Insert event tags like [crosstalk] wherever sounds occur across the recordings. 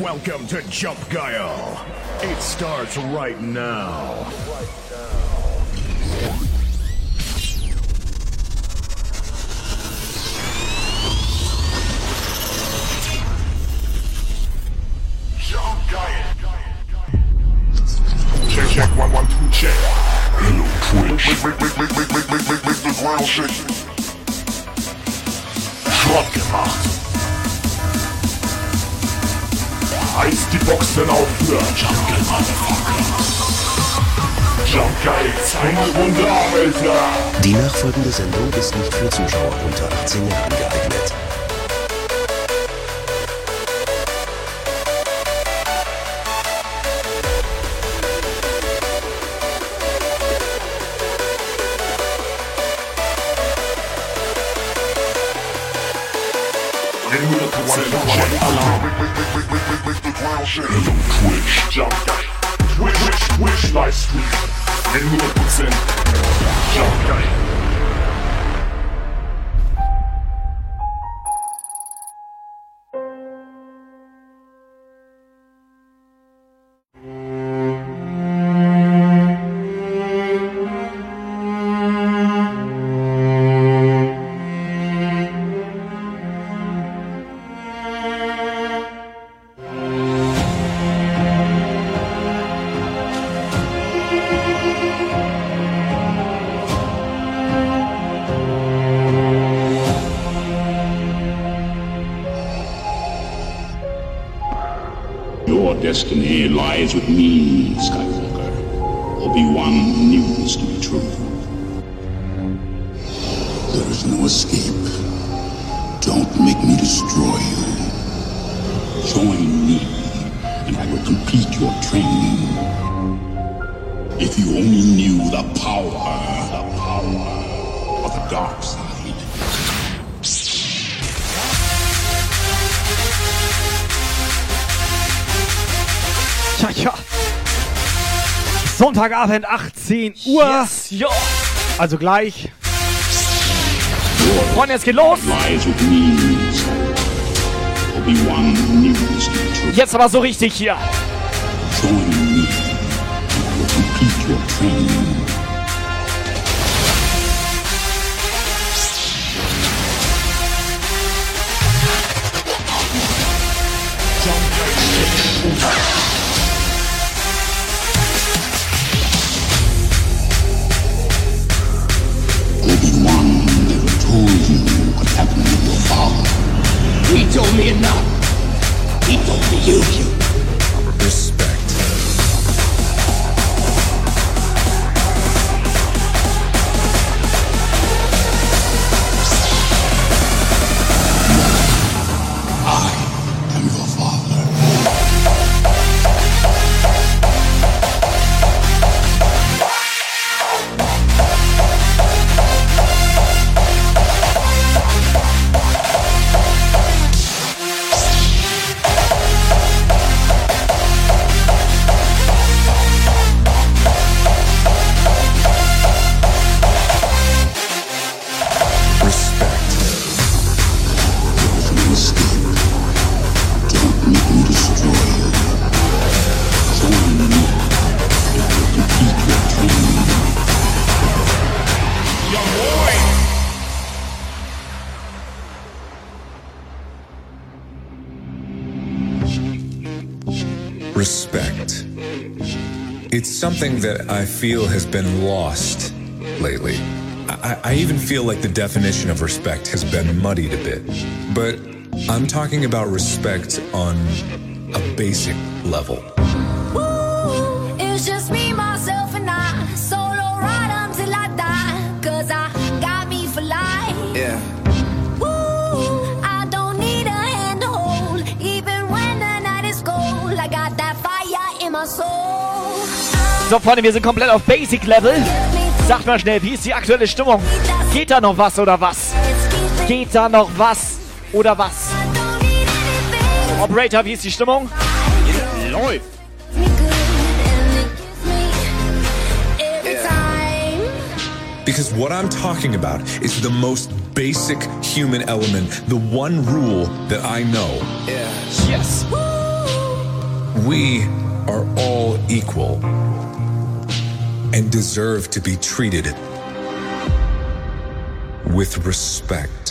Welcome to Jump Guile. It starts right now. Jump Guile. Check, one, one, two, check. Hello, Twitch. Make, make, make, make, make, make, make, make the ground shake. Schrott gemacht. Reiß die Boxen auf für Jump Guile, Motherfucker. Jump Guile, eine Runde Alter. Die nachfolgende Sendung ist nicht für Zuschauer unter 18 Jahren Sonntagabend, 18 Uhr. Yes, ja. Also gleich. Freunde, es geht los. Jetzt aber so richtig hier. Join me, and I will complete your training. Something that I feel has been lost lately. I, I even feel like the definition of respect has been muddied a bit. But I'm talking about respect on a basic level. So, Freunde, wir sind komplett auf Basic Level. Sagt mal schnell, wie ist die aktuelle Stimmung? Geht da noch was oder was? Geht da noch was oder was? Operator, wie ist die Stimmung? Läuft. Because what I'm talking about is the most basic human element, the one rule that I know. Yes. We are all equal and deserve to be treated with respect.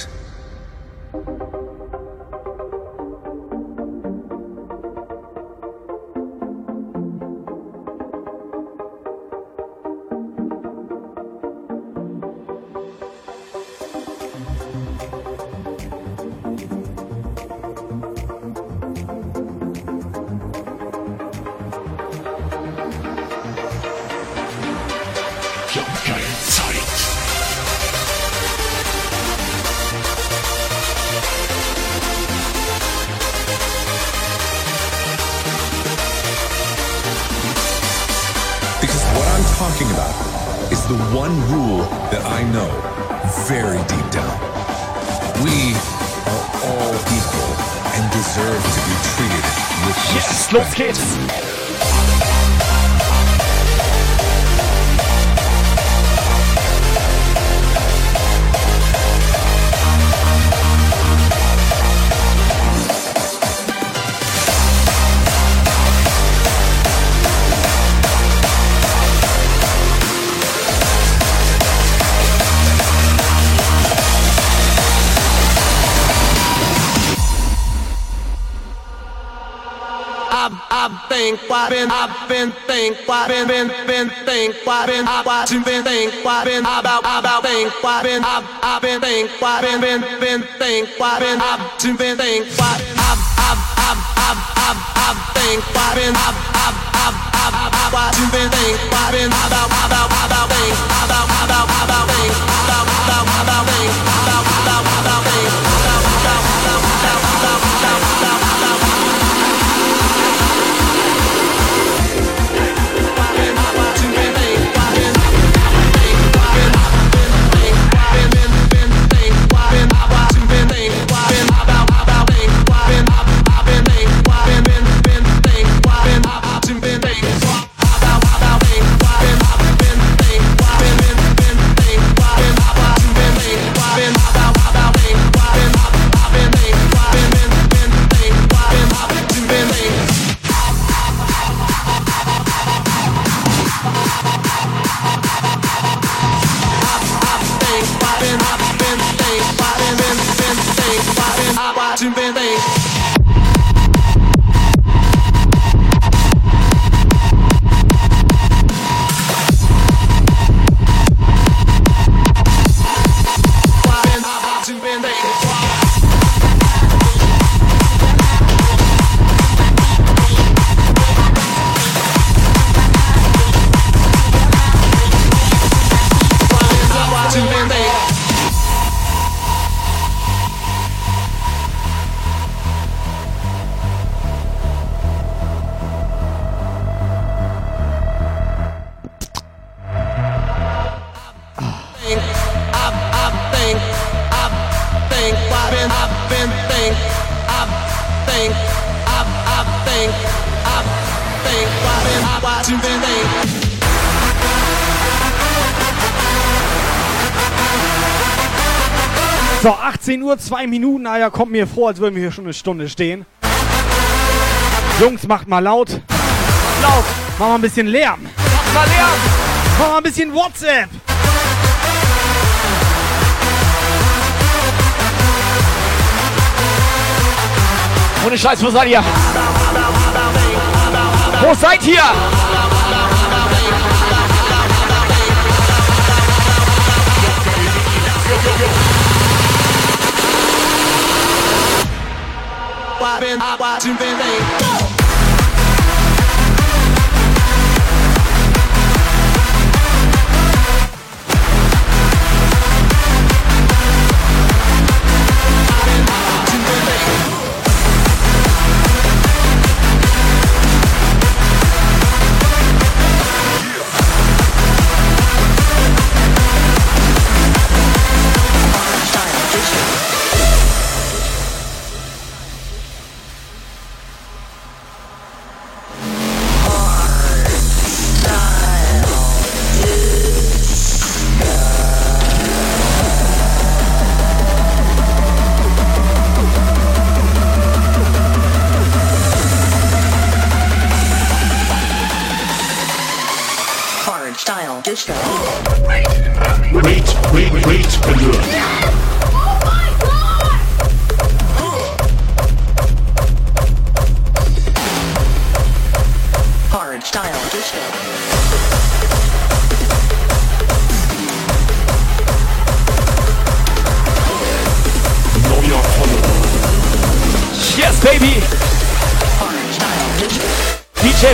been been been think what been I what you. been think what been about about think what been I I been think what been been been think what been I you been think what I I I I I I think what been I I I I I what you been think what been about about about think about about about think about about about think about So, 18 Uhr, 2 Minuten. Ja, kommt mir vor, als würden wir hier schon eine Stunde stehen. Jungs, macht mal laut. Laut. Mach mal ein bisschen Lärm. Mach mal Lärm. Mach mal ein bisschen WhatsApp. Ohne Scheiß, wo seid ihr? Wo seid ihr? when I watch you and.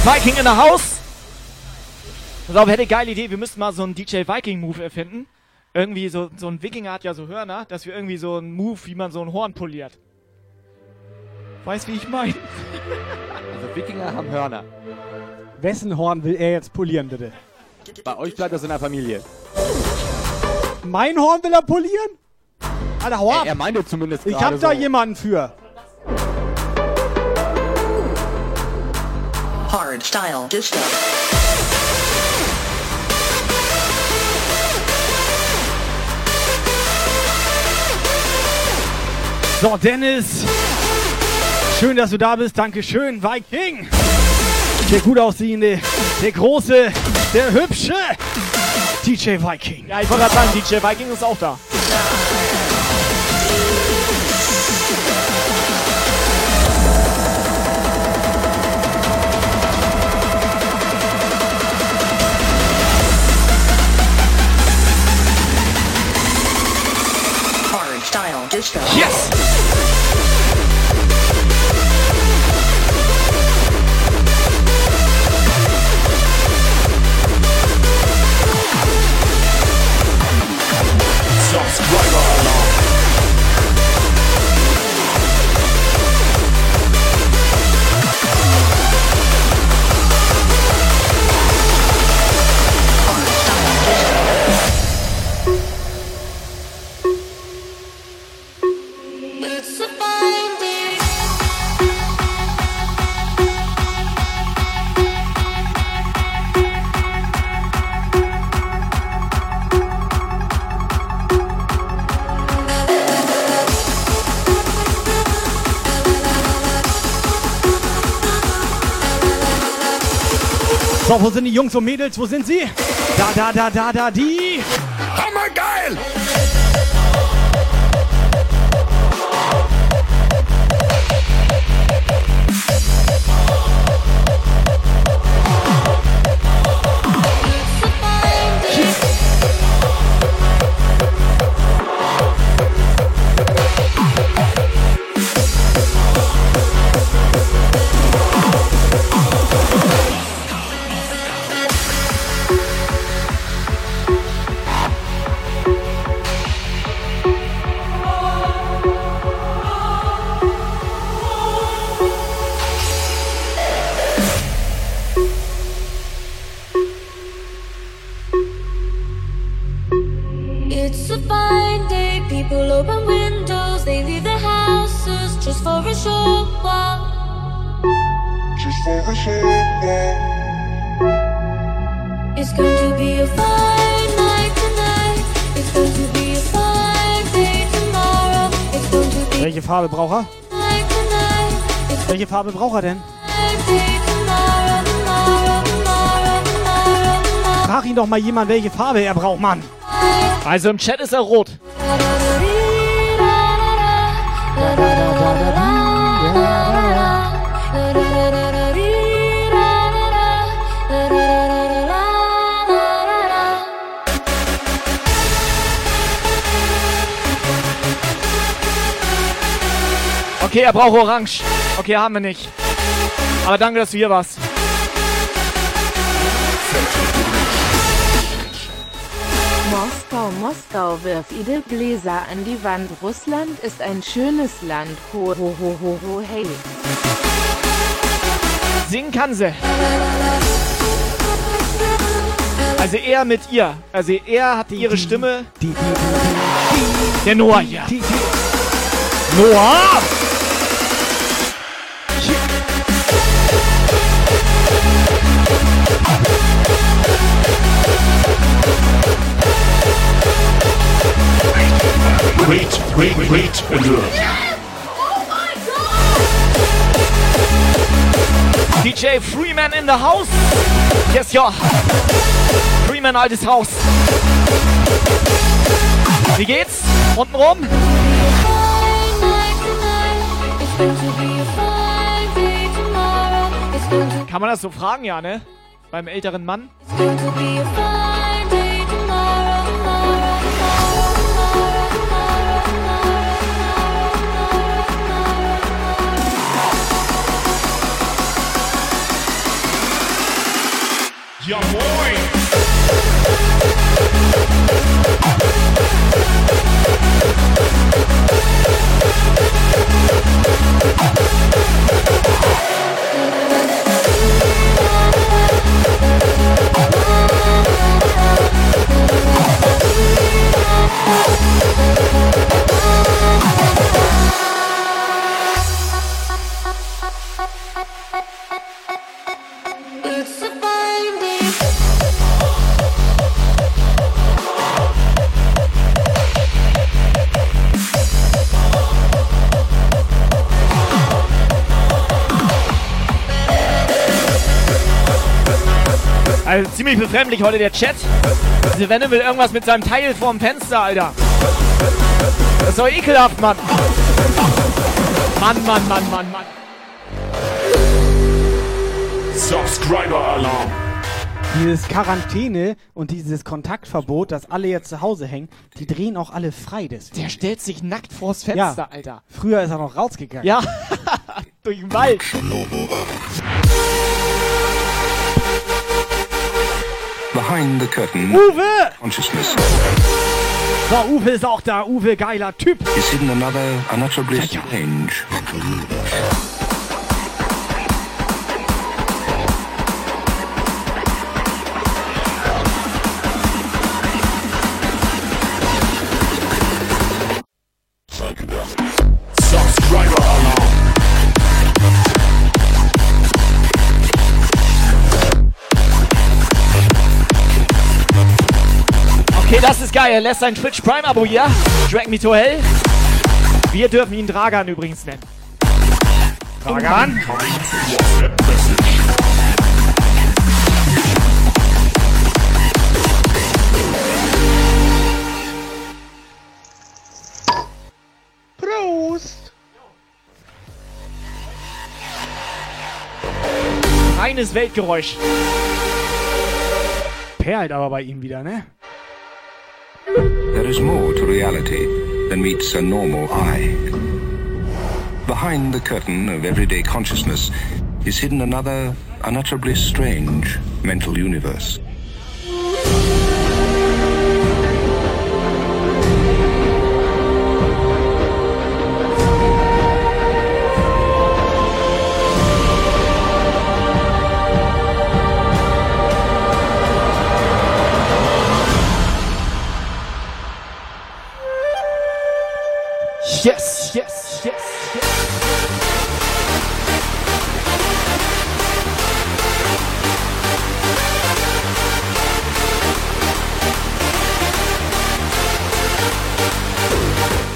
Viking in the house! Pass auf, hätte geile Idee, wir müssten mal so einen DJ Viking Move erfinden. Irgendwie so, so ein Wikinger hat ja so Hörner, dass wir irgendwie so einen Move, wie man so ein Horn poliert. Weißt wie ich meine? [laughs] Also Wikinger haben Hörner. Wessen Horn will er jetzt polieren, bitte? Bei euch bleibt das in der Familie. Mein Horn will er polieren? Alter, hau ab! Er meinte zumindest Ich hab da so. jemanden für. Hardstyle Disco. So, Dennis. Schön, dass du da bist. Dankeschön, Viking. Der gut aussehende, der große, der hübsche DJ Viking. Ja, ich wollte gerade sagen, DJ Viking ist auch da. Disco. Yes! Subscriber Wo sind die Jungs und Mädels? Wo sind sie? Da, da, da, da, da, die. Hammergeil! Farbe braucht er denn? Frag ihn doch mal jemand, welche Farbe er braucht, Mann. Also im Chat ist er rot. Okay, er braucht Orange. Okay, haben wir nicht. Aber danke, dass du hier warst. Moskau, Moskau, wirf Idel Gläser an die Wand. Russland ist ein schönes Land. Ho, ho, ho, ho, ho, hey. Singen kann sie. Also er mit ihr. Also er hatte ihre Stimme. Die, die, die, Der Noah die. Noah! Wait, wait, wait, alert. DJ Freeman in the house. Yes, ja. mein altes Haus. Wie geht's? Unten rum? Kann man das so fragen, ja, ne? Beim älteren Mann? Ja moin! It's ziemlich befremdlich heute der Chat. Diese Wenne will irgendwas mit seinem Teil vorm Fenster, Alter. Das ist doch ekelhaft, Mann. Mann, Mann, Mann, Mann, Mann. Subscriber Alarm! Dieses Quarantäne und dieses Kontaktverbot, dass alle jetzt zu Hause hängen, die drehen auch alle frei deswegen. Der stellt sich nackt vors Fenster, Alter. Früher ist er noch rausgegangen. Ja, [laughs] durch den Wald. Behind the curtain, Uwe! consciousness So, Uwe ist auch da. Uwe, geiler Typ. is hidden another unutterably strange Okay, das ist geil. Er lässt sein Twitch Prime Abo hier. Drag Me to Hell. Wir dürfen ihn Dragan übrigens nennen. Dragan? Prost! Reines Weltgeräusch. Perlt aber bei ihm wieder, ne? There is more to reality than meets a normal eye. Behind the curtain of everyday consciousness is hidden another unutterably strange mental universe. Yes, yes, yes, yes.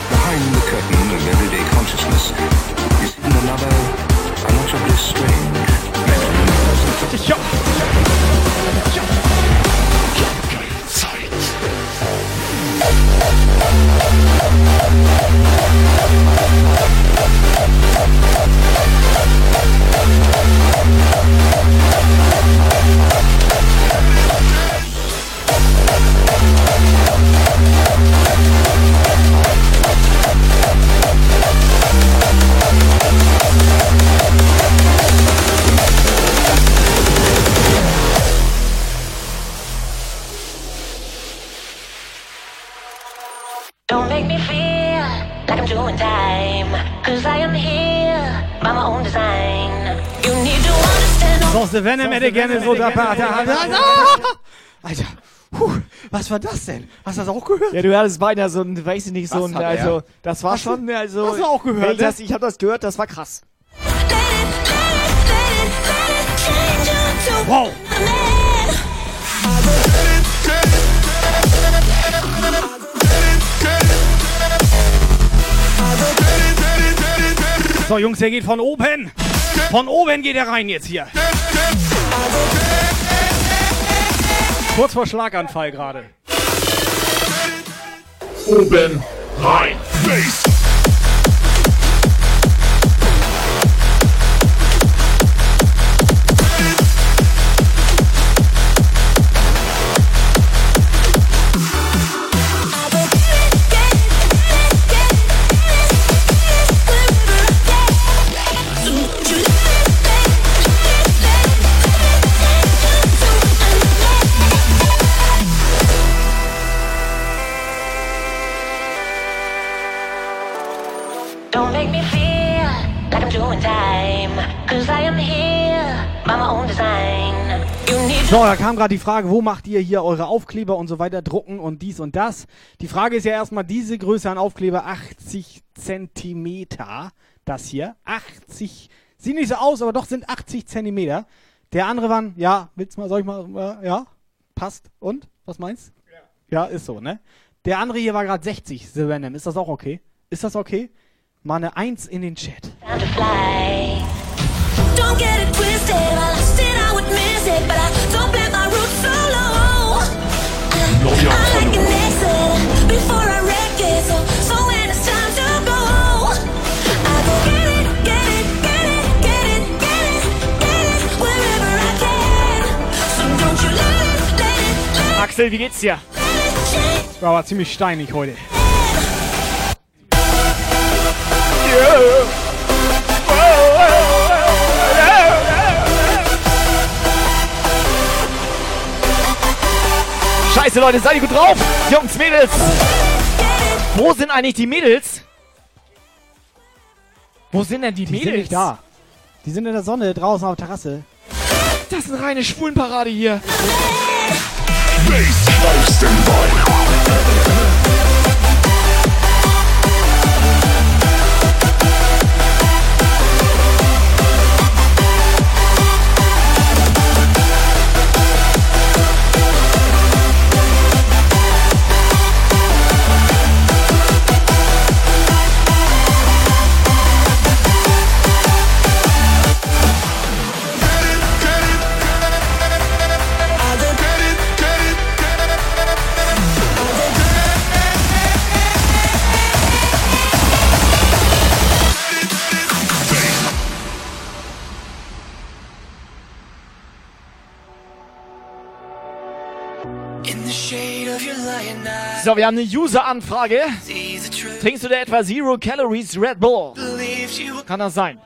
Behind the Venom hätte gerne so da. Alter, puh, was war das denn? Hast du das auch gehört? Ja, du hattest beinahe so ein, weiß ich nicht, so ein, also, das war Hast du- schon, also. hast du auch gehört, ne? das, ich hab das gehört, das war krass. Wow! So, Jungs, der geht von oben. Von oben geht er rein jetzt hier. kurz vor Schlaganfall gerade. Oben rein. Bass. So, da kam gerade die Frage, wo macht ihr hier eure Aufkleber und so weiter drucken und dies und das? Die Frage ist ja erstmal diese Größe an Aufkleber, 80 Zentimeter. Das hier, 80, sieht nicht so aus, aber doch sind 80 Zentimeter. Der andere waren, ja, willst mal, soll ich mal, äh, ja, passt. Und? Was meinst? Ja. Ja, ist so, ne? Der andere hier war gerade 60, The Venom. Ist das auch okay? Ist das okay? Mal eine 1 in den Chat. Don't get it twisted. I lost it, I would miss it. But Axel, wie geht's dir? War aber ziemlich steinig heute. Scheiße, Leute, seid ihr gut drauf? Jungs, Mädels! Wo sind eigentlich die Mädels? Wo sind denn die, Die Mädels? sind nicht da. Die sind in der Sonne draußen auf der Terrasse. Das ist eine reine Schwulenparade hier. bass, host and vibe. So, wir haben eine User-Anfrage. Trinkst du da etwa Zero Calories Red Bull? Kann das sein?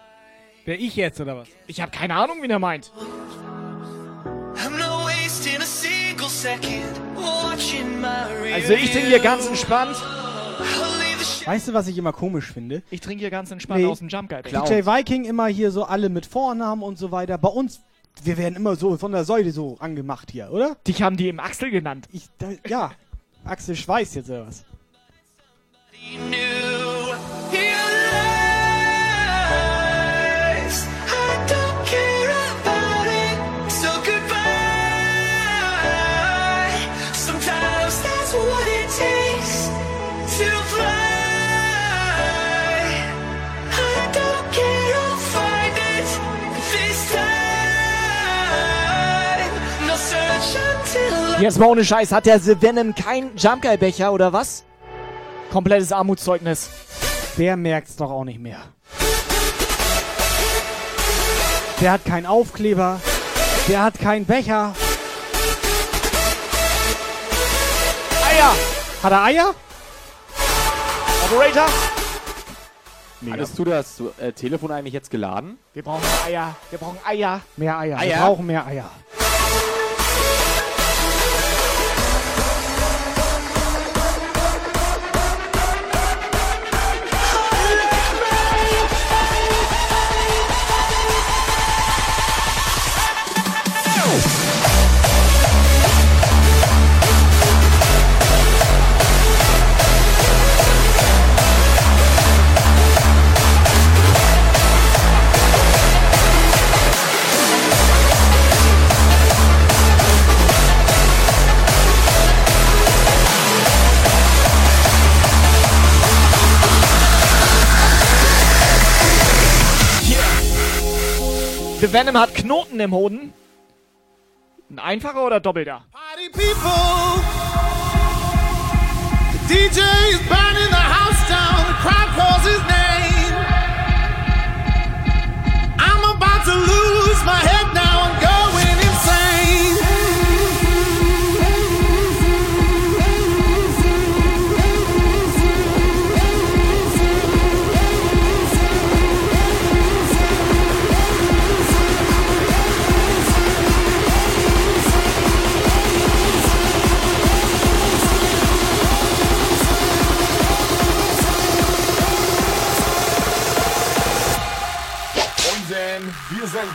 Wer ich jetzt oder was? Ich habe keine Ahnung, wie der meint. Also ich trinke hier ganz entspannt. Weißt du, was ich immer komisch finde? Ich trinke hier ganz entspannt Nee. aus dem Jump Guy. DJ Viking immer hier so alle mit Vornamen und so weiter. Bei uns, wir werden immer so von der Säule so angemacht hier, oder? Dich haben die im Axel genannt. Ich, da, ja, Axel Schweiß jetzt oder was? Sometimes Jetzt mal ohne Scheiß, hat der The Venom kein Jump Guy Becher oder was? Komplettes Armutszeugnis. Der merkt's doch auch nicht mehr. Der hat keinen Aufkleber. Der hat keinen Becher. Eier! Hat er Eier? Operator? Hattest du das äh, Telefon eigentlich jetzt geladen? Wir brauchen Eier. Wir brauchen Eier. Mehr Eier. Wir Eier? brauchen mehr Eier. The Venom hat Knoten im Hoden. Ein einfacher oder doppelter? Party people. The DJ is burning the house down. The crowd calls his name. I'm about to lose my head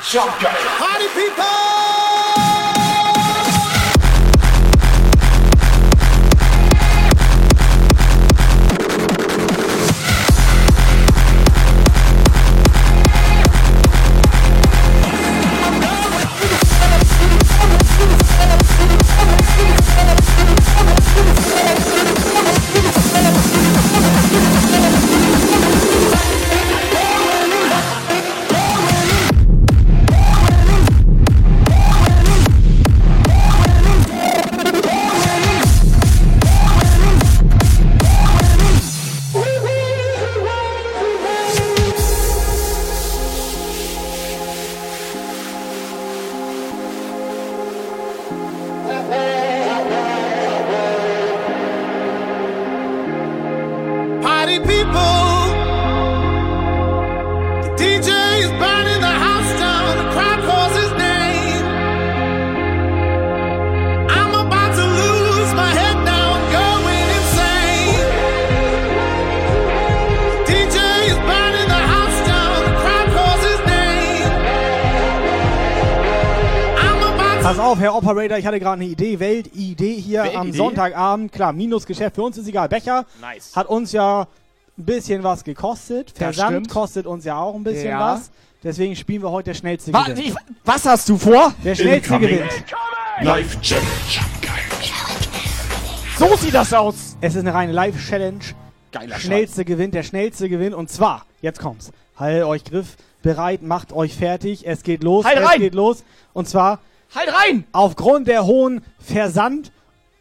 wir sind Jump Guy. Party people. Herr Operator, ich hatte gerade eine Idee, Weltidee hier am Weltidee? Sonntagabend. Klar, Minusgeschäft, für uns ist egal. Becher Nice. hat uns ja ein bisschen was gekostet. Versand kostet uns ja auch ein bisschen Ja. was. Deswegen spielen wir heute der schnellste Wa gewinnt. was hast du vor? Der schnellste Incoming. gewinnt. Live Challenge. So sieht das aus. Es ist eine reine Live-Challenge. Geiler Schnellste gewinnt, der schnellste gewinnt. Und zwar, jetzt kommt's. Haltet euch Griff bereit, macht euch fertig. Es geht los. Halt es rein! geht los. Und zwar Halt rein! aufgrund der hohen Versand-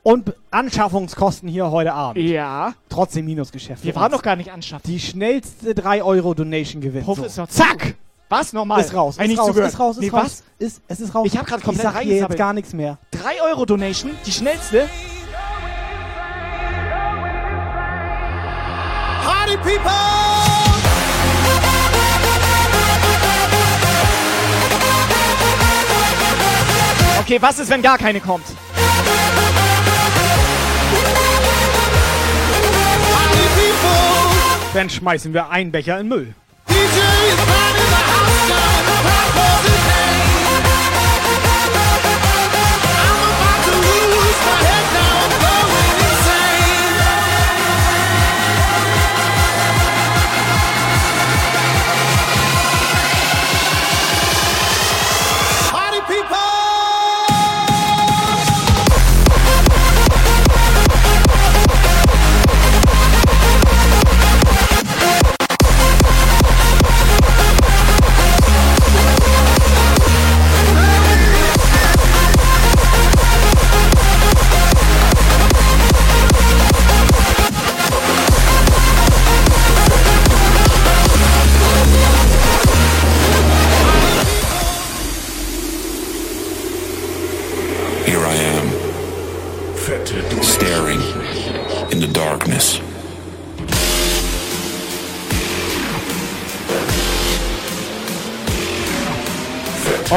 und Anschaffungskosten hier heute Abend. Ja. Trotzdem Minusgeschäft. Wir waren doch gar nicht anschaffen. Die schnellste 3-Euro-Donation gewinnt. Puff so. Zack! Was nochmal? Ist raus, ist raus, ist raus, ist nee, raus. was? Ist, es ist raus. Ich hab grad komplett Ich sag hier jetzt gar nichts mehr. 3 Euro Donation, die schnellste. Party people. Okay, was ist, wenn gar keine kommt? Dann schmeißen wir einen Becher in Müll. DJ is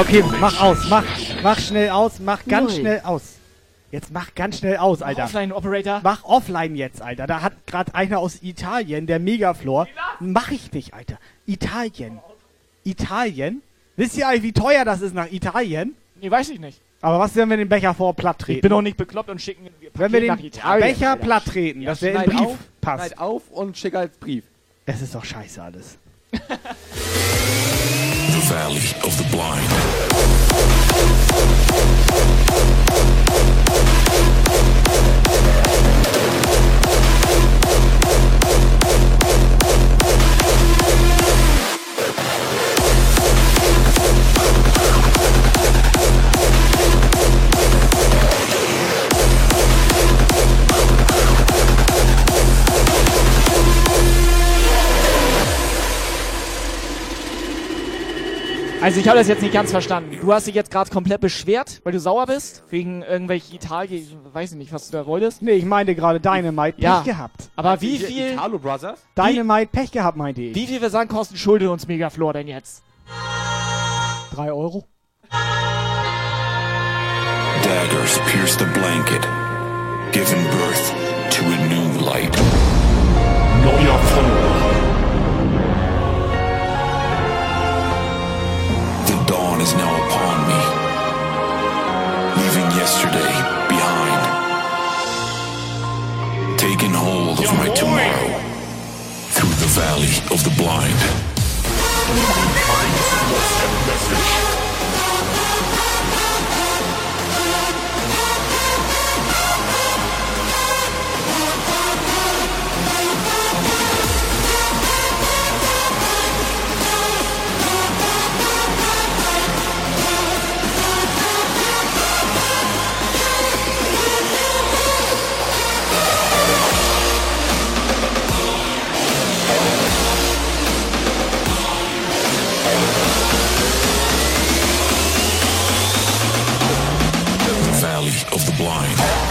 Okay, mach aus, mach, mach schnell aus, mach ganz Null. schnell aus. Jetzt mach ganz schnell aus, Alter. Offline Operator. Mach offline jetzt, Alter. Da hat gerade einer aus Italien, der Megaflor. Mach ich nicht, Alter. Italien. Italien? Wisst ihr eigentlich, wie teuer das ist nach Italien? Nee, weiß ich nicht. Aber was, wenn wir den Becher vor platt treten? Ich bin auch nicht bekloppt und schicken wir wenn wir den nach Italien. Becher Alter. platt treten, Ja, dass der in Brief auf, passt. Schneid auf und schick als Brief. Es ist doch scheiße alles. [laughs] Valley of the Blind. Also ich habe das jetzt nicht ganz verstanden. Du hast dich jetzt gerade komplett beschwert, weil du sauer bist? Wegen irgendwelchen Italien, weiß ich nicht, was du da wolltest? Nee, ich meinte gerade Dynamite Ja. Pech gehabt. Aber wie viel, Italo Brothers? Dynamite Pech gehabt, meinte ich. wie viel Versandkosten schuldet uns Megaflor denn jetzt? Drei Euro? Daggers pierce the blanket, giving birth to a new light. Neuer Follower. Is now upon me, leaving yesterday behind. Taking hold of my tomorrow through the valley of the blind. The blind.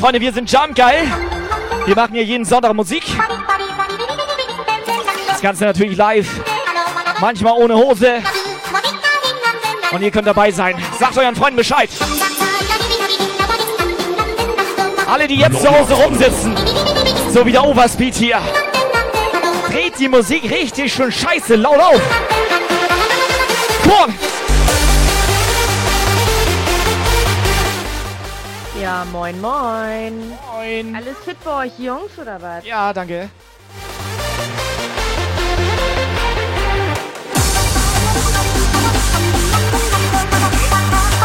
Freunde, wir sind Jump Geil. Wir machen hier jeden Sonntag Musik. Das Ganze natürlich live. Manchmal ohne Hose. Und ihr könnt dabei sein. Sagt euren Freunden Bescheid. Alle, die jetzt zu Hause rumsitzen, so wie der Overspeed hier, dreht die Musik richtig schön scheiße laut auf. Komm! Ja, moin, moin. Moin. Alles fit bei euch Jungs oder was? Ja, danke.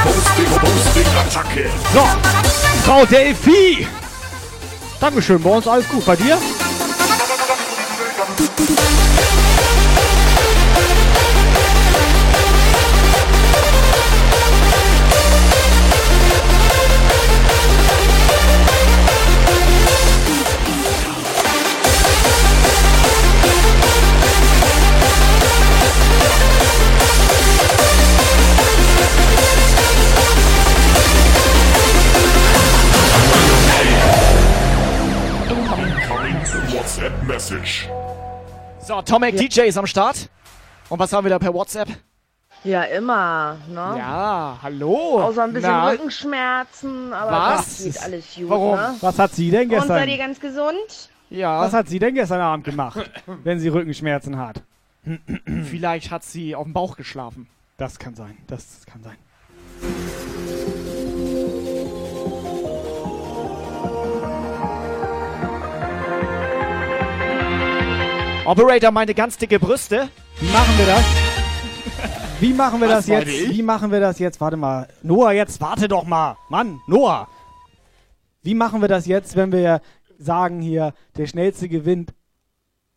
Posting, Posting, Attacke. So, Frau Delphi. Dankeschön, bei uns alles gut. Bei dir? Tomek DJ ist am Start. Und was haben wir da per WhatsApp? Ja, immer, ne? Ja, hallo. Außer ein bisschen Na? Rückenschmerzen, aber Was? das geht alles gut, Warum? ne? Was hat sie denn Und seid ihr gestern? ganz gesund? Ja, Was hat sie denn gestern Abend gemacht, wenn sie Rückenschmerzen hat? vielleicht hat sie auf dem Bauch geschlafen. Das kann sein. Das kann sein. Operator meinte ganz dicke Brüste. Wie machen wir das? Wie machen wir Was das jetzt? meine ich? Wie machen wir das jetzt? Warte mal. Noah, jetzt warte doch mal. Mann, Noah. Wie machen wir das jetzt, wenn wir sagen hier, der schnellste gewinnt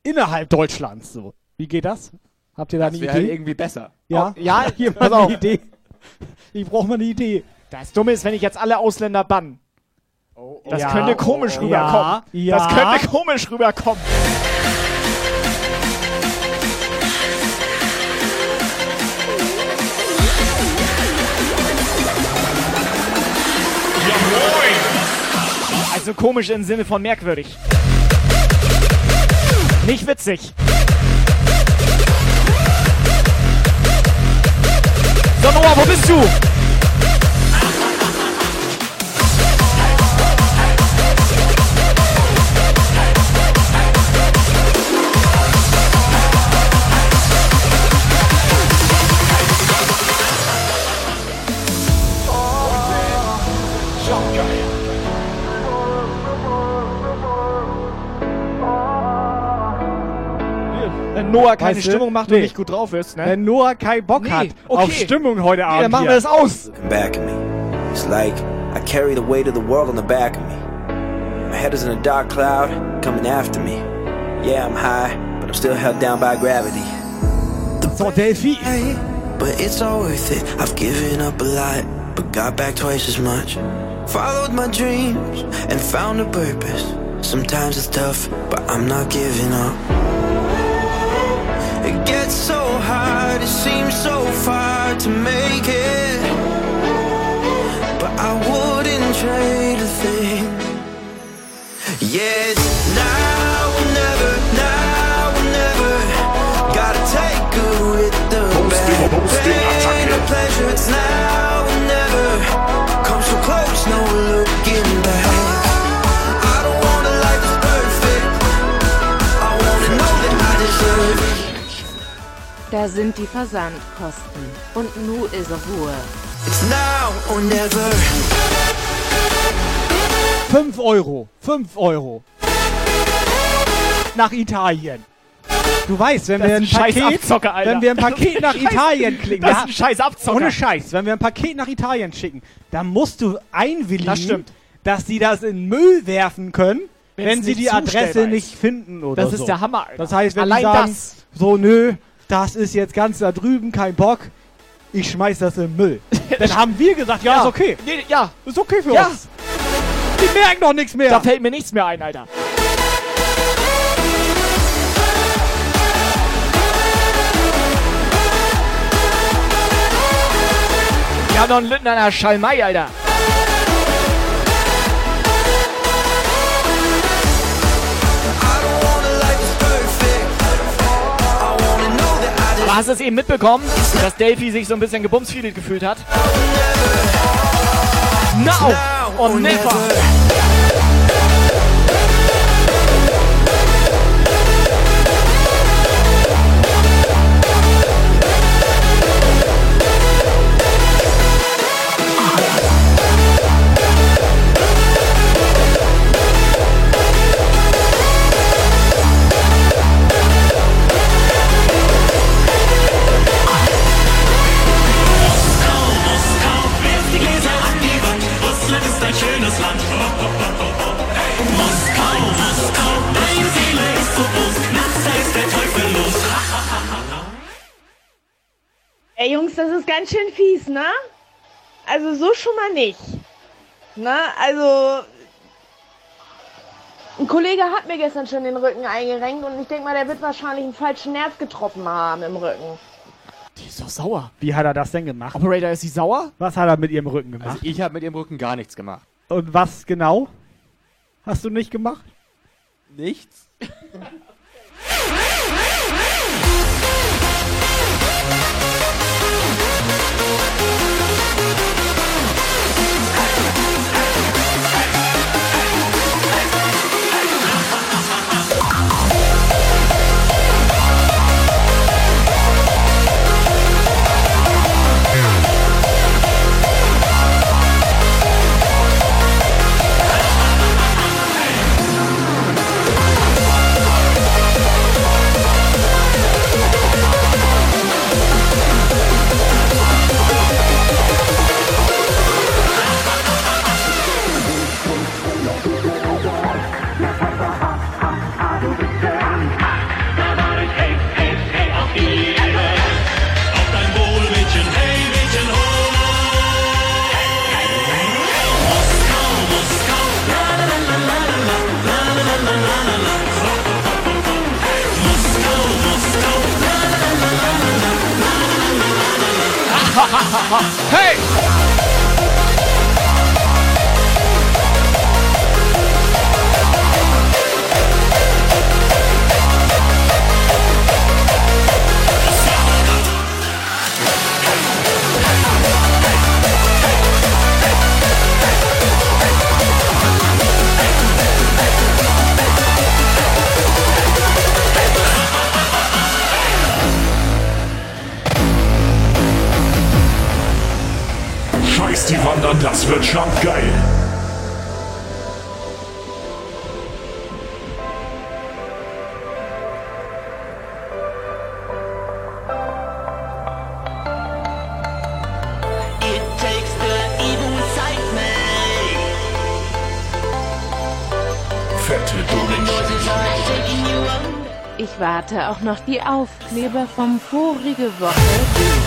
innerhalb Deutschlands? So. Wie geht das? Habt ihr da Das eine wäre halt Idee? irgendwie besser. ja, Oh, ja, [laughs] hier pass auf. Idee. Ich brauche mal eine Idee. Das Dumme ist, wenn ich jetzt alle Ausländer bann Das Ja. könnte komisch Ja. rüberkommen. Ja. Das könnte komisch rüberkommen. Also komisch im Sinne von merkwürdig. Nicht witzig. So, Noah, wo bist du? Noah keine Weißt du? Stimmung macht Nee. und nicht gut drauf ist, ne? Wenn Noah keinen Bock Nee, hat okay. auf Stimmung heute Abend. dann machen hier. wir das aus. back of me. It's like I carry the weight of the world on the back of me. My head is in a dark cloud coming after me. Yeah, I'm high, but I'm still held down by gravity. So, Delphi. But it's all worth it. I've given up a lot, but got back twice as much. Followed my dreams and found a purpose. Sometimes it's tough, but I'm not giving up. So hard, it seems so far to make it. But I wouldn't trade a thing. Yeah, Da sind die Versandkosten. Und nu ist Ruhe. It's now or never. 5 Euro. 5 Euro. Nach Italien. Du weißt, wenn Das wir ein ein Paket, wenn wir ein Paket [laughs] nach Das Italien klicken, das ist ja, ein scheiß Abzocker. Ohne Scheiß, wenn wir ein Paket nach Italien schicken, dann musst du einwilligen, Das stimmt. dass sie das in Müll werfen können, Wenn's wenn sie die Adresse nicht finden oder Das so. ist der Hammer, Alter. Das heißt, wenn Allein die sagen, das. so nö, das ist jetzt ganz da drüben, kein Bock, ich schmeiß das in den Müll. [laughs] Dann haben wir gesagt, ja, ist okay. Nee, ja. Ist okay für Ja. uns. Die merken doch nichts mehr. Da fällt mir nichts mehr ein, Alter. Wir haben noch einen Lütten an der Schalmei, Alter. Hast du es eben mitbekommen, dass Delphi sich so ein bisschen gebumsfiedet gefühlt hat? Now or never. Das ist ganz schön fies, ne? Also so schon mal nicht. Ne? Also ein Kollege hat mir gestern schon den Rücken eingerenkt und ich denke mal, der wird wahrscheinlich einen falschen Nerv getroffen haben im Rücken. Die ist doch sauer. Wie hat er das denn gemacht? Operator, ist sie sauer? Was hat er mit ihrem Rücken gemacht? Also ich habe mit ihrem Rücken gar nichts gemacht. Und was genau hast du nicht gemacht? Nichts? [laughs] 哈 [laughs] 哈嘿 Scheiß die Wandern, das wird schon geil. It takes the evil inside me. Fette Ich warte auch noch die Aufkleber vom vorige Woche.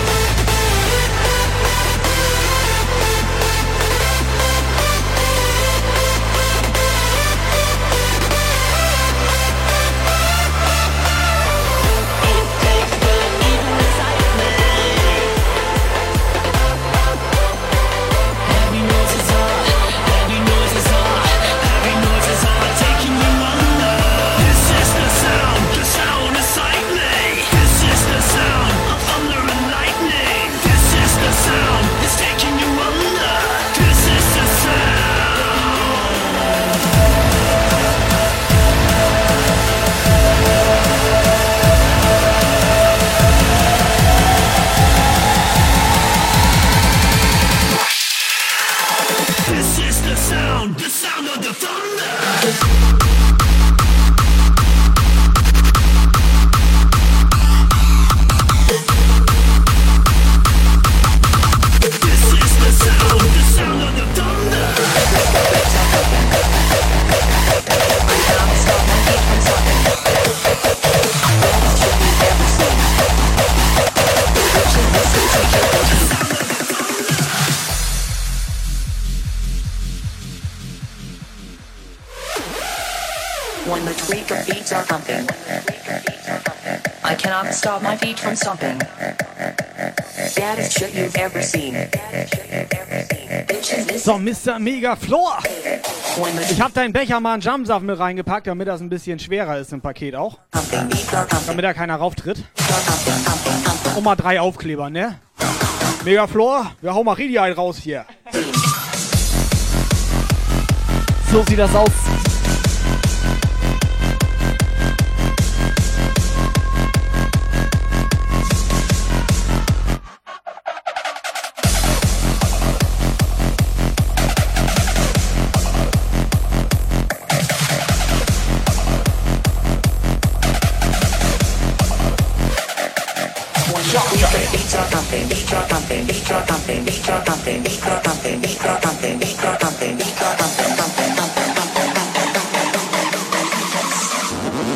I cannot stop my feet from stomping. Baddest shit you've ever seen. So, Mr. Mega Floor. Ich habe deinen Becher mal einen Jumpsaft mit reingepackt, damit das ein bisschen schwerer ist im Paket auch. Damit da keiner rauftritt. Und mal drei Aufkleber, ne? Mega Floor, wir hauen mal einen raus hier. So sieht das aus.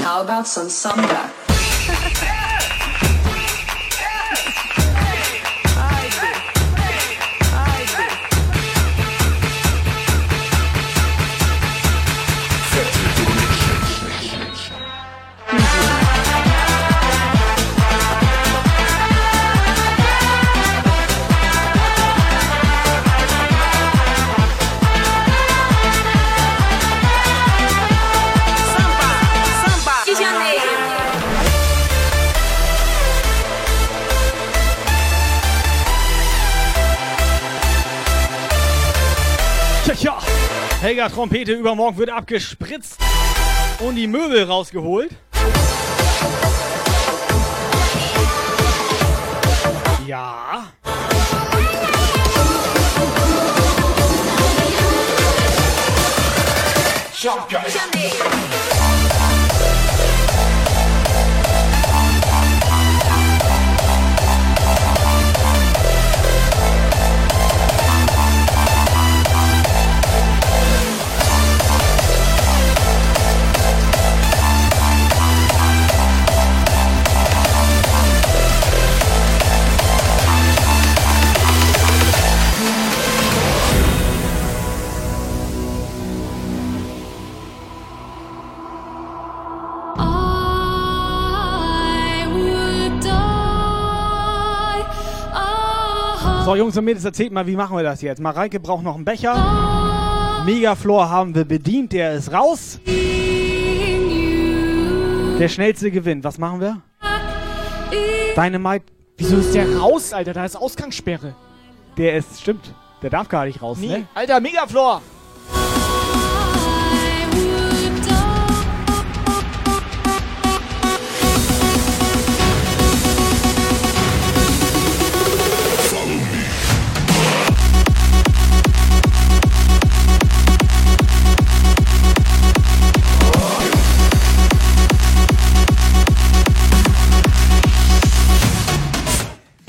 How about some samba? Helga Trompete übermorgen wird abgespritzt und die Möbel rausgeholt. Ja. Jump So, Jungs und Mädels, erzählt mal, wie machen wir das jetzt? Mareike braucht noch einen Becher. Megaflor haben wir bedient, der ist raus. Der schnellste gewinnt. Was machen wir? Dynamite. Wieso ist der raus, Alter? Da ist Ausgangssperre. Der ist, stimmt. Der darf gar nicht raus, Nee. ne? Alter, Megaflor!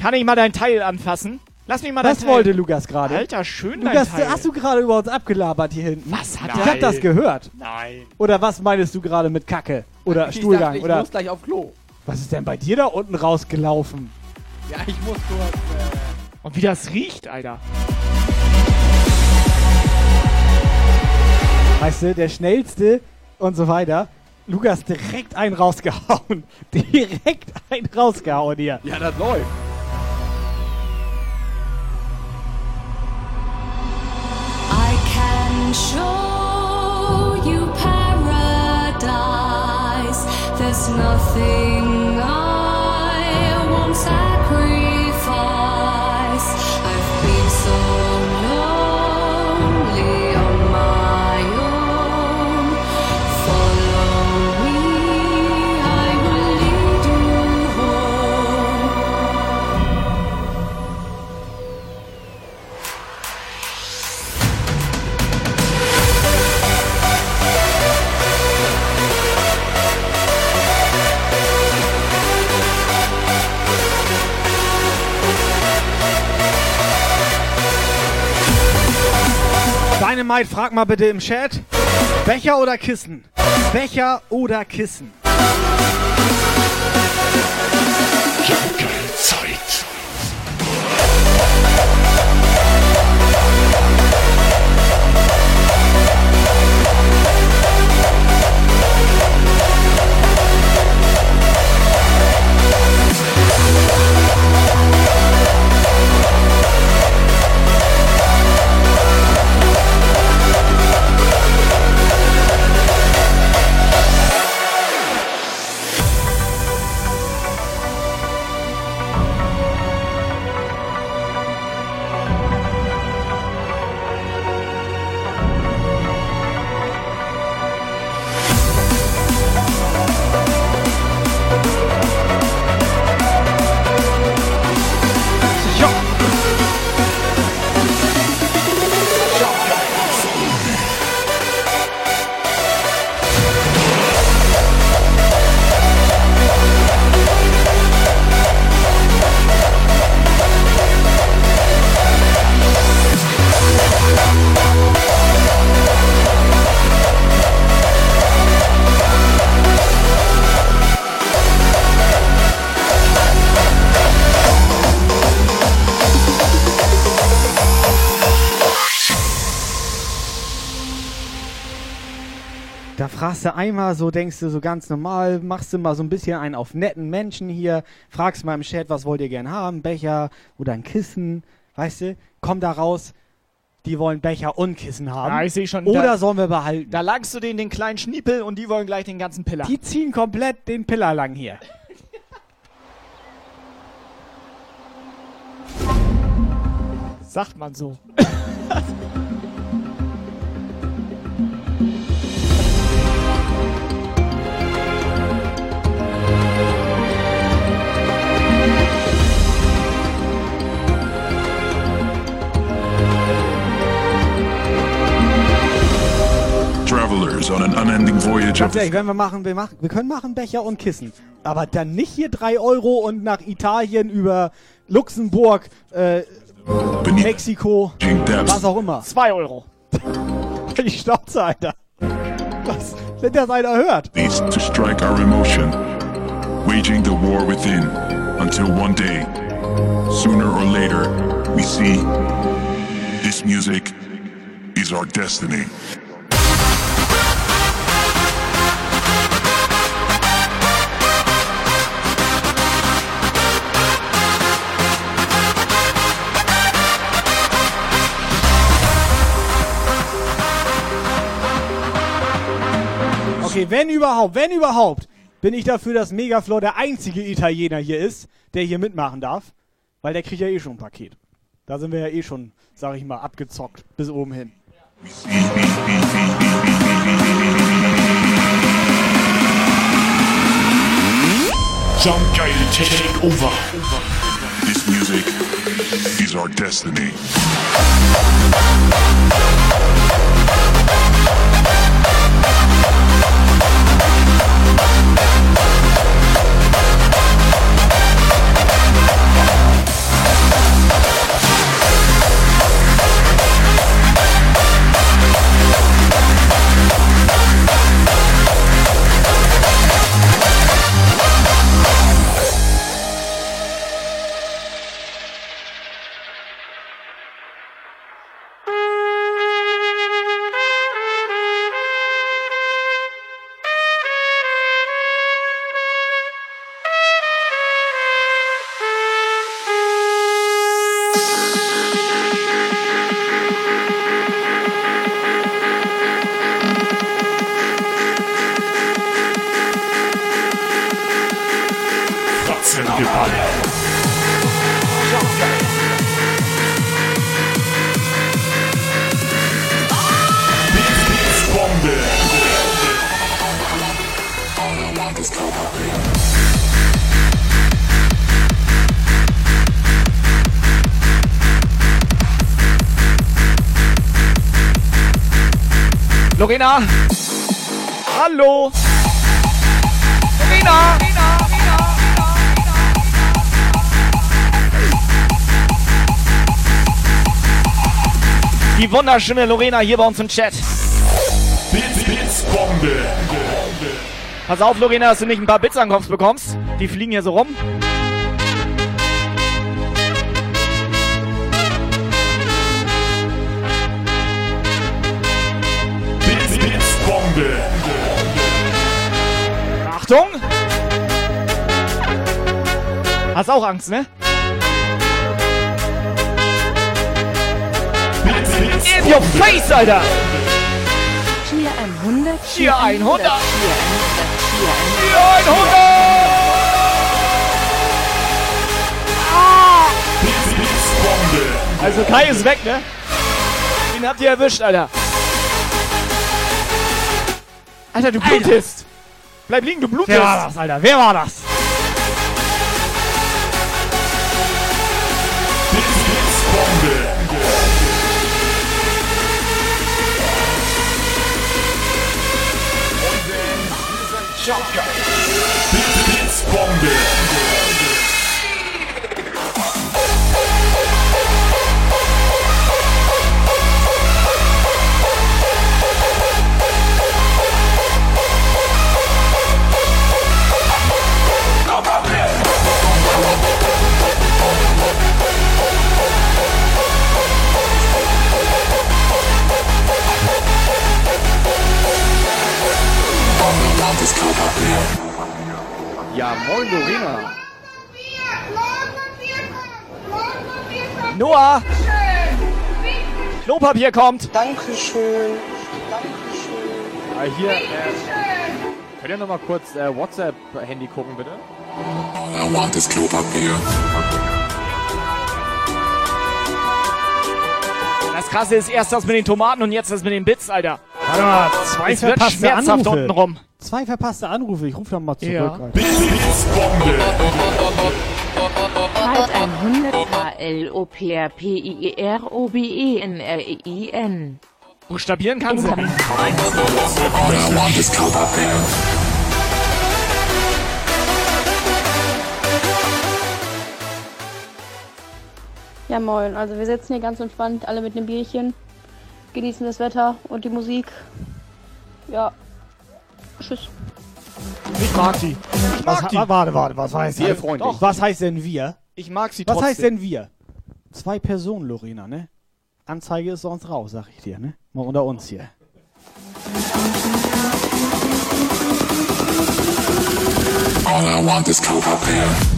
Kann ich mal dein Teil anfassen? Lass mich mal dein Das Teil. wollte Lukas gerade. Alter, schön Lukas, dein Teil. hast du gerade über uns abgelabert hier hinten? Was hat Ich er? hab das gehört. Nein. Oder was meinst du gerade mit Kacke? Oder Ich Stuhlgang? dachte, ich oder muss gleich auf Klo. was ist denn bei dir da unten rausgelaufen? Ja, ich muss kurz. Äh, Und wie das riecht, Alter. Weißt du, der schnellste und so weiter. Lukas direkt einen rausgehauen. [laughs] direkt einen rausgehauen hier. ja, das läuft. Show you paradise. There's nothing I won't sacrifice. Dynamite, frag mal bitte im Chat. Becher oder Kissen? Becher oder Kissen? Fragst du einmal so, denkst du so ganz normal, machst du mal so ein bisschen einen auf netten Menschen hier, fragst mal im Chat, was wollt ihr gern haben, Becher oder ein Kissen, weißt du, komm da raus, die wollen Becher und Kissen haben. Ja, ich sehe schon. Oder da, sollen wir behalten? da langst du denen den kleinen Schniepel und die wollen gleich den ganzen Piller. Die ziehen komplett den Piller lang hier. Sagt man so. [laughs] Travelers on an unending voyage of ehrlich, wenn wir machen, wir machen, wir können machen Becher und Kissen. Aber dann nicht hier 3 Euro und nach Italien über Luxemburg, äh, Mexiko, was auch immer. 2 Euro. [laughs] Die Schnauze, Alter. Was? Wenn das einer hört. leads to strike our emotion, waging the war within until one day, sooner or later, we see this music is our destiny. Ey, wenn überhaupt, wenn überhaupt, bin ich dafür, dass Megaflor der einzige Italiener hier ist, der hier mitmachen darf. Weil der kriegt ja eh schon ein Paket. Da sind wir ja eh schon, sag ich mal, abgezockt bis oben hin. Jump take over. This music is our destiny. Lorena! Hallo! Lorena! Die wunderschöne Lorena hier bei uns im Chat. Blitzbombe. Pass auf, Lorena, dass du nicht ein paar Bits an den Kopf bekommst. Die fliegen hier so rum. Hast auch Angst, ne? In your face, Alter! Cheer 100, Cheer 100. Cheer 100, Cheer 100! Blitzbombe. Also Kai ist weg, ne? Den habt ihr erwischt, Alter. Alter, du blutest. Bleib liegen, du blutest. Wer war das, Alter? Wer war das? şampiyon. Bits, bits. Blitzbombe. Ja, moin Lorena. Noah! Klopapier kommt. Dankeschön. Ah, hier, äh, könnt ihr noch mal kurz äh, WhatsApp-Handy gucken, bitte? I want this Klopapier. Das krasse ist erst das mit den Tomaten und jetzt das mit den Bits, Alter. Warte mal, zwei Es wird schmerzhaft Anrufe. unten rum. Zwei verpasste Anrufe. Ich rufe dann mal zurück. Ja. Blitzbombe. Halt 100 K-L-O-P-R-P-I-R-O-B-E-N-R-I-N. Buchstabieren kann sie. I want this Klopapier. Ja, moin. Also wir sitzen hier ganz entspannt, alle mit einem Bierchen, genießen das Wetter und die Musik. Ja. Tschüss. Ich mag die. Ich Was, mag die. wa- warte, warte, was heißt Sehr freundlich. Doch, Was heißt denn wir? Ich mag sie Was trotzdem. heißt denn wir? Zwei Personen, Lorena, ne? Anzeige ist sonst raus, sag ich dir, ne? Mal unter uns hier. All I want is Klopapier.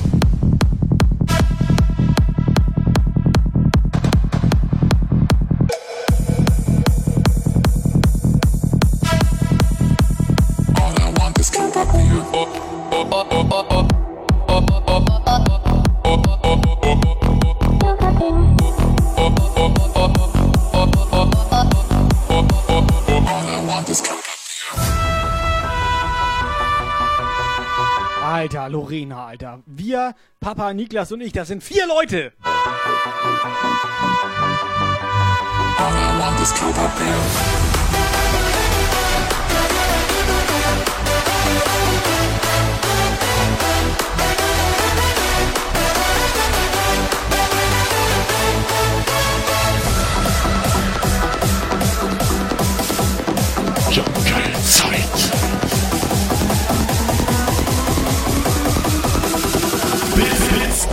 Alter, Lorena, Alter. Wir, Papa, Niklas und ich, das sind vier Leute.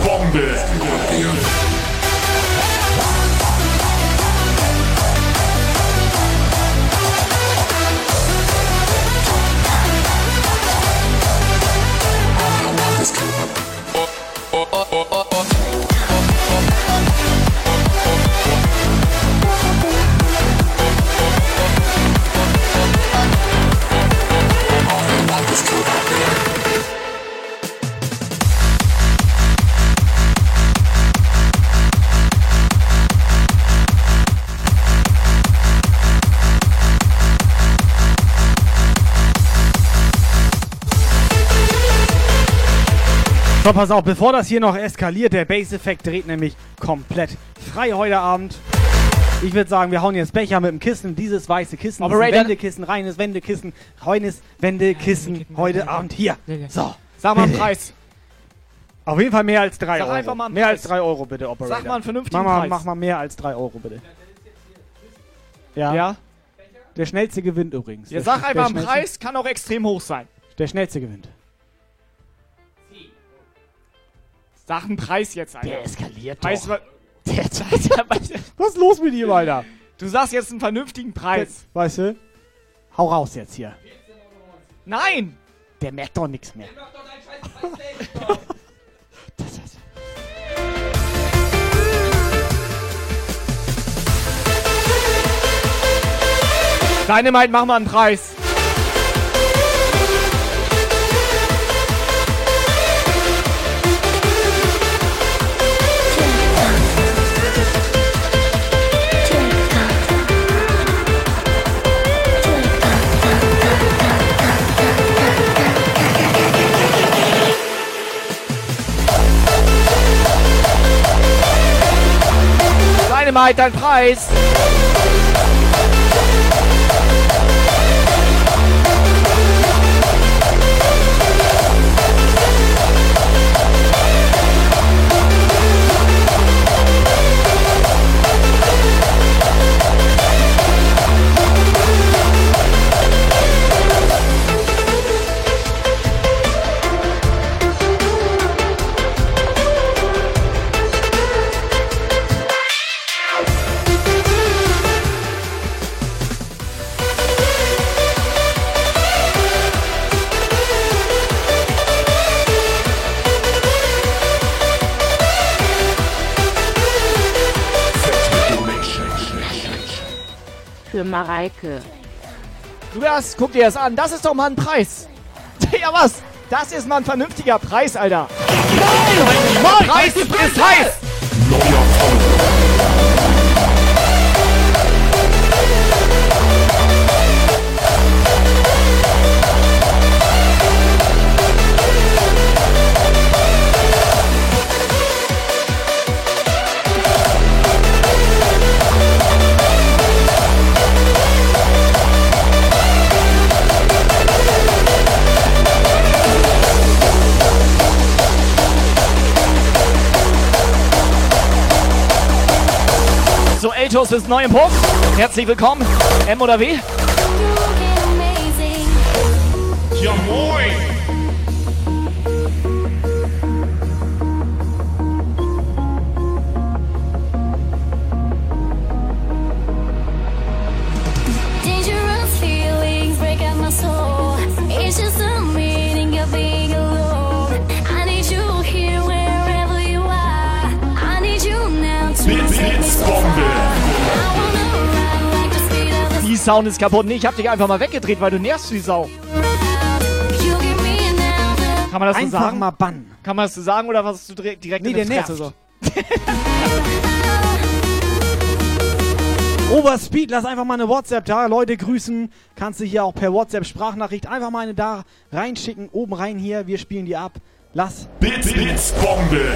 Blitz, So, pass auf, bevor das hier noch eskaliert, der Bass-Effekt dreht nämlich komplett frei heute Abend. Ich würde sagen, wir hauen jetzt Becher mit dem Kissen, dieses weiße Kissen, Operator. Wendekissen, reines Wendekissen, reines Wendekissen heute Abend hier. So, Sag mal einen. Preis. Auf jeden Fall mehr als 3 Sag Euro. einfach mal einen mehr Preis. als 3 Euro bitte, Operator. Sag mal einen vernünftigen mach mal, Preis. Mach mal mehr als 3 Euro bitte. Ja. Ja? Der schnellste gewinnt übrigens. Ja, Der sag einfach einen schnellste- Preis, kann auch extrem hoch sein. Der schnellste gewinnt. Sag einen Preis jetzt, Alter. Der eskaliert Weißt doch. du, [laughs] der, [laughs] Was ist los mit ihm, Alter? Du sagst jetzt einen vernünftigen Preis. Weißt du? Hau raus jetzt hier. Nein! Der merkt doch nichts mehr. Dynamite, mach mal einen Preis. Dynamite, dein Preis. Für Mareike. Du das, guck dir das an. Das ist doch mal ein Preis. [laughs] Ja, was? Das ist mal ein vernünftiger Preis, Alter. Nein! Mann, Preis ist heiß! Eltos ist neu im Punkt. Herzlich willkommen. M oder W? Ja Sound ist kaputt. Nee, ich hab dich einfach mal weggedreht, weil du nervst wie Sau. Kann man das so Einfach sagen? mal bannen. Kann man das so sagen oder was du direkt, direkt Nee, in der Fresse nervt. so? [laughs] Overspeed, lass einfach mal eine WhatsApp da. Leute grüßen. Kannst du hier auch per WhatsApp Sprachnachricht einfach mal eine da reinschicken. Oben rein hier. Wir spielen die ab. Lass. Bits, Bits, Bombe.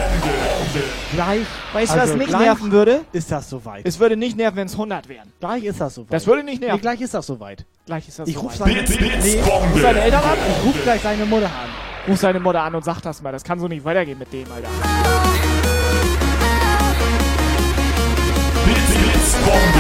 Gleich. Weißt du, Also was mich nerven würde? Ist das soweit? Es würde nicht nerven, wenn es 100 wären. Gleich ist das soweit. Das würde nicht nerven. Nee, gleich ist das soweit. Gleich ist das Ich soweit. ruf seine, Bits, Bits, nee, Bombe. Ruf seine Eltern an? ich ruf gleich seine Mutter an. Ruf seine Mutter an und sag das mal. Das kann so nicht weitergehen mit dem, Alter. Bits, Bits, Bombe.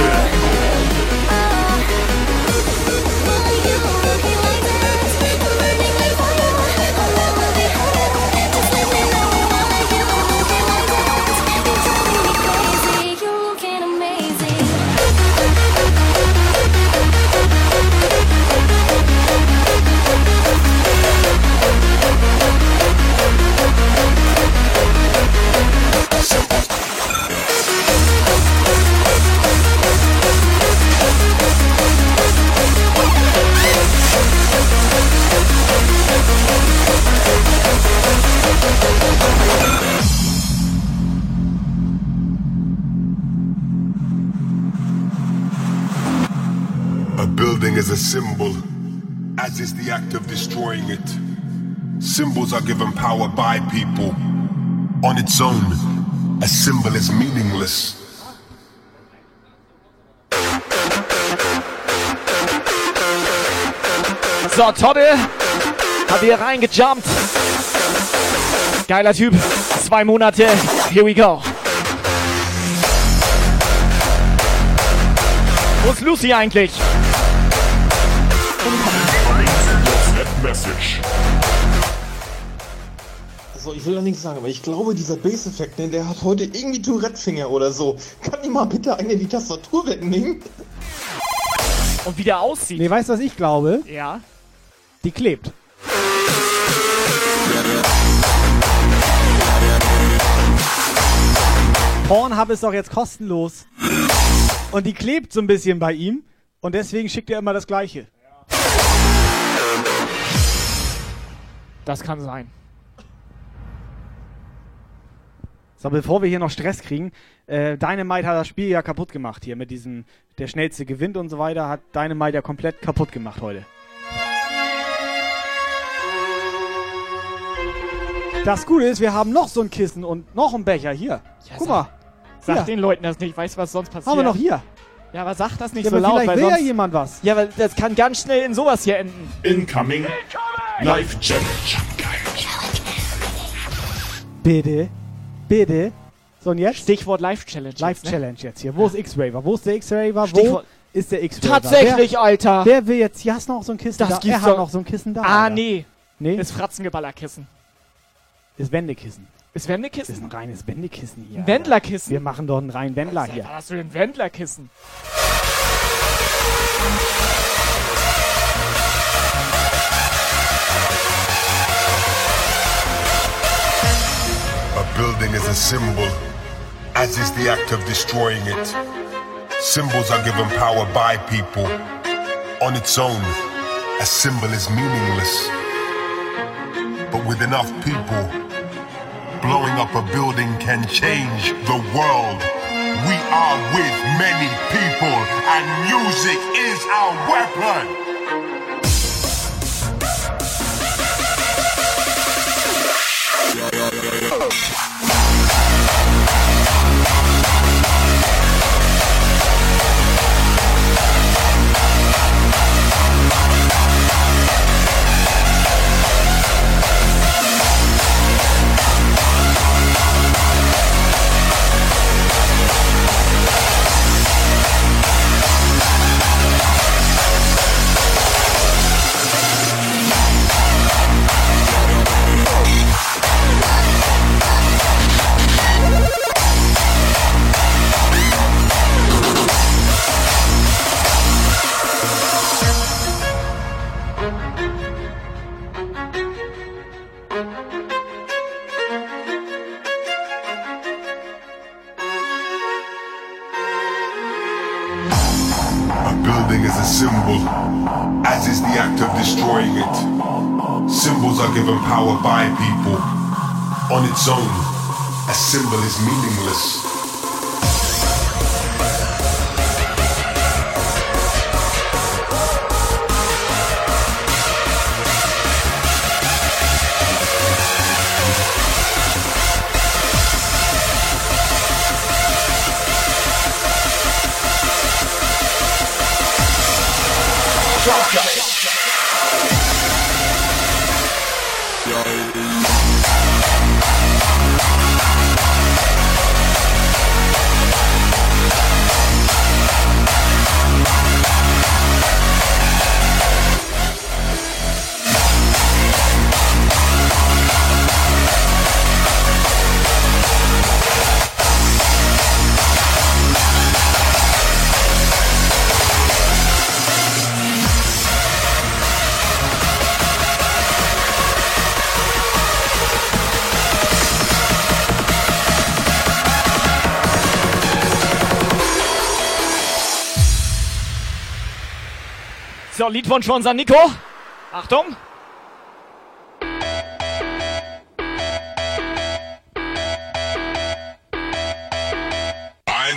A building is a symbol, as is the act of destroying it. Symbols are given power by people. On its own, a symbol is meaningless. So, Todde hat hier reingejumpt. Geiler Typ. Zwei Monate. Here we go. Wo ist Lucy eigentlich? Also ich will da nichts sagen, aber ich glaube, dieser Bass-Effekt, ne, der hat heute irgendwie Tourette-Finger oder so. Kann ich mal bitte eine die Tastatur wegnehmen? Und wie der aussieht. Nee, weißt du, was ich glaube? Ja. Die klebt. Pornhub ist doch jetzt kostenlos. Und die klebt so ein bisschen bei ihm. Und deswegen schickt er immer das Gleiche. Das kann sein. So, bevor wir hier noch Stress kriegen, äh, Dynamite hat das Spiel ja kaputt gemacht hier mit diesem, der schnellste gewinnt und so weiter, hat Dynamite ja komplett kaputt gemacht heute. Das Gute ist, wir haben noch so ein Kissen und noch einen Becher hier. Guck mal. Sag Hier. den Leuten das nicht. Weißt du, was sonst passiert? Haben wir noch hier. Ja, aber sag das nicht Ja, so aber laut, vielleicht weil will ja sonst... jemand was. Ja, weil das kann ganz schnell in sowas hier enden. Incoming. Live Challenge. Bitte. Bitte. So und jetzt? Stichwort Live-Challenge. Live Challenge jetzt hier. Wo ist X-Raver? Wo ist der X-Raver? Wo Stichwort- ist der X-Raver? Tatsächlich, wer, Alter. Wer will jetzt? Hier hast du noch so ein Kissen Das da. gibt's er hat noch so ein Kissen da. Ah, Alter. nee. Nee? Ist Fratzengeballerkissen. Ist Wendekissen. Ist Wendekissen? ist ein reines Wendekissen hier. Ein Wendlerkissen? Wir machen doch einen reinen Wendler hier. Was hast du denn Wendlerkissen? Is a symbol, as is the act of destroying it. Symbols are given power by people. On its own, a symbol is meaningless. But with enough people, blowing up a building can change the world. We are with many people, and music is our weapon. A On its own, a symbol is meaningless. Liedwunsch von unserem Nico. Achtung.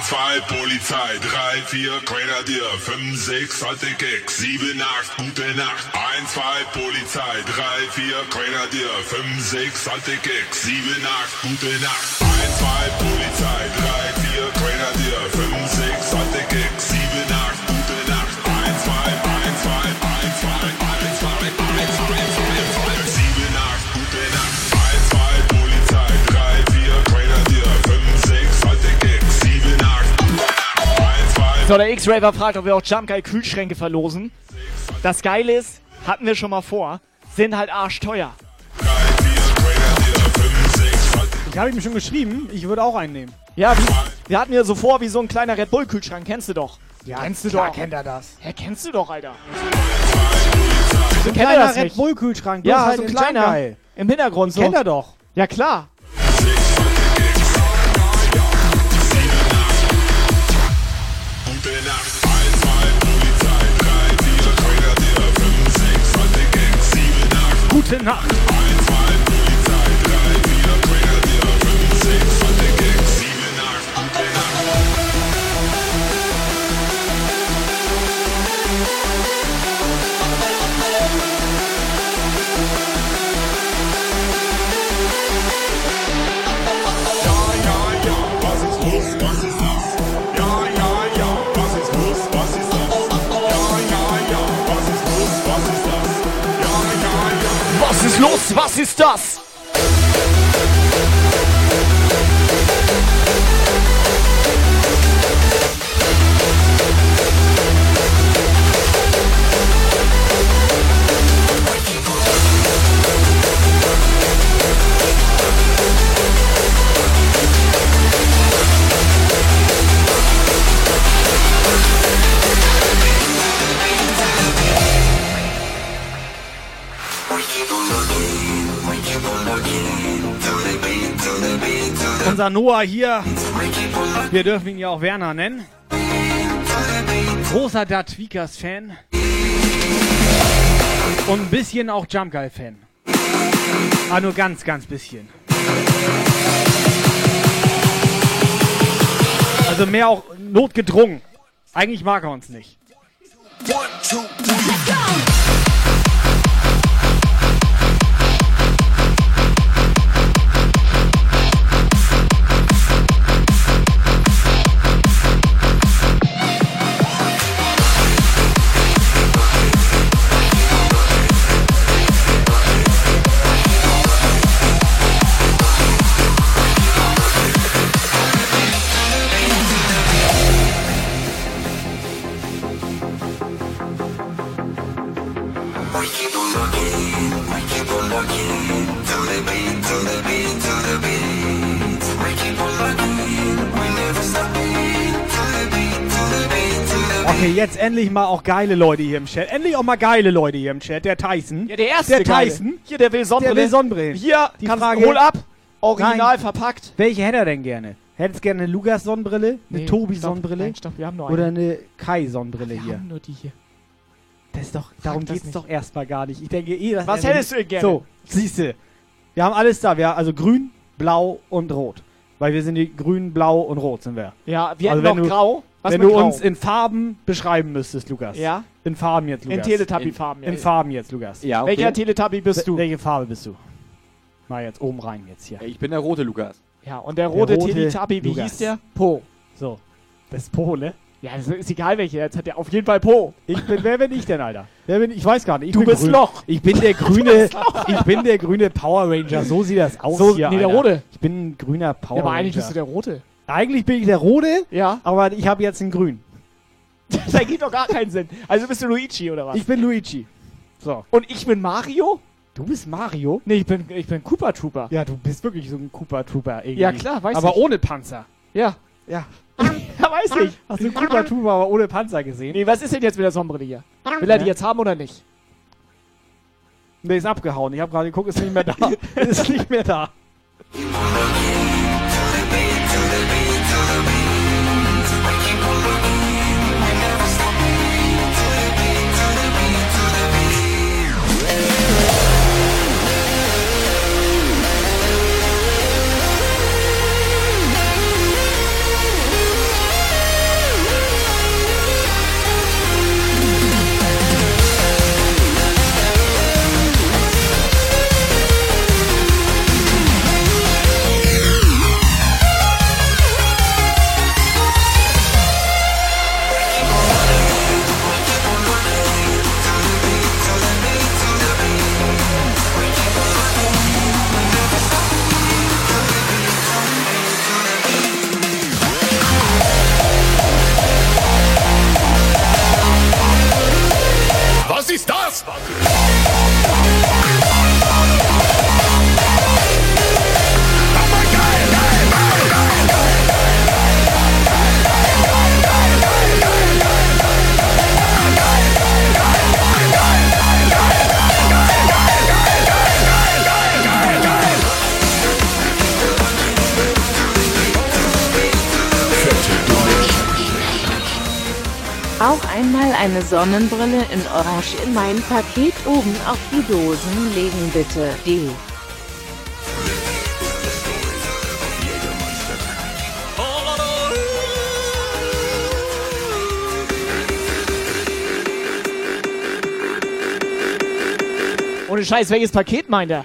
Zwei, Polizei, drei, vier, Grenadier, fünf, sechs, alte Keks, sieben, acht, gute Nacht. Eins, zwei, Polizei, drei, vier, Grenadier, fünf, sechs, alte Keks, sieben, acht, gute Nacht. Eins, zwei, Polizei, drei, vier, Grenadier, fünf, sechs, alte So, der X-Raver fragt, ob wir auch Jump Guy Kühlschränke verlosen. Das Geile ist, hatten wir schon mal vor, sind halt arschteuer. Ich habe ihm schon geschrieben, ich würde auch einen nehmen. Ja, wie, wir hatten ja so vor wie so ein kleiner Red Bull Kühlschrank, kennst du doch. Ja, kennst du klar doch. kennt er das. Ja, kennst du doch, Alter. So ein Kennt er kleiner das Red nicht? Bull Kühlschrank. Ja, halt so ein in kleiner. Im Hintergrund so. Kennt er doch. Ja, klar. Gute. Los? Was ist das? Unser Noah hier. Wir dürfen ihn ja auch Werner nennen. Großer Da Tweakers Fan. Und ein bisschen auch Jump Guy Fan. Aber nur ganz, ganz bisschen. Also mehr auch notgedrungen. Eigentlich mag er uns nicht. Okay, jetzt endlich mal auch geile Leute hier im Chat. Endlich auch mal geile Leute hier im Chat. Der Tyson. Ja, der erste Der Geile. Tyson. Hier, der will Sonnenbrille. Der will Sonnenbrillen. Hier, Die kannst Frage- hol ab. Original Nein. verpackt. Welche hätte er denn gerne? Hättest gerne eine Lugas-Sonnenbrille, eine Nee, Tobi-Sonnenbrille wir haben oder eine. Kai-Sonnenbrille Wir hier? haben nur die hier. Das ist doch, darum das geht's nicht. doch erstmal gar nicht. Ich denke eh, dass Was hättest du denn gerne? So, siehste. Wir haben alles da. Wir, also grün, blau und rot. Weil wir sind die grün, blau und rot sind wir. Ja, wir Also hätten wenn noch du- grau. Was wenn du grau? uns in Farben beschreiben müsstest, Lukas. Ja? In Farben jetzt, In Lukas. Teletubby-Farben, In, ja. in Farben jetzt, Lukas. Ja, okay. Welcher Teletubby bist du? Welche Farbe bist du? Mal jetzt oben rein jetzt hier. Ich bin der rote Lukas. Ja, und der rote, rote Teletubby, wie Lukas. hieß der? Po. So. Das ist Pole. Ja, das ist egal welche. Jetzt hat der auf jeden Fall Po. Ich bin, wer bin ich denn, Alter? Wer bin ich? Ich weiß gar nicht. Ich Du bin bist grün. Loch. Ich bin der [laughs] grüne, ich bin der grüne Power Ranger. So sieht das [laughs] aus So, hier, nee, der Alter. rote. Ich bin ein grüner Power Ja, aber Ranger. eigentlich bist du der Rote. Eigentlich bin ich der rote, Ja. aber ich habe jetzt einen grün. [laughs] Das ergibt doch gar keinen Sinn. Also bist du Luigi oder was? Ich bin Luigi. So. Und ich bin Mario? Du bist Mario? Nee, ich bin, ich bin Koopa Trooper. Ja, du bist wirklich so ein Koopa Trooper irgendwie. Ja, klar, weiß aber ich. ohne Panzer. Ja. Ja. Ja, [laughs] weiß ich. Hast du Koopa Trooper aber ohne Panzer gesehen? Nee, was ist denn jetzt mit der Sonnenbrille hier? Will er die jetzt haben oder nicht? Nee, ist abgehauen. Ich habe gerade geguckt, ist nicht mehr da. [laughs] ist nicht mehr da. to the beat, to the beat. Ist das? Einmal eine Sonnenbrille in Orange in mein Paket oben auf die Dosen legen bitte. D. Ohne Scheiß, welches Paket meint er?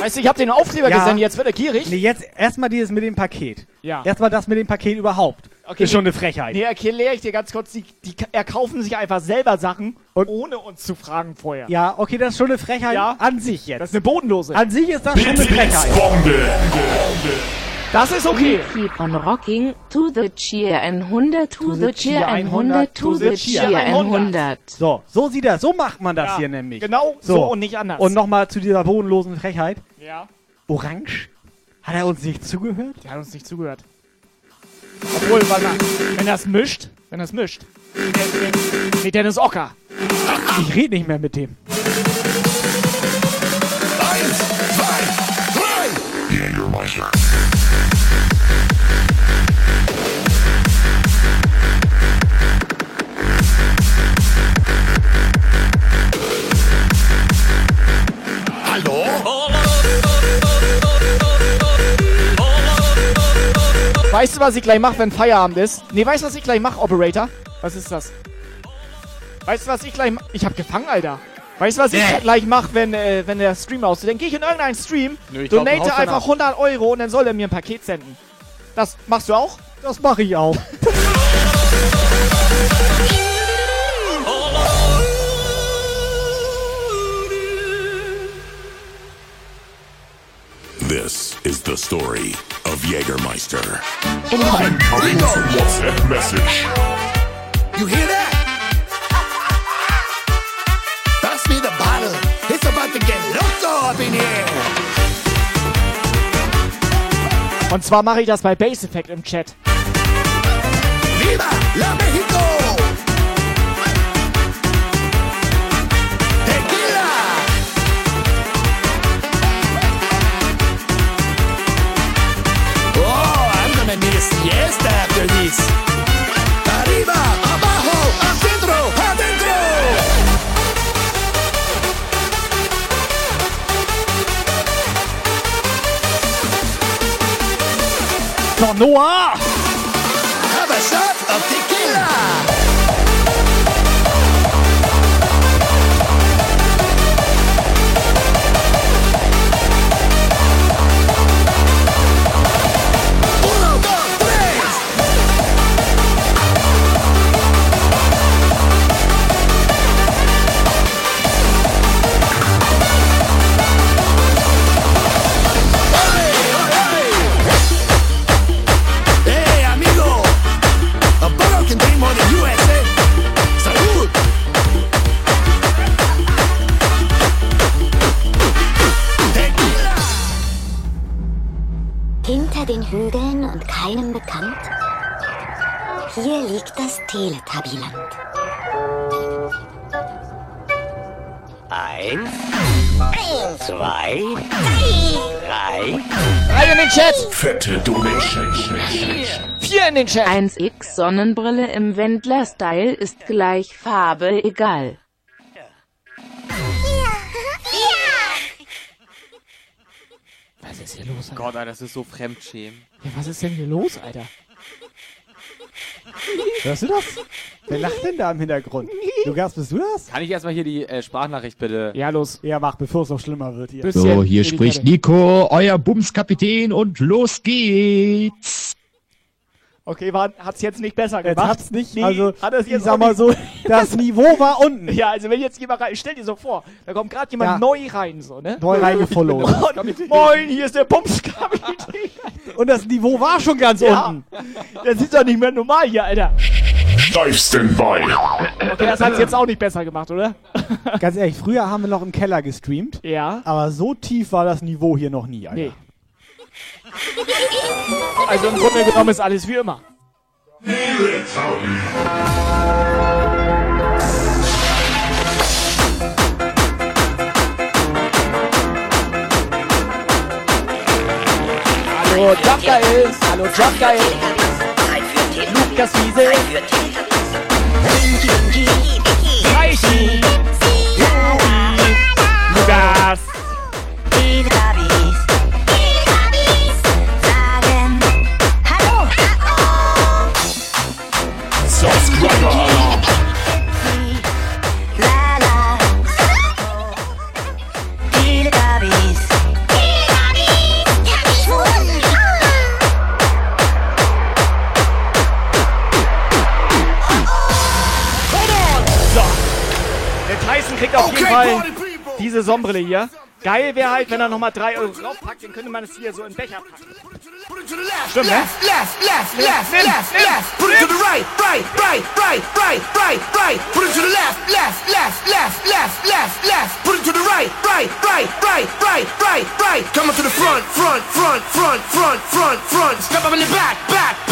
Weißt du, ich hab den Aufkleber Ja. gesendet, jetzt wird er gierig. Nee, jetzt erstmal dieses mit dem Paket. Ja. Erstmal das mit dem Paket überhaupt. Okay, ist schon eine Frechheit. Nee, erkläre ich dir ganz kurz. Die, die erkaufen sich einfach selber Sachen, ohne uns zu fragen vorher. Ja, okay, das ist schon eine Frechheit Ja. an sich jetzt. Das ist eine bodenlose. An sich ist das schon eine Frechheit. Das ist okay. On rocking to the cheer 100 to the cheer 100 to the cheer 100. So, so sieht das. So macht man das Ja, hier nämlich. genau so und nicht anders. Und nochmal zu dieser bodenlosen Frechheit. Ja. Orange? Hat er uns nicht zugehört? Der hat uns nicht zugehört. Obwohl, warte mal, wenn er es mischt, wenn er es mischt. Nee, Dennis Ocker. Ich rede nicht mehr mit dem. Jägermeister. Hallo? Weißt du, was ich gleich mache, wenn Feierabend ist? Nee, weißt du, was ich gleich mache, Operator? Was ist das? Weißt du, was ich gleich mache? Ich hab gefangen, Alter. Weißt du, was ich gleich mache, wenn, äh, wenn der Stream aus ist? Dann gehe ich in irgendeinen Stream, Nö, glaub, donate einfach ab. 100 Euro und dann soll er mir ein Paket senden. Das machst du auch? Das mache ich auch. [laughs] This is the story of Jägermeister. Incoming WhatsApp message. You hear that? Pass me the bottle. It's about to get loco up in here. Und zwar mache ich das bei Base Effect im Chat. Viva la México. Gonna need a siesta after this. Arriba, abajo, adentro, adentro. So, Noah! Have Hügeln und keinem bekannt? Hier liegt das Teletubbyland. Eins, zwei, drei. Drei in den Chat. Fette Donation. Vier in den Chat. 1x Sonnenbrille im Wendler-Style ist gleich Farbe egal. Ist hier los, Alter? Gott, Alter, das ist so Fremdschämen. Ja, was ist denn hier los, Alter? Hörst du das? Wer lacht denn da im Hintergrund? Lukas, bist du das? Kann ich erstmal hier die äh, Sprachnachricht bitte? Ja, los. Ja, mach, bevor es noch schlimmer wird hier. So, hier spricht Nico, euer Bumskapitän und los geht's. Okay, war, hat's jetzt nicht besser Jetzt gemacht. hat's nicht, Nee, also, hat es ich jetzt sag auch mal so, [laughs] das Niveau war unten. Ja, also wenn jetzt jemand rein, stell dir so vor, da kommt gerade jemand Ja. neu rein, so, ne? Neu reingefollowt. [laughs] Moin, hier ist der Bumskapitän. [laughs] Und das Niveau war schon ganz Ja. unten. Das ist doch nicht mehr normal hier, Alter. Dive Standby. Okay, das hat's jetzt auch nicht besser gemacht, oder? Ganz ehrlich, früher haben wir noch im Keller gestreamt. Ja. Aber so tief war das Niveau hier noch nie, Alter. Nee. Also im Grunde genommen ist alles wie immer. Hallo Guys, hallo Guys. Lukas Wiese. Reichi. Lukas. Kriegt auf jeden Fall diese Sonnenbrille hier. Geil wäre halt, wenn er nochmal 3 Euro draufpackt, dann könnte man es hier so in Becher packen. Stimmt, ne? Left, left, left, left, left, left. Put it to the right, right, right, right, right, right, right. Put it to the left, left, left, left, left, left, left. Put it to the right, right, right, right, right, right, right. Coming to the front, front, front, front, front, front, front. Step up in the back, back, back, back, back, back,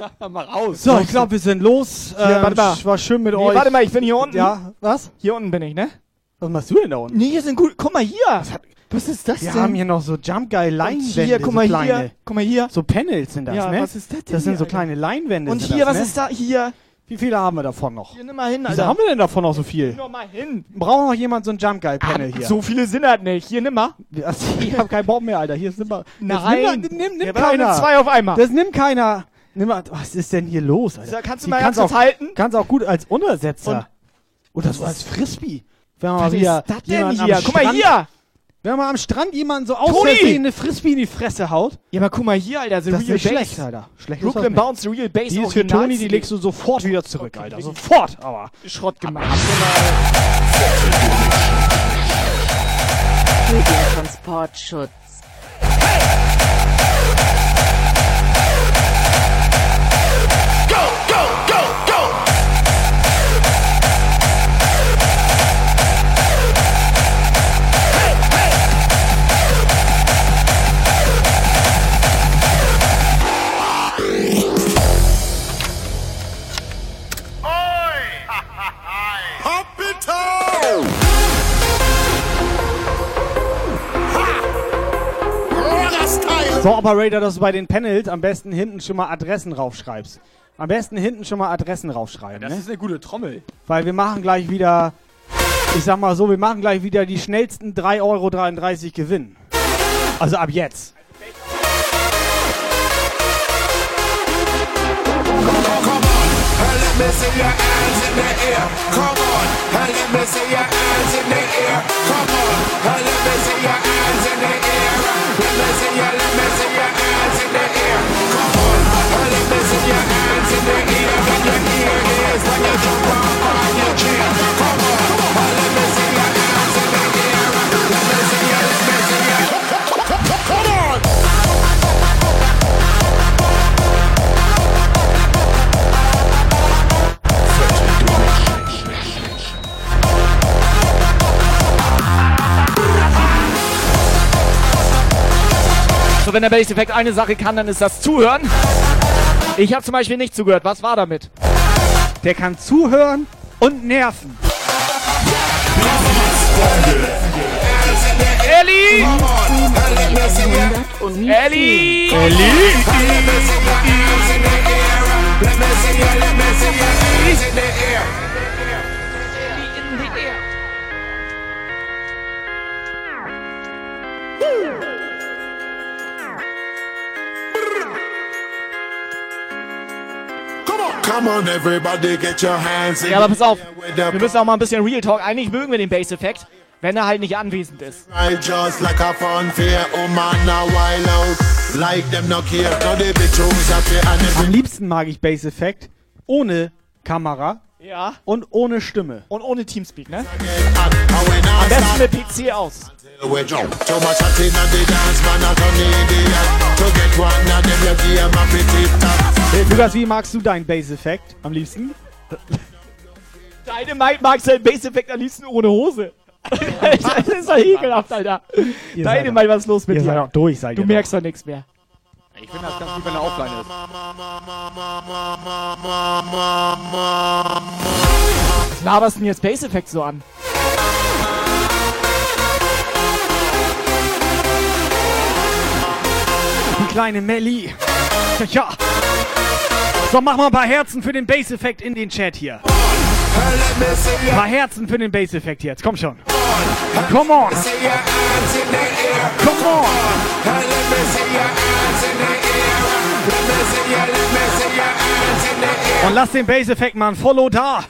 [laughs] Ja, mal raus. So, ich glaube, wir sind los. Hier, Ähm, warte mal. War schön mit Nee, euch. warte mal, ich bin hier unten. Ja, was? Hier unten bin ich, ne? Was machst du denn da unten? Nee, hier sind gut. Guck mal hier. Was ist das Wir denn? haben hier noch so Jump Guy Leinwände. hier, guck so mal kleine. hier. Guck mal hier. So Panels sind das, Ja, ne? was ist das denn Das sind hier, so Alter? kleine Leinwände. Und hier, das, was ne? ist da? Hier. Wie viele haben wir davon noch? Hier, nimm mal hin, Wieso Alter. haben wir denn davon noch so viel? Noch mal hin. Braucht noch jemand so ein Jump Guy Panel hier? So viele sind das nicht. Hier, nimm mal. Also, [laughs] ich hab keinen Bock mehr, Alter. Hier ist nimmer. Nein. Das nimmt, nimm, nimm Ja, keiner. zwei auf einmal. Das nimmt keiner. Nimm mal, was ist denn hier los, Alter? So, kannst du mal kannst ganz auch, halten? Kannst auch gut als Untersetzer. Und- Oder so als Frisbee. Wenn man Was mal wieder ist das denn hier? am Guck mal Strand- hier. Wenn man am Strand jemanden so aussetzt, eine Frisbee in die Fresse haut. Ja, aber guck mal hier, Alter. The Das ist Real nicht Bass. schlecht, Alter. Schlecht ist das Brooklyn. Bounce, The Real Bass. Die ist für Toni, die legst du sofort wieder zurück, Okay, Alter. Sofort, aber. Schrott gemacht. Für den Transportschutz. So, Operator, dass du bei den Panels am besten hinten schon mal Adressen raufschreibst. Am besten hinten schon mal Adressen raufschreiben, Das ne? ist eine gute Trommel. Weil wir machen gleich wieder, ich sag mal so, wir machen gleich wieder die schnellsten 3,33 Euro Gewinn. Also ab jetzt. Come on, let me see your Come on, and let me see your hands in the air. Come on, and let me see your hands in the air. Let me see your, let me see your hands in the air. Come on, and let me see your hands in the air. When your ear is when you jump up on your. So, wenn der Bass Effect eine Sache kann, dann ist das Zuhören. Ich habe zum Beispiel nicht zugehört. Was war damit? Der kann zuhören und nerven. Ellie! Ellie! Come on, Ja, aber pass auf. Wir müssen auch mal ein bisschen Real Talk. Eigentlich mögen wir den Bass Effect, wenn er halt nicht anwesend ist. Am liebsten mag ich Bass Effect ohne Kamera Ja. und ohne Stimme. Und ohne Teamspeak, ne? Am besten mit PC aus. Lukas, wie magst du deinen Bass Effect am liebsten? Deine Mike mag seinen Bass Effect am liebsten ohne Hose. [laughs] das ist doch ekelhaft, Alter. Ihr Deine Mike, was ist los mit ihr dir? seid auch durch, seid du merkst doch nichts mehr. Ich finde das ganz gut, wenn er offline ist. Was laberst du denn jetzt Bass Effect so an? Die kleine Melli. [laughs] Ja. So, mach mal ein paar Herzen für den Bass Effect in den Chat hier. Paar Herzen für den Bass Effect jetzt. Komm schon. Come on. Come on. Und lass den Bass Effect mal ein Follow da.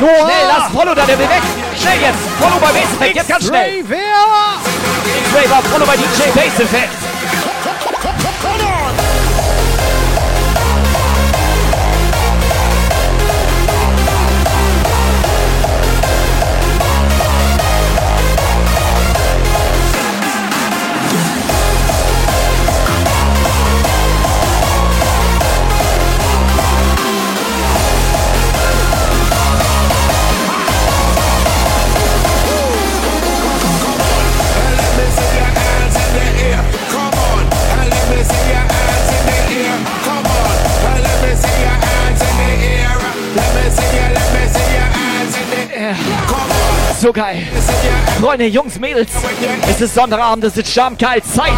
Noah. Schnell, lass Follow da, der will weg. Schnell jetzt. Follow bei Bass Effect, jetzt ganz schnell. Ray, wer? X-Ray war Follow bei DJ Bass So geil. Freunde, Jungs, Mädels. Es ist Sonntagabend, es ist schamkalt. Zeit.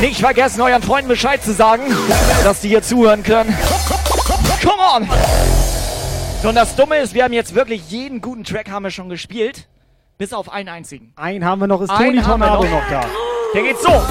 Nicht vergessen, euren Freunden Bescheid zu sagen, dass die hier zuhören können. Come on! So, und das Dumme ist, wir haben jetzt wirklich jeden guten Track haben wir schon gespielt. Bis auf einen einzigen. Einen haben wir noch, ist Toni Tornado noch. noch da. Der geht so.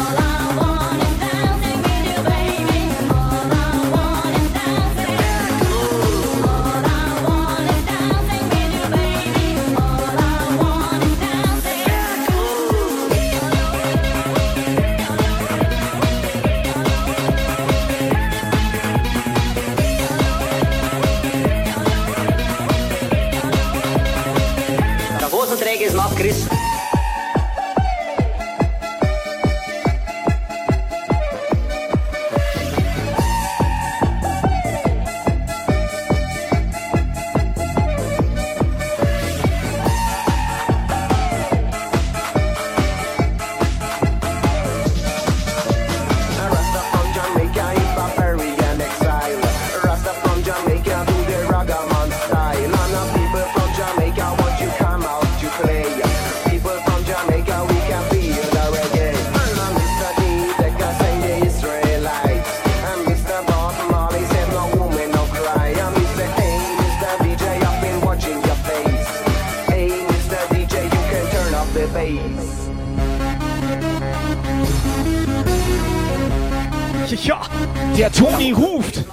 Der Toni ruft.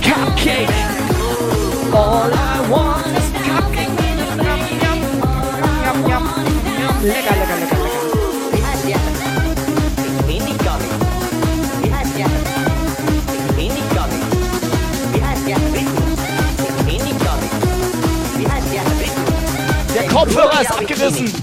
Cupcake. All I want is cupcake. Yum, yum, yum, yum. Lecker, lecker, lecker, lecker. Wie heißt der? Ich bin nicht Gummi. Wie heißt der? Ich bin nicht Gummi. Wie heißt der? Ich bin nicht Gummi. Wie heißt der? Rhythmus. Der Kopfhörer ist abgerissen.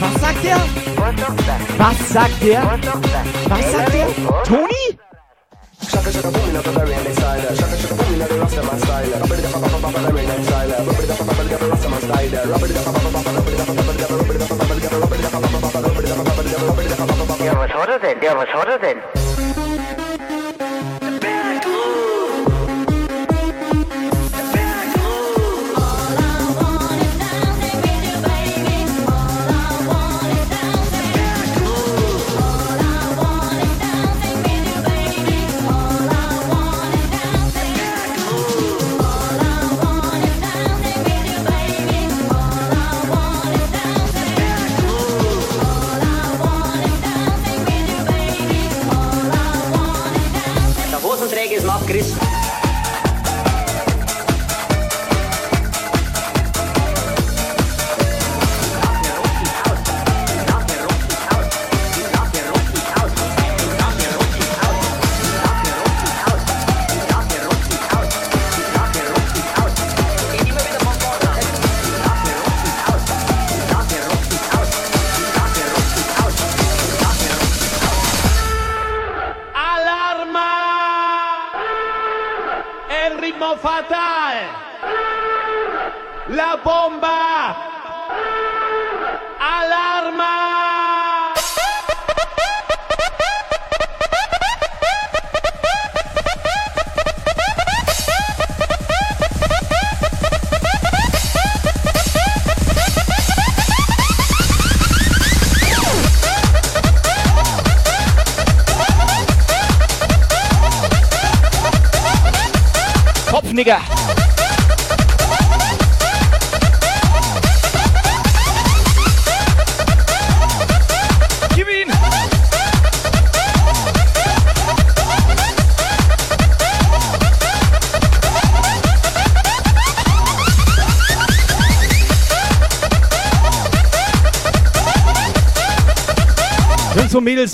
Was sagt er? Was sagt er? Was sagt er? Toni? Shaka shaka boom, another berry and they styler. Shaka shaka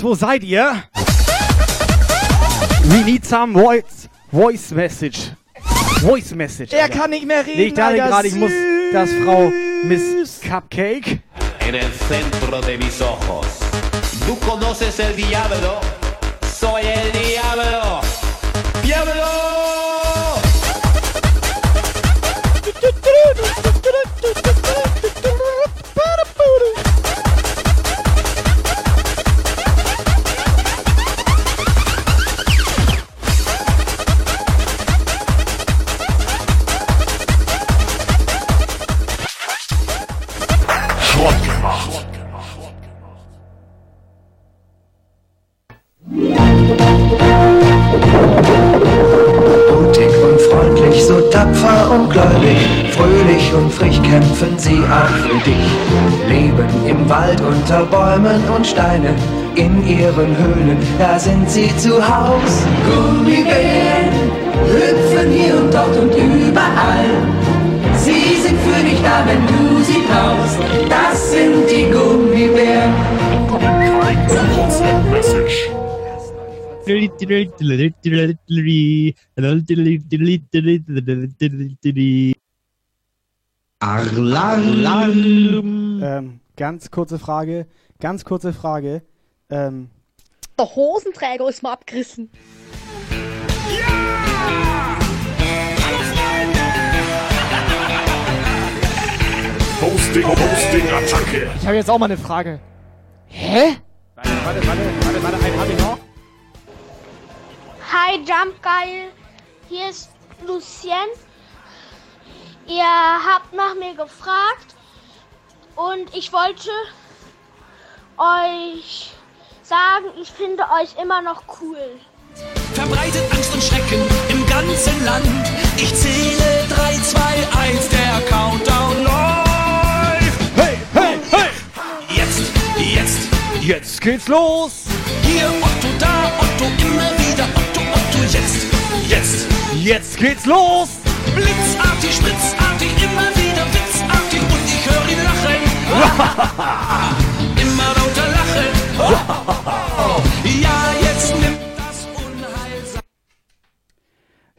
wo seid ihr? We need some voice, voice message. Voice message. Er Alter. kann nicht mehr reden, Nee, ich dachte gerade, ich muss das Frau Miss Cupcake. En el centro de mis ojos. ¿Tú conoces el diablo? Soy el ihren Höhlen, da sind sie zu Haus. Gummibären hüpfen hier und dort und überall. Sie sind für dich da, wenn du sie brauchst. Das sind die Gummibären. Message. Alarm. Ähm, ganz kurze Frage. Ganz kurze Frage. Ähm, Der Hosenträger ist mal abgerissen. Hosting, Hosting, Attacke. Ich habe jetzt auch mal eine Frage. Hä? Warte, warte, warte, warte, warte, einen hab ich noch. Hi, Jump Geil. hier ist Lucien. Ihr habt nach mir gefragt und ich wollte euch sagen, ich finde euch immer noch cool. Verbreitet Angst und Schrecken im ganzen Land. Ich zähle 3, 2, 1, der Countdown läuft. Hey, hey, hey! Jetzt, jetzt, Jetzt geht's los! hier Otto, da Otto, immer wieder Otto, Otto, jetzt, jetzt. Jetzt geht's los! Blitzartig, spritzartig, immer wieder witzartig und ich höre ihn lachen. [laughs] ja, jetzt nimmt das.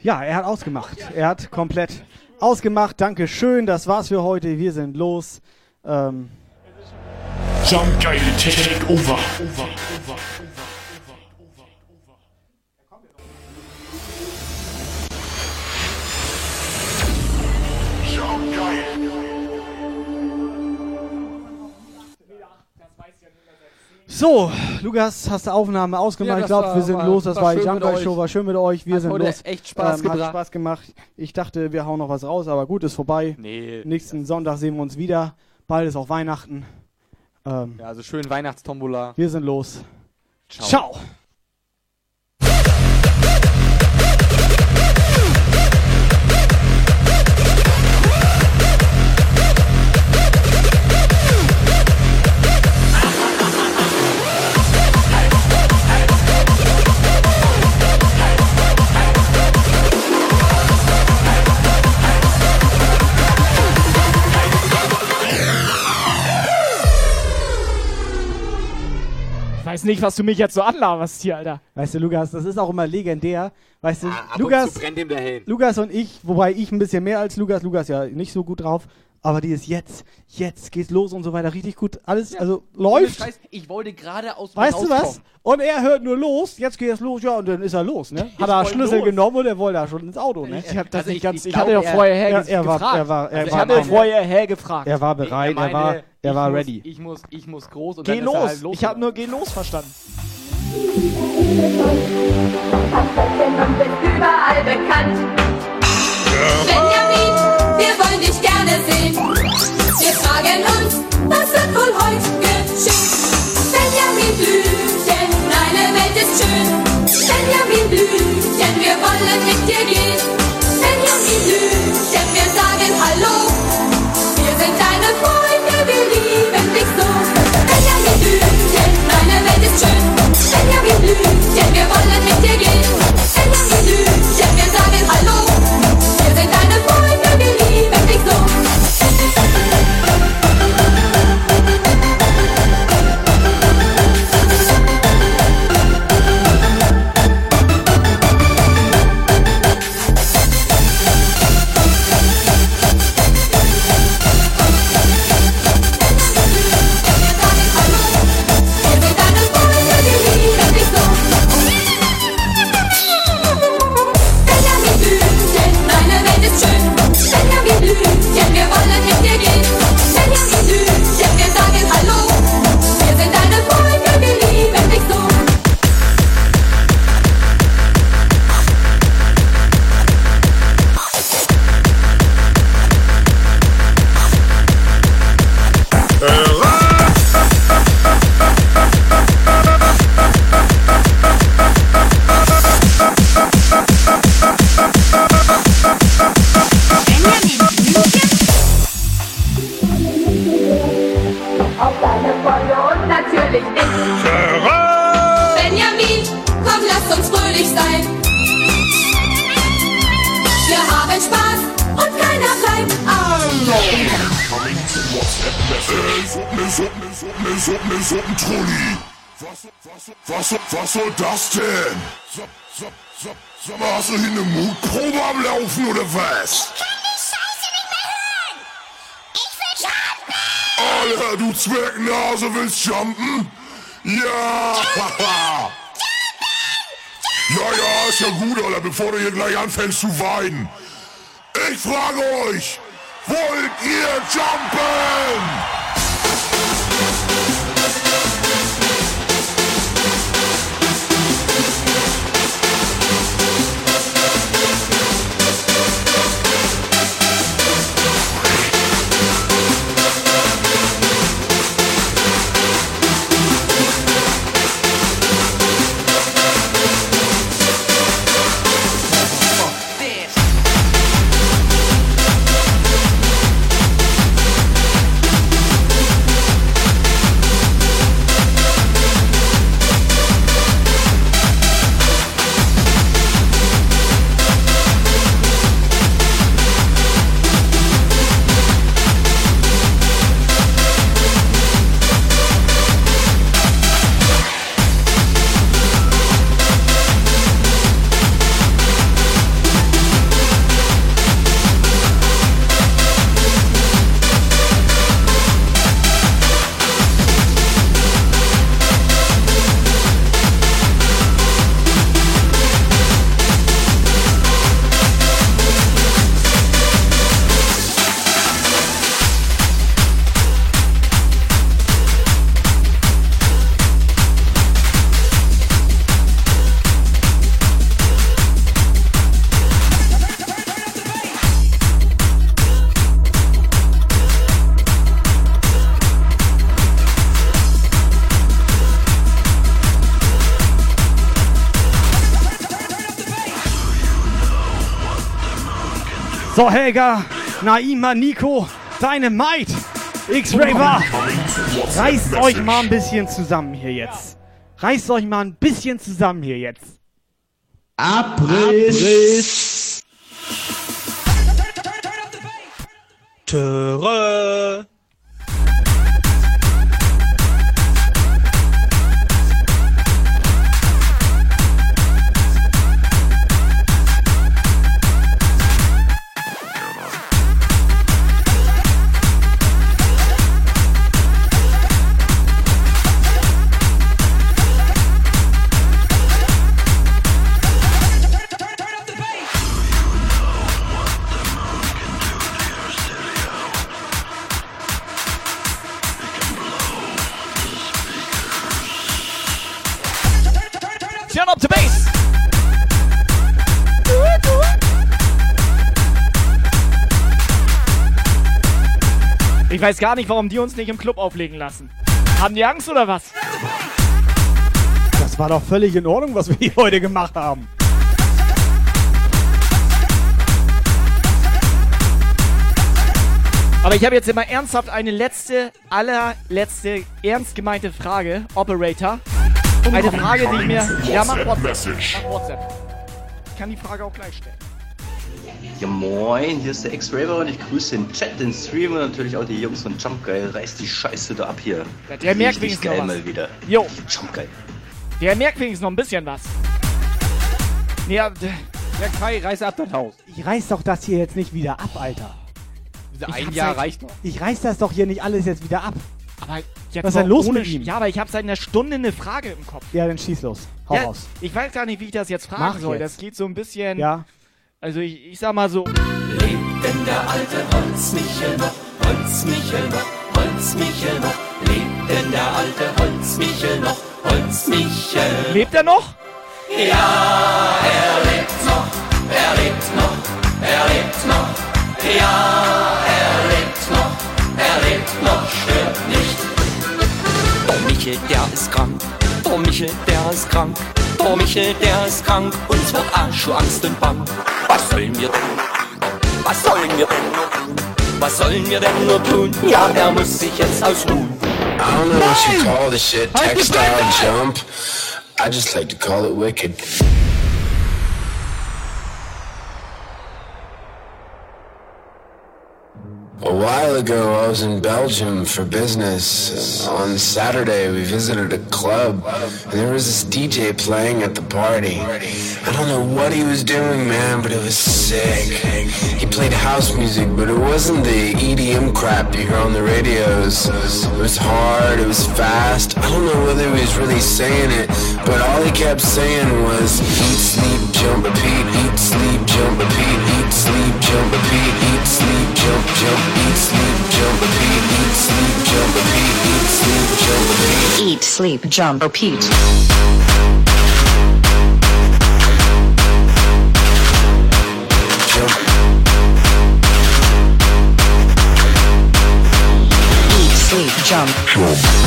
Ja, er hat ausgemacht. Er hat komplett ausgemacht. Dankeschön, das war's für heute. Wir sind los. Ähm, Jump Geile Takeover. Jump so, Lukas, hast du Aufnahme ausgemacht? Ja, ich glaube, wir sind los. Das war war die euch. Show. War schön mit euch. Wir Hat sind heute los. echt Spaß Hat gebracht. Spaß gemacht. Ich dachte, wir hauen noch was raus, aber gut, ist vorbei. Nee. Nächsten Sonntag sehen wir uns wieder. Bald ist auch Weihnachten. Ähm, Ja, also schön Weihnachtstombola. wir sind los. Ciao. Ciao. Weiß nicht, was du mich jetzt so anlaberst hier, Alter. Weißt du, Lukas, das ist auch immer legendär. Weißt du, ab und Lukas, zu brennt ihm der Helm. Lukas und ich, wobei ich ein bisschen mehr als Lukas, Lukas ja nicht so gut drauf, aber die ist jetzt, jetzt geht's los und so weiter, richtig gut. Alles, also läuft. Scheiß, ich wollte gerade aus dem Weißt du was? Und er hört nur los, jetzt geht es los, ja, und dann ist er los, ne? [laughs] Hat er Schlüssel los. genommen und er wollte da schon ins Auto, ne? Ich hab das Also nicht ich- ganz. ich Ich, hatte ja er- vorher her er, er war, gefragt. er war, er ich war, hatte vorher her gefragt. er war Nee, bereit, meinte, er war, er ich war muss, ready. Ich muss, ich muss groß und Geh dann ist er los. halt los. ich habe nur geh los verstanden. überall bekannt. Benjamin, sehen. Wir fragen uns, was wird wohl heute geschehen? Benjamin Blümchen, deine Welt ist schön. Benjamin Blümchen, wir wollen mit dir gehen. Benjamin Blümchen, wir sagen Hallo. Wir sind deine Freunde, wir lieben dich so. Benjamin Blümchen, deine Welt ist schön. Benjamin Blümchen, wir wollen mit dir gehen. Was, soll das denn? So, so, so, sag mal, hast du hier eine Mutprobe am Laufen oder was? Alter, du Zwergnase willst jumpen? Ja! Ja, ja, ist ja gut, Alter, bevor du hier gleich anfängst zu weinen. Ich frage euch, wollt ihr jumpen? Helga, Naima, Nico, deine Might, X-Raver. Reißt euch mal ein bisschen zusammen hier jetzt. Reißt euch mal ein bisschen zusammen hier jetzt. Abriss. Töre. Weiß gar nicht, warum die uns nicht im Club auflegen lassen. Haben die Angst oder was? Das war doch völlig in Ordnung, was wir hier heute gemacht haben. Aber ich habe jetzt immer ernsthaft eine letzte, allerletzte, ernst gemeinte Frage, Operator. Eine Frage, die ich mir. Ja, mach WhatsApp. Mach WhatsApp. Ich kann die Frage auch gleich stellen. Ja moin, hier ist der X-Raver und ich grüße den Chat, den Stream und natürlich auch die Jungs von Jump Geil. Reiß die Scheiße da ab hier. Ja, der merkt wenigstens noch geil was. mal wieder. Jo. Jump Geil. Der merkt wenigstens noch ein bisschen was. Ja, d- Ja, Kai, reiß ab das Haus. Ich reiß doch das hier jetzt nicht wieder ab, Alter. Ich ein Jahr seit- reicht doch. Ich reiß das doch hier nicht alles jetzt wieder ab. aber jetzt Was ist denn los ohne mit ihm? Ja, aber ich habe seit einer Stunde eine Frage im Kopf. Ja, dann schieß los. Hau ja, raus. Ich weiß gar nicht, wie ich das jetzt fragen Mach soll. jetzt. Das geht so ein bisschen. Ja. Also ich, ich sag mal so. Lebt denn der alte Holzmichel noch? Holzmichel noch? Holzmichel noch? Lebt denn der alte Holzmichel noch? Holzmichel. Lebt er noch? Ja, er lebt noch. Er lebt noch. Er lebt noch. Ja, er lebt noch. Er lebt noch. Stirbt nicht. Oh Michel, der ist krank. Oh Michel, der ist krank. Oh Michel, der ist krank. Uns wird Arsch, Angst und Bang. Was sollen wir denn? Was sollen wir denn nur tun? Was sollen wir denn nur tun? Ja, er muss sich jetzt ausruhen. I don't know what you call this shit, textile jump. I just like to call it wicked. A while ago, I was in Belgium for business. On Saturday, we visited a club, and there was this DJ playing at the party. I don't know what he was doing, man, but it was sick. He played house music, but it wasn't the EDM crap you hear on the radios. It was hard, it was fast. I don't know whether he was really saying it, but all he kept saying was eat, sleep, jump, repeat, eat, sleep, jump, repeat, eat, sleep, jump, repeat, eat, sleep, jump, jump, eat, sleep, jump, repeat, Jump jump. eat, sleep, jump,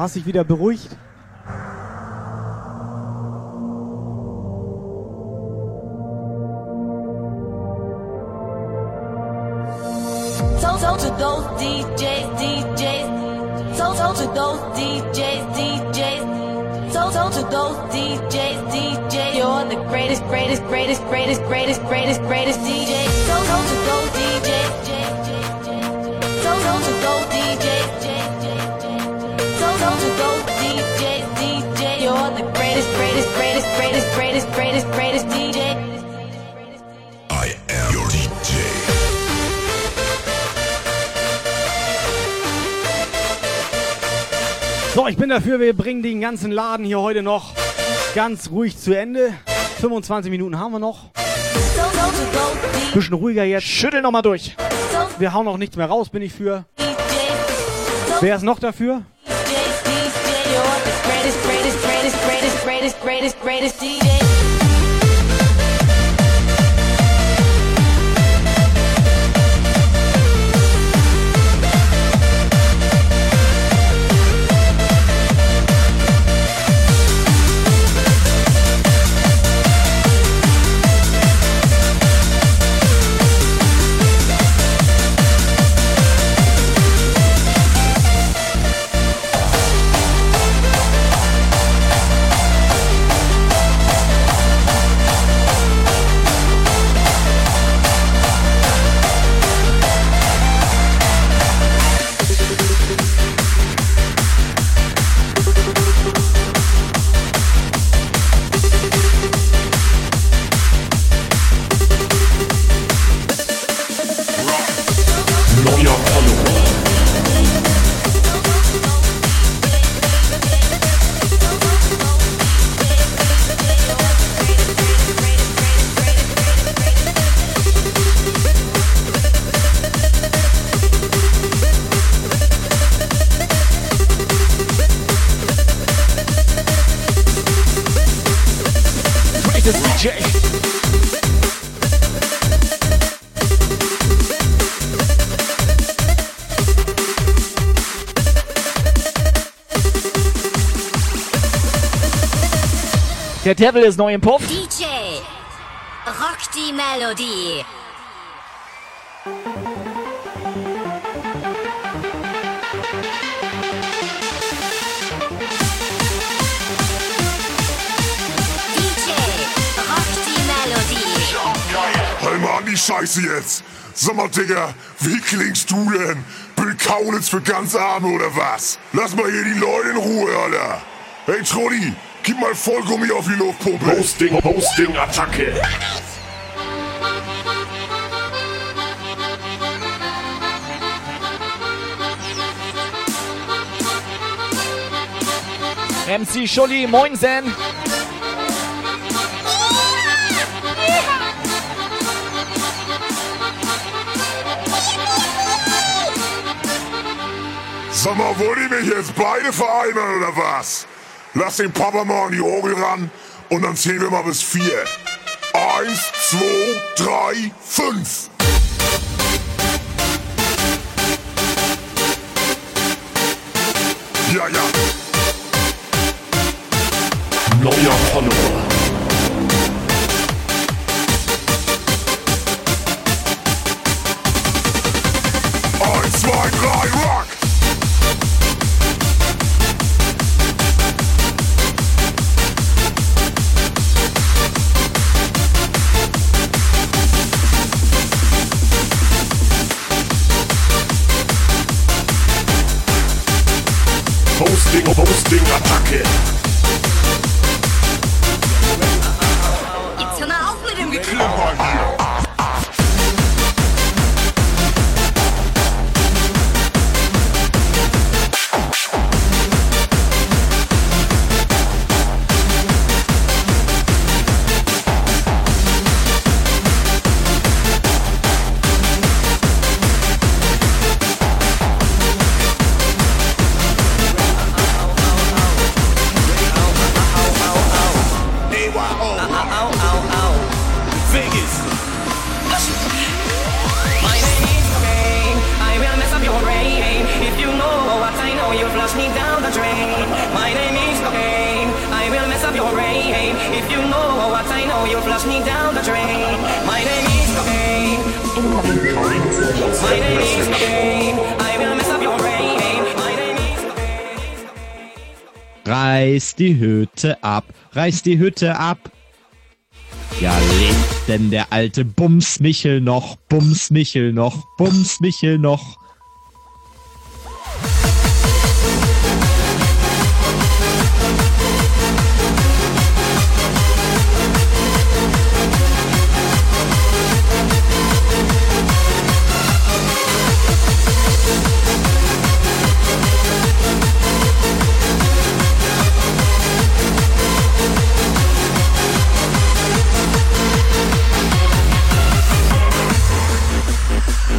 hast dich wieder beruhigt? Dafür, wir bringen den ganzen Laden hier heute noch ganz ruhig zu Ende. 25 Minuten haben wir noch. Bisschen ruhiger jetzt. Schüttel noch mal durch. Wir hauen auch nichts mehr raus, bin ich für. Wer ist noch dafür? Greatest, greatest, greatest, greatest, greatest, greatest, greatest DJ. Devil ist neu im Puff. DJ, rock die Melodie. DJ, rock die Melodie. Hör mal an die Scheiße jetzt. Sag mal, Digga, wie klingst du denn? Bill Kaulitz für ganz Arme oder was? Lass mal hier die Leute in Ruhe, Alter. Hey, Trolli, gib mal Vollgummi auf die Luftpumpe. Posting, Posting, Attacke. MC Scholli, moinsen. Sag mal, wollt ihr mich jetzt beide vereinbaren oder was? Lass den Papa mal an die Orgel ran und dann zählen wir mal bis vier. Eins, zwei, drei, fünf. Reiß die Hütte ab, reiß die Hütte ab. Ja, lebt denn der alte Bums Michel noch, Bums Michel noch,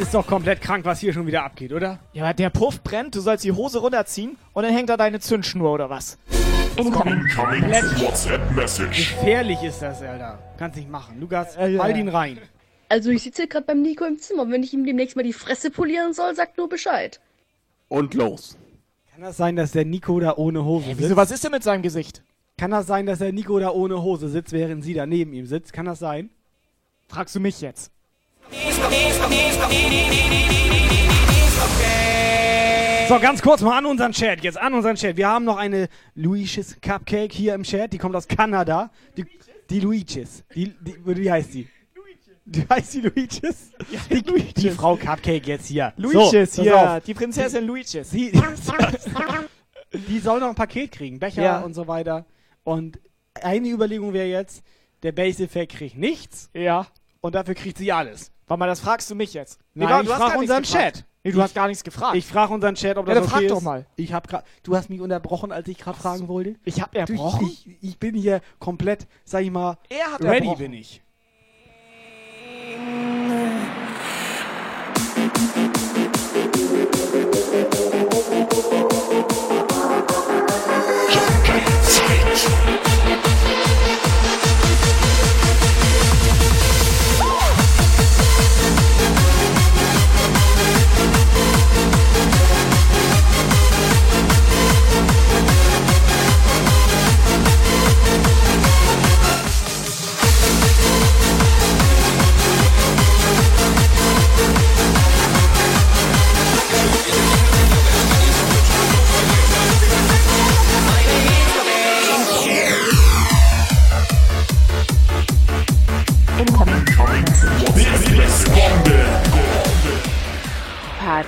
ist doch komplett krank, was hier schon wieder abgeht, oder? Ja, der Puff brennt, du sollst die Hose runterziehen und dann hängt da deine Zündschnur oder was? Incoming WhatsApp Message. Gefährlich ist das, Alter. Kannst nicht machen. Lukas, ja. halt ihn rein. Also ich sitze gerade beim Nico im Zimmer. Wenn ich ihm demnächst mal die Fresse polieren soll, sagt nur Bescheid. Und los. Kann das sein, dass der Nico da ohne Hose sitzt? Wieso, was ist denn mit seinem Gesicht? Kann das sein, dass der Nico da ohne Hose sitzt, während sie da neben ihm sitzt? Kann das sein? Fragst du mich jetzt? So, ganz kurz mal an unseren Chat. Jetzt an unseren Chat. Wir haben noch eine Luigi's Cupcake hier im Chat. Die kommt aus Kanada. Die, die Luigi's. Die, die, wie heißt [laughs] die? Wie heißt die Luigi's? die, die Frau Cupcake jetzt hier. Luigi's, so, auf. Die Prinzessin Luigi's. Die, [laughs] die soll noch ein Paket kriegen. Becher Ja. und so weiter. Und eine Überlegung wäre jetzt, der Base Effect kriegt nichts. Ja. Und dafür kriegt sie alles. Warte mal, das fragst du mich jetzt. Nein, Digga, ich frage unseren. Chat. Nee, du hast gar nichts gefragt. Ich frage unseren Chat, ob Ja, das dann okay frag doch ist. mal. Ich hab grad, du hast mich unterbrochen, als ich gerade fragen wollte. Ich hab Du, erbrochen? Ich, ich bin hier komplett, sag ich mal, Er hat ready erbrochen. bin ich.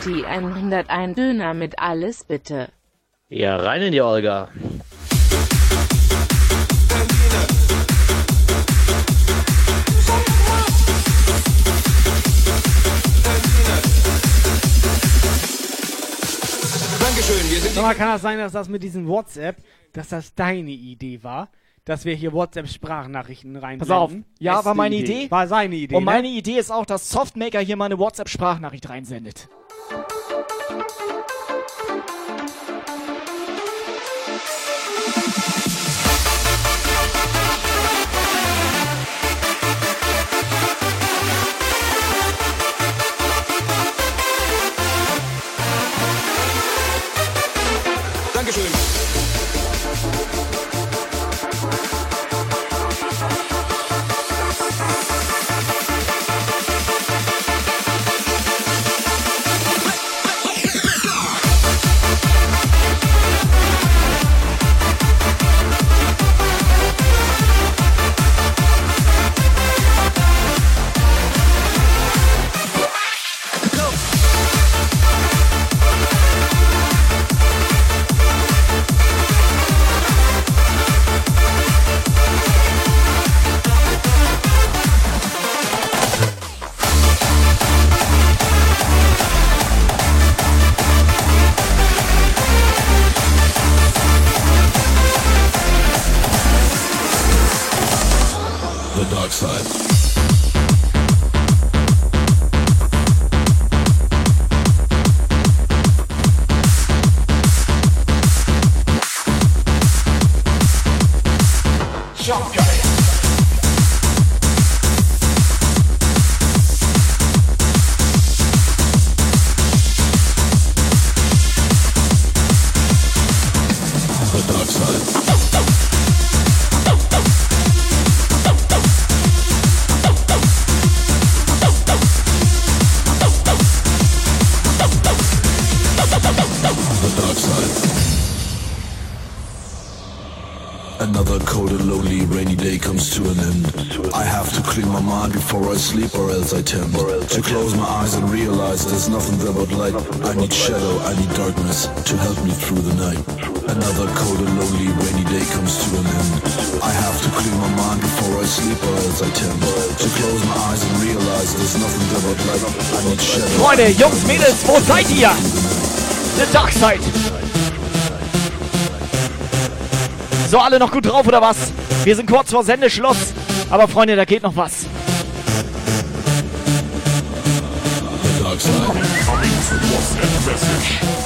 Party 101 Döner mit alles bitte. Ja, rein in die Olga. Dankeschön, wir sind Sag mal, kann das sein, dass das mit diesem WhatsApp, dass das deine Idee war? Dass wir hier WhatsApp-Sprachnachrichten Pass reinblenden? auf. Ja, war meine Idee. War seine Idee, Und meine ne? Idee ist auch, dass Softmaker hier mal eine WhatsApp-Sprachnachricht reinsendet. Else I tend to close my eyes and realize there's nothing there but light. I need shadow, I need darkness to help me through the night. Another cold and lonely rainy day comes to an end. I have to clean my mind before I sleep or else I tend to close my eyes and realize there's nothing there but light. I need shadow. Freunde, Jungs, Mädels, wo seid ihr? The Dark Side. So, alle noch gut drauf oder was? Wir sind kurz vor Sendeschluss. Aber Freunde, da geht noch was. successes.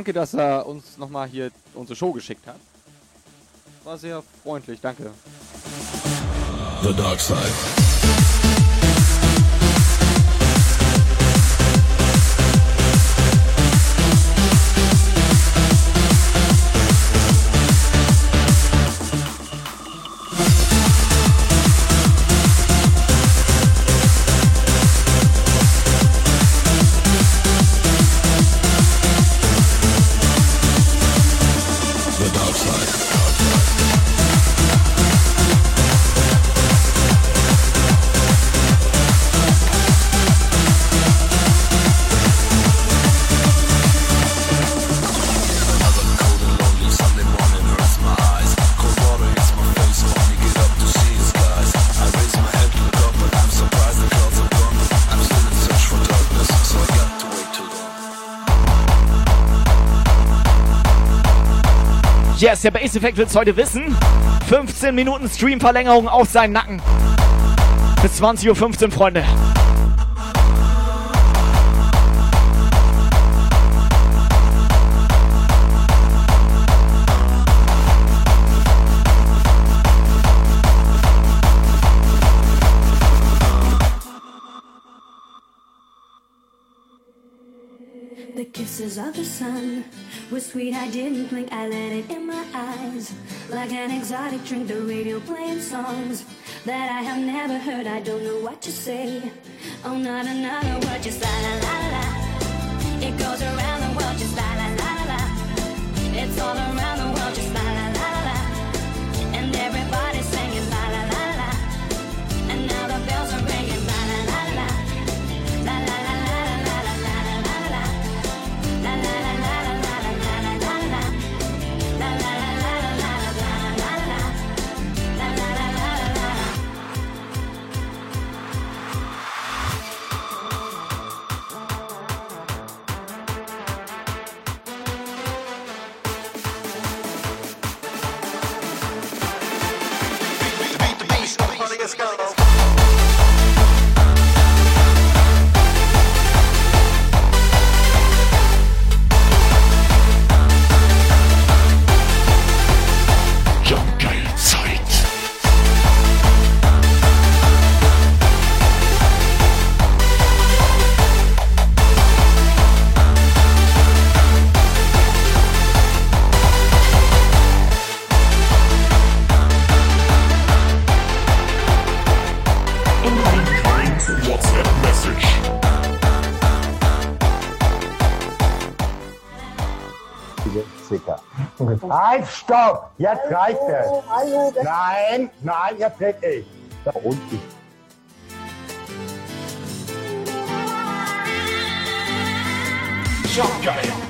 Danke, dass er uns nochmal hier unsere Show geschickt hat. War sehr freundlich, danke. The dark side. Yes, der Bass Effect wird's heute wissen. 15 Minuten Streamverlängerung auf seinen Nacken. Bis 20.15 Uhr, Freunde. The kisses of the sun were sweet. I didn't blink. I let it in my eyes. Like an exotic drink, the radio playing songs that I have never heard. I don't know what to say. Oh, not another word, just la la la la. It goes around the world, just la la la la. It's all around the world, just la Let's go. Halt, stopp! Jetzt reicht es! Nein, nein, jetzt red ich. Da unten. Jump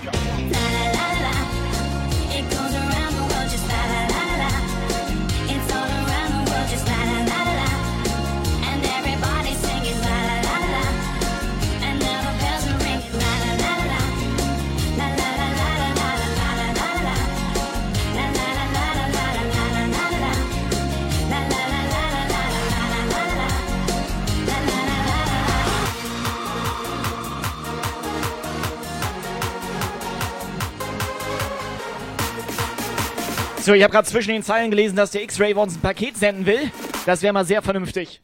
So, ich habe gerade zwischen den Zeilen gelesen, dass der X-Ray uns ein Paket senden will. Das wäre mal sehr vernünftig.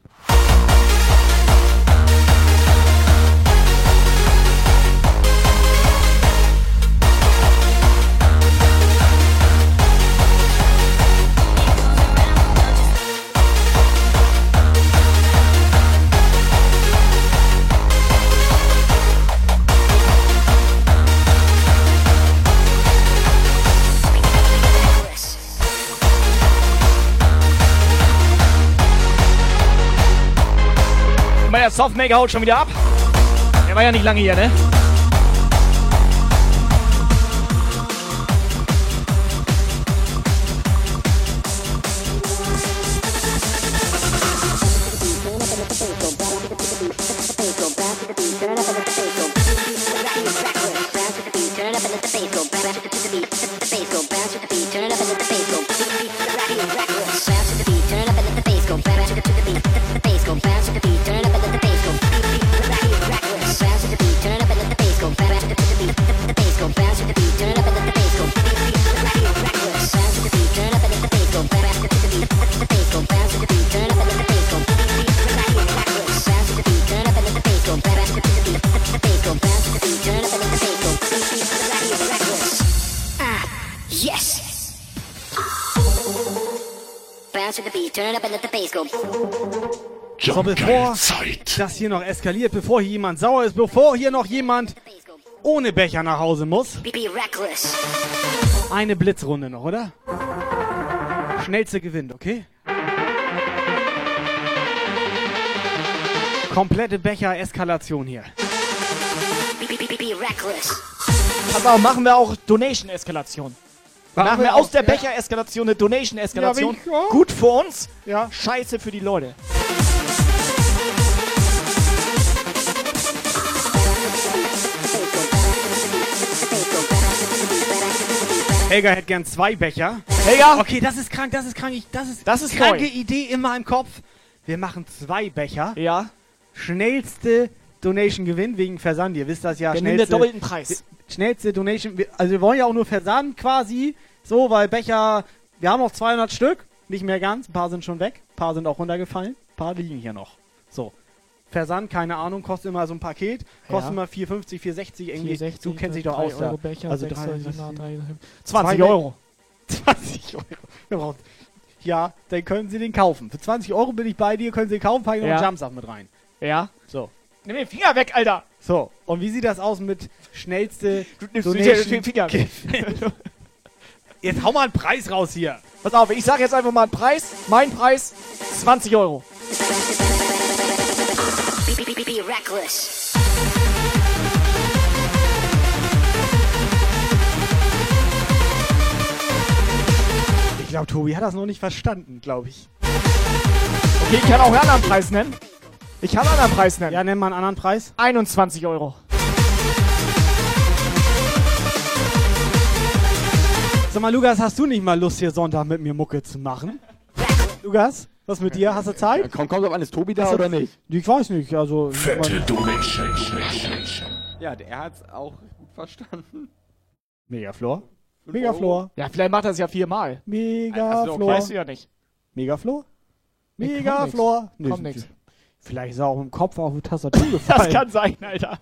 Der Softmaker haut schon wieder ab. Der war ja nicht lange hier, ne? So, bevor das hier noch eskaliert, bevor hier jemand sauer ist, bevor hier noch jemand ohne Becher nach Hause muss. Eine Blitzrunde noch, oder? Schnellste gewinnt, okay? Komplette Becher-Eskalation hier. Auf, machen wir auch Donation-Eskalation. Machen Machen wir wir aus auch, der ja. Becher-Eskalation eine Donation-Eskalation. Ja, Gut für uns, ja. scheiße für die Leute. Helga hätte gern zwei Becher. Helga? Okay, das ist krank, das ist krank. Ich, das ist, Das ist kranke neu. Idee in meinem Kopf. Wir machen zwei Becher. Ja. Schnellste Donation gewinnt wegen Versand. Ihr wisst das ja. Wir nehmen den doppelten Preis. Schnellste Donation. Also wir wollen ja auch nur Versand quasi. So, weil Becher, wir haben noch 200 Stück. Nicht mehr ganz. Ein paar sind schon weg. Ein paar sind auch runtergefallen. Ein paar liegen hier noch. So. Versand, keine Ahnung, kostet immer so ein Paket. Kostet Ja. immer 4,50, 4,60 irgendwie. 4,60, du kennst dich doch aus. da. Euro Becher, also sechs drei, Euro, sieben, was- drei, zwei 20 Be- Euro. 20 Euro. Ja, dann können Sie den kaufen. Für 20 Euro bin ich bei dir, können Sie den kaufen, packe ich noch Ja. einen Jumpsack mit rein. Ja. So. Nimm den Finger weg, Alter. So, und wie sieht das aus mit schnellste Du nimmst Donation? den Finger weg. [laughs] Jetzt hau mal einen Preis raus hier. Pass auf, ich sag jetzt einfach mal einen Preis. Mein Preis 20 Euro. Reckless. Ich glaube, Tobi hat das noch nicht verstanden, glaube ich. Okay, ich kann auch einen anderen Preis nennen. Ich kann einen anderen Preis nennen. Ja, nenn mal einen anderen Preis. 21 Euro. Sag mal, Lukas, hast du nicht mal Lust, hier Sonntag mit mir Mucke zu machen? Lukas, was mit dir? Hast du Zeit? Komm, kommt an, ist Tobi da du- oder nicht? Ich weiß nicht, also... Fette Donation. Ja, der hat's auch gut verstanden. Megaflor. Megaflor. Ja, vielleicht macht er es ja viermal. Megaflor. Weißt du ja nicht. Megaflor? Nee, kommt Megaflor? nix. Kommt nix. Vielleicht ist er auch im Kopf auf die Tastatur [laughs] gefallen. Das kann sein, Alter.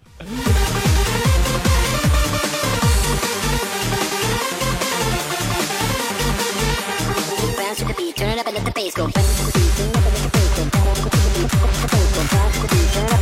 The beat, turn it up and let the bass go. And let the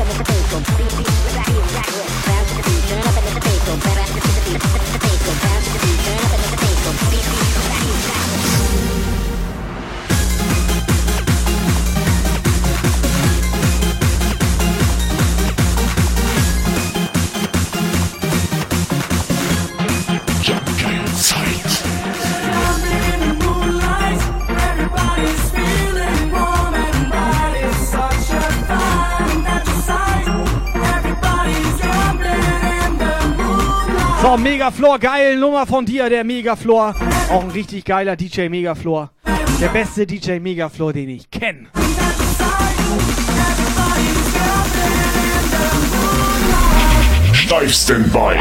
So, Megaflor, geile Nummer von dir, der Megaflor. Auch ein richtig geiler DJ Megaflor. Der beste DJ Megaflor, den ich kenne. Steif Standby.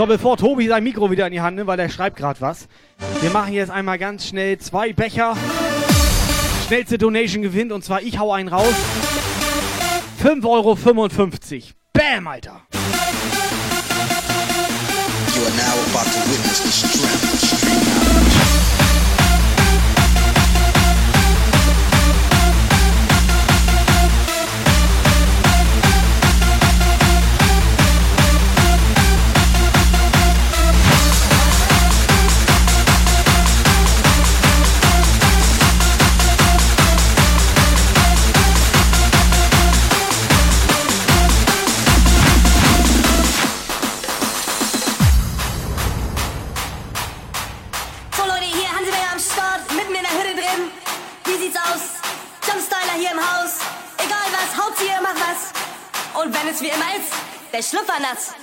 So, bevor Tobi sein Mikro wieder in die Hand nimmt, weil er schreibt gerade was. Wir machen jetzt einmal ganz schnell zwei Becher. Schnellste Donation gewinnt und zwar ich hau einen raus. 5,55 Euro. Bam, Alter. You are now about to witness the strength of Und wenn es wie immer ist, der Schlüpfer nass.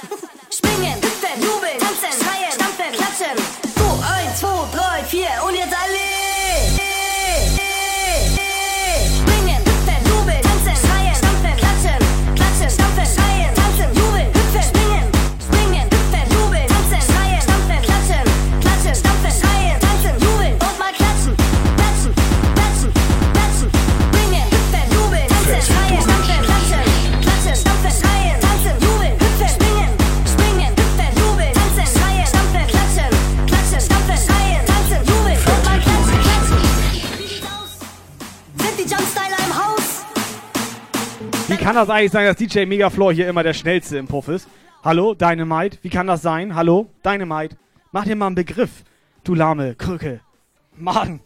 Springen, hüpfen, jubeln, tanzen, schreien, stampfen, klatschen. So, eins, zwei, drei, vier und jetzt kann das eigentlich sein, dass DJ Megafloor hier immer der schnellste im Puff ist? Hallo, Dynamite? Wie kann das sein? Hallo, Dynamite? Mach dir mal einen Begriff, du lahme Krücke. Mann.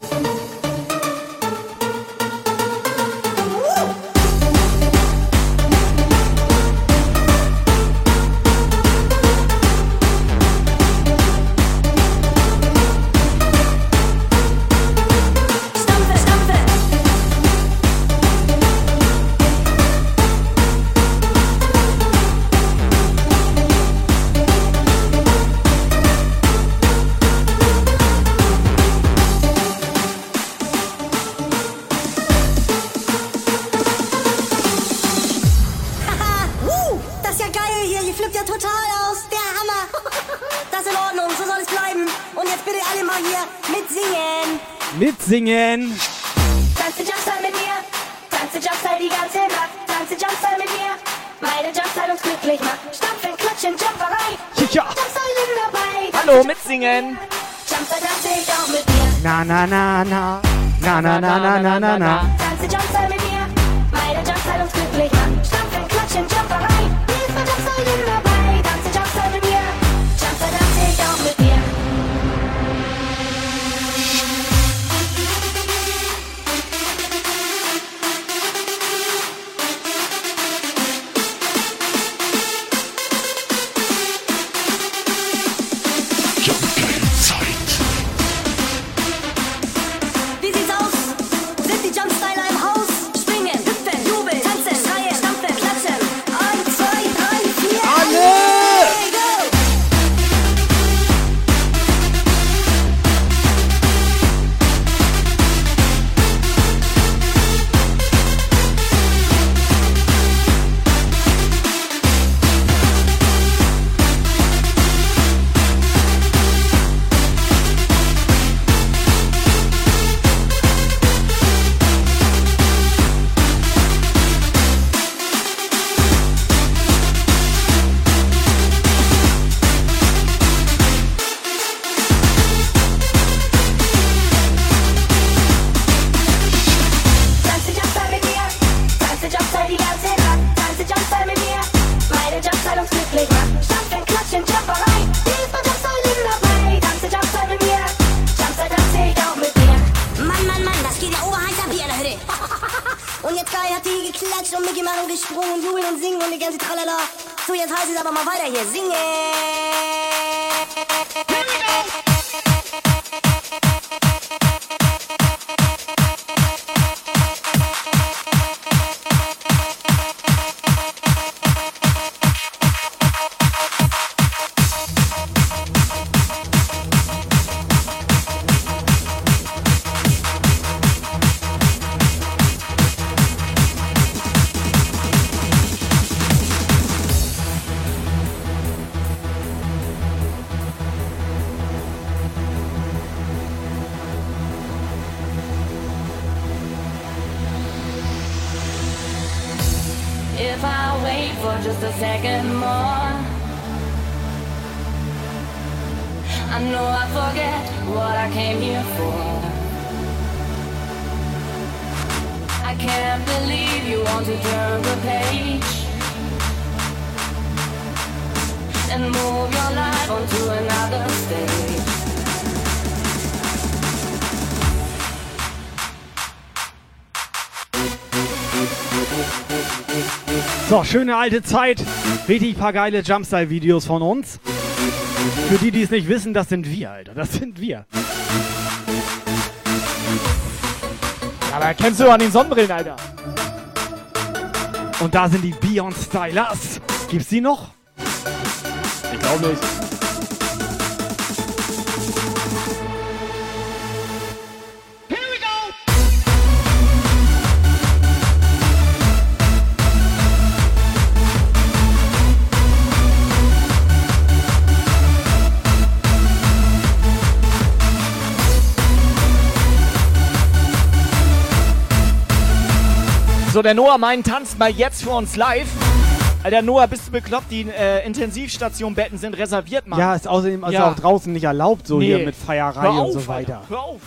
Mitsingen. Tanze Jumpstyle mit mir. Tanze Jumpstyle die ganze Nacht. Tanze Jumpstyle mit mir. Meine Jumpstyle uns glücklich macht. Stampfen, klatschen, Jumperei. Ja. Jumpstyle sind dabei. Hallo, mitsingen. Jumpstyle tanze ich auch mit dir. Na, na, na, na. Na, na, na, na, na, na, na. Tanze Mann gesprungen und jubeln und singen und die ganze Tralala. So, jetzt heißt es aber mal weiter hier. Singen. If schöne alte Zeit. Richtig paar geile Jumpstyle-Videos von uns. Für die, die es nicht wissen, das sind wir, Alter. Das sind wir. Ja, aber kennst du an den Sonnenbrillen, Alter. Und da sind die Beyond Stylers. Gibt's die noch? Ich glaube nicht. So, der Noah meint, tanzt mal jetzt für uns live. Alter, Noah, bist du bekloppt? Die äh, Intensivstationbetten sind reserviert, Mann. Ja, ist außerdem ist Ja. auch draußen nicht erlaubt, so Nee. hier mit Feierei Hör und auf, so Alter. weiter. Hör auf.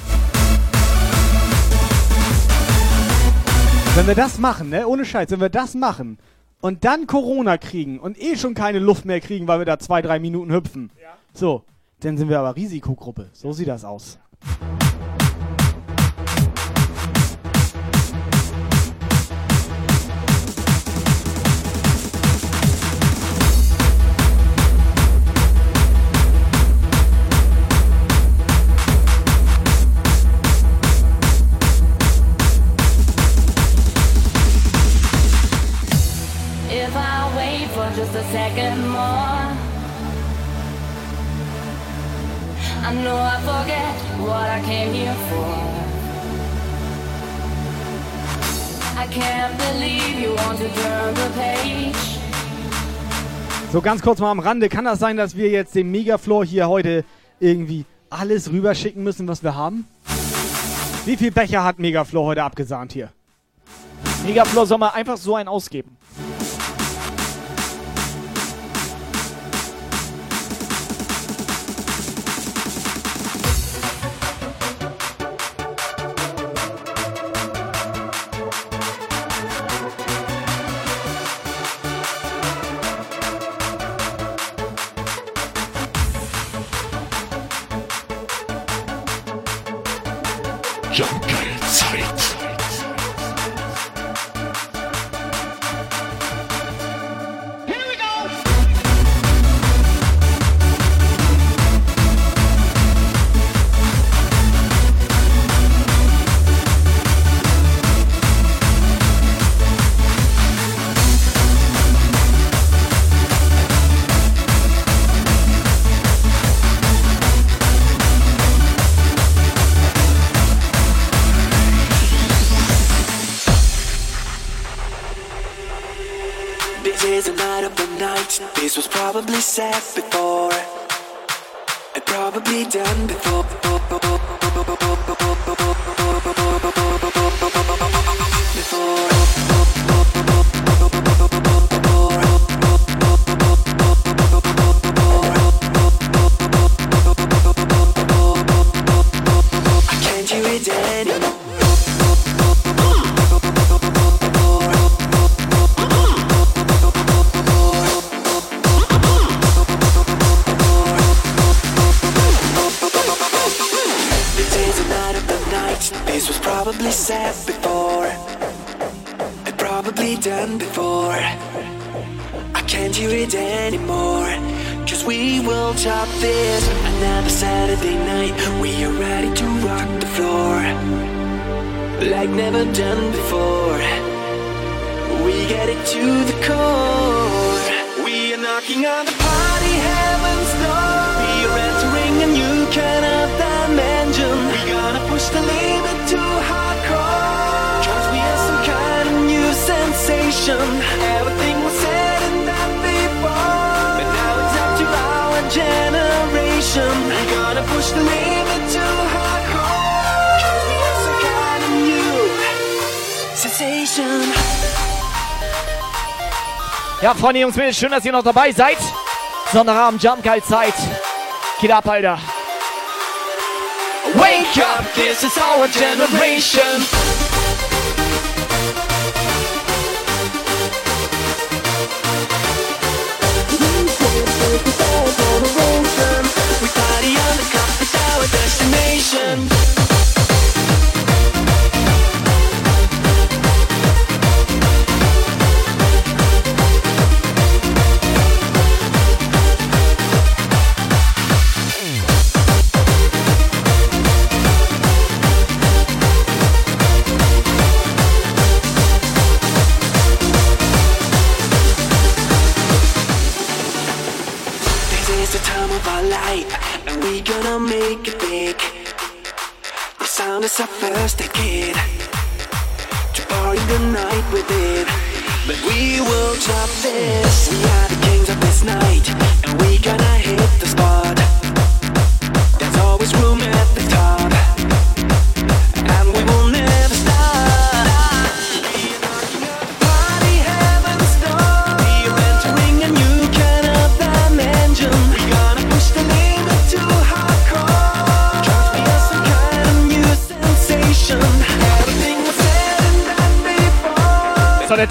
Wenn wir das machen, ne, ohne Scheiß, wenn wir das machen und dann Corona kriegen und eh schon keine Luft mehr kriegen, weil wir da zwei, drei Minuten hüpfen, so, dann sind wir aber Risikogruppe. So sieht das aus. Second more, I know I forget what I came here for. I can't believe you want to turn the page. So ganz kurz mal am Rande, kann das sein, dass wir jetzt dem Megafloor hier heute irgendwie alles rüberschicken müssen, was wir haben? Wie viel Becher hat Megafloor heute abgesahnt hier? Megaflor soll mal einfach so einen ausgeben. sad because Jungs, Mädels, schön, dass ihr noch dabei seid. Sonntagabend, Jump Geil Zeit. Geht ab, Alter. Wake up, this is our generation.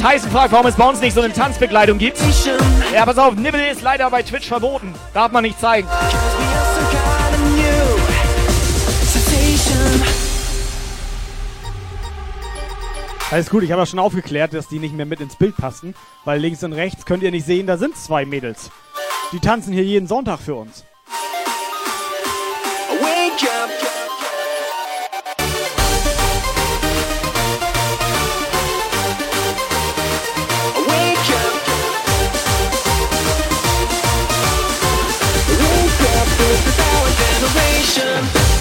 Tyson fragt, warum es bei uns nicht so eine Tanzbekleidung gibt. Ja, pass auf, Nibbel ist leider bei Twitch verboten. Darf man nicht zeigen. Some kind of new sensation. Alles gut, ich habe ja schon aufgeklärt, dass die nicht mehr mit ins Bild passen, weil links und rechts könnt ihr nicht sehen, da sind zwei Mädels. Die tanzen hier jeden Sonntag für uns. Wake up. Our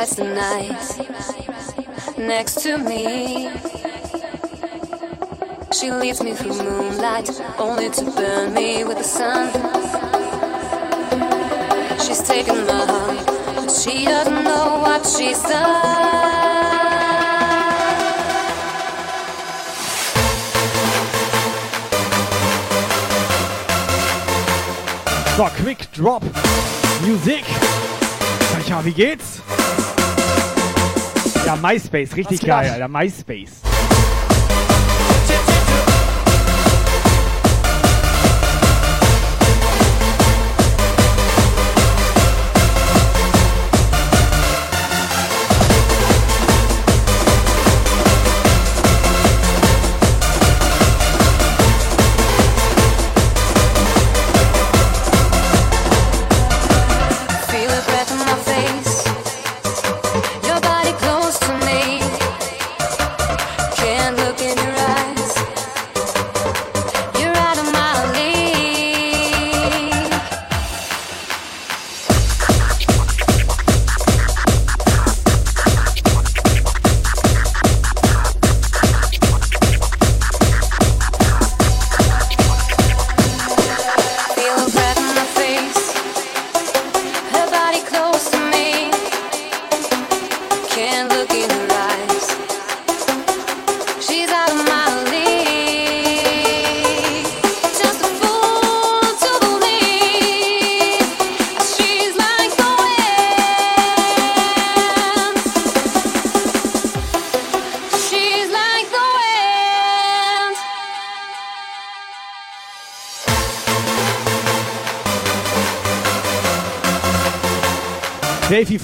Rides the night next to me. She leads me through moonlight, only to burn me with the sun. She's taken my heart, but she doesn't know what she's done. So, Quick Drop Music. Sag ja, wie geht's? Ja, MySpace, richtig geil? Alter. MySpace.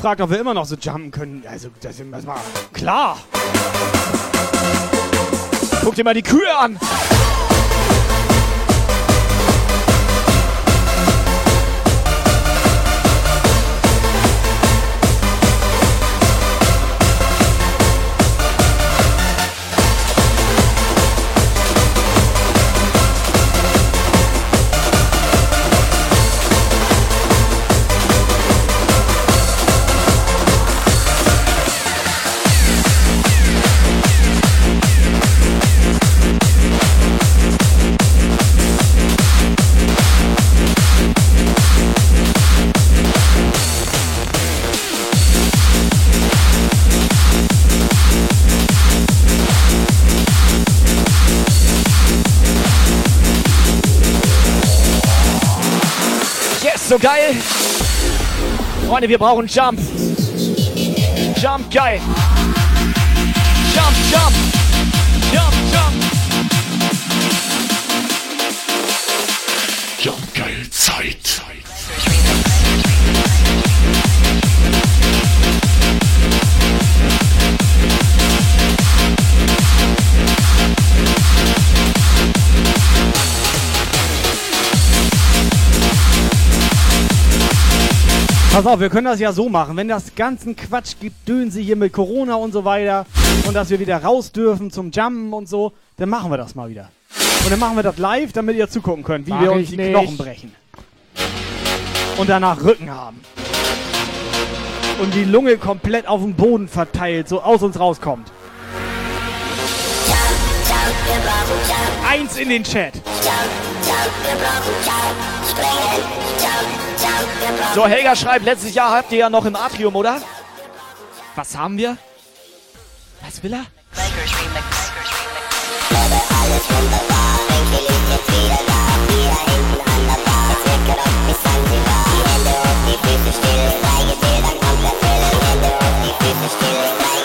Davey fragt, ob wir immer noch so jumpen können. Also, das ist war klar. Guck dir mal die Kühe an. Freunde, wir brauchen Jump. Jump, geil. Jump, jump. Pass auf, wir können das ja so machen. Wenn das ganzen Quatsch gibt, Dönse hier mit Corona und so weiter und dass wir wieder raus dürfen zum Jumpen und so, dann machen wir das mal wieder. Und dann machen wir das live, damit ihr zugucken könnt, wie Mach wir uns die nicht. Knochen brechen. Und danach Rücken haben. Und die Lunge komplett auf dem Boden verteilt, so aus uns rauskommt. Eins in den Chat. So, Helga schreibt, letztes Jahr habt ihr ja noch im Atrium, oder? Was haben wir? Was will er? Lakers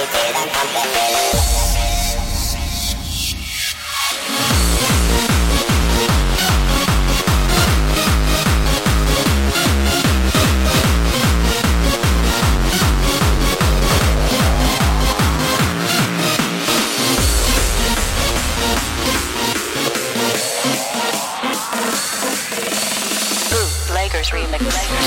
like, like.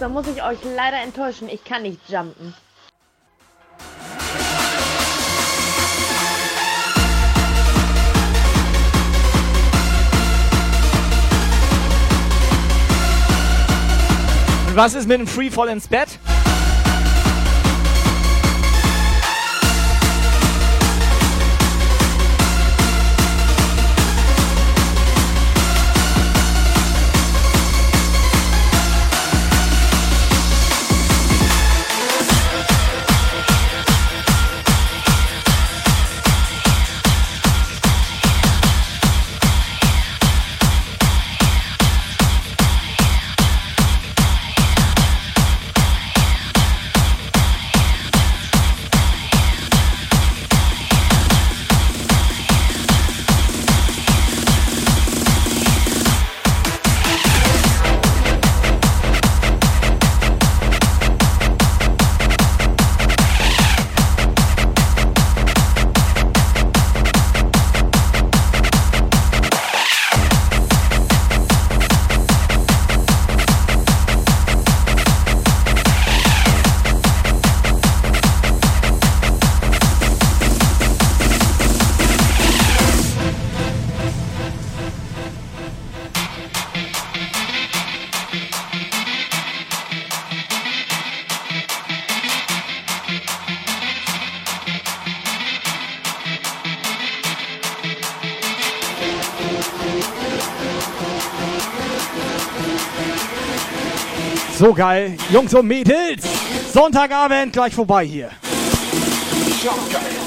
Da muss ich euch leider enttäuschen. Ich kann nicht jumpen. Und was ist mit dem Freefall ins Bett? So geil. Jungs und Mädels. Sonntagabend gleich vorbei hier. Hier.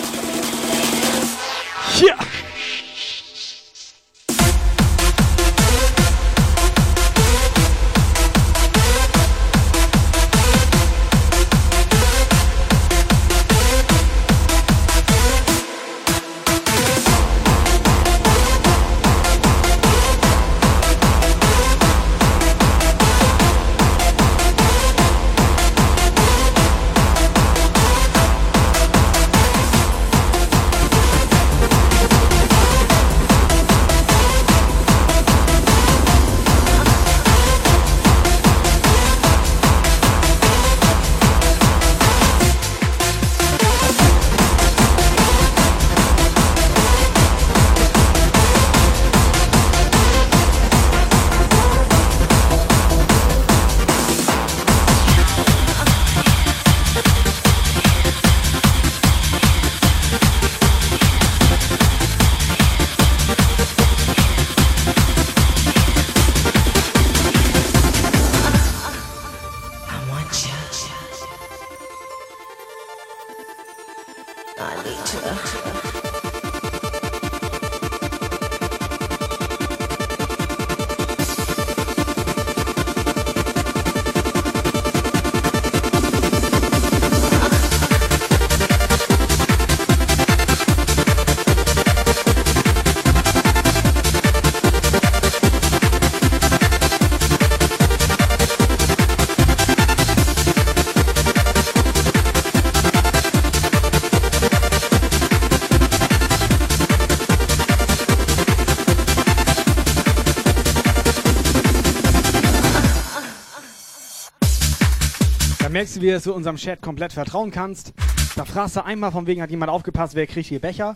Merkst du, wie du unserem Chat komplett vertrauen kannst. Da fragst du einmal, von wegen hat jemand aufgepasst, wer kriegt hier Becher.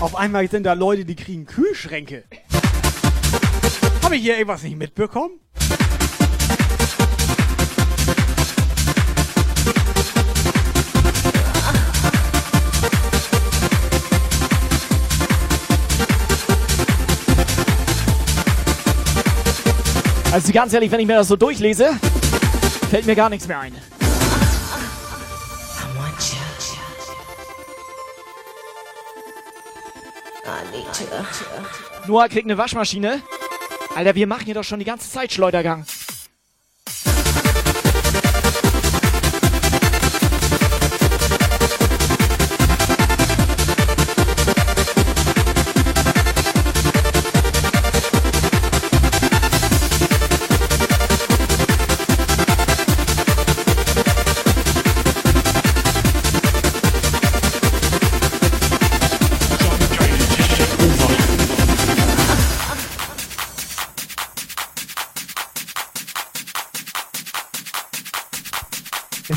Auf einmal sind da Leute, die kriegen Kühlschränke. Habe ich hier irgendwas nicht mitbekommen? Also ganz ehrlich, wenn ich mir das so durchlese, fällt mir gar nichts mehr ein. Noah kriegt eine Waschmaschine. Alter, wir machen hier doch schon die ganze Zeit Schleudergang.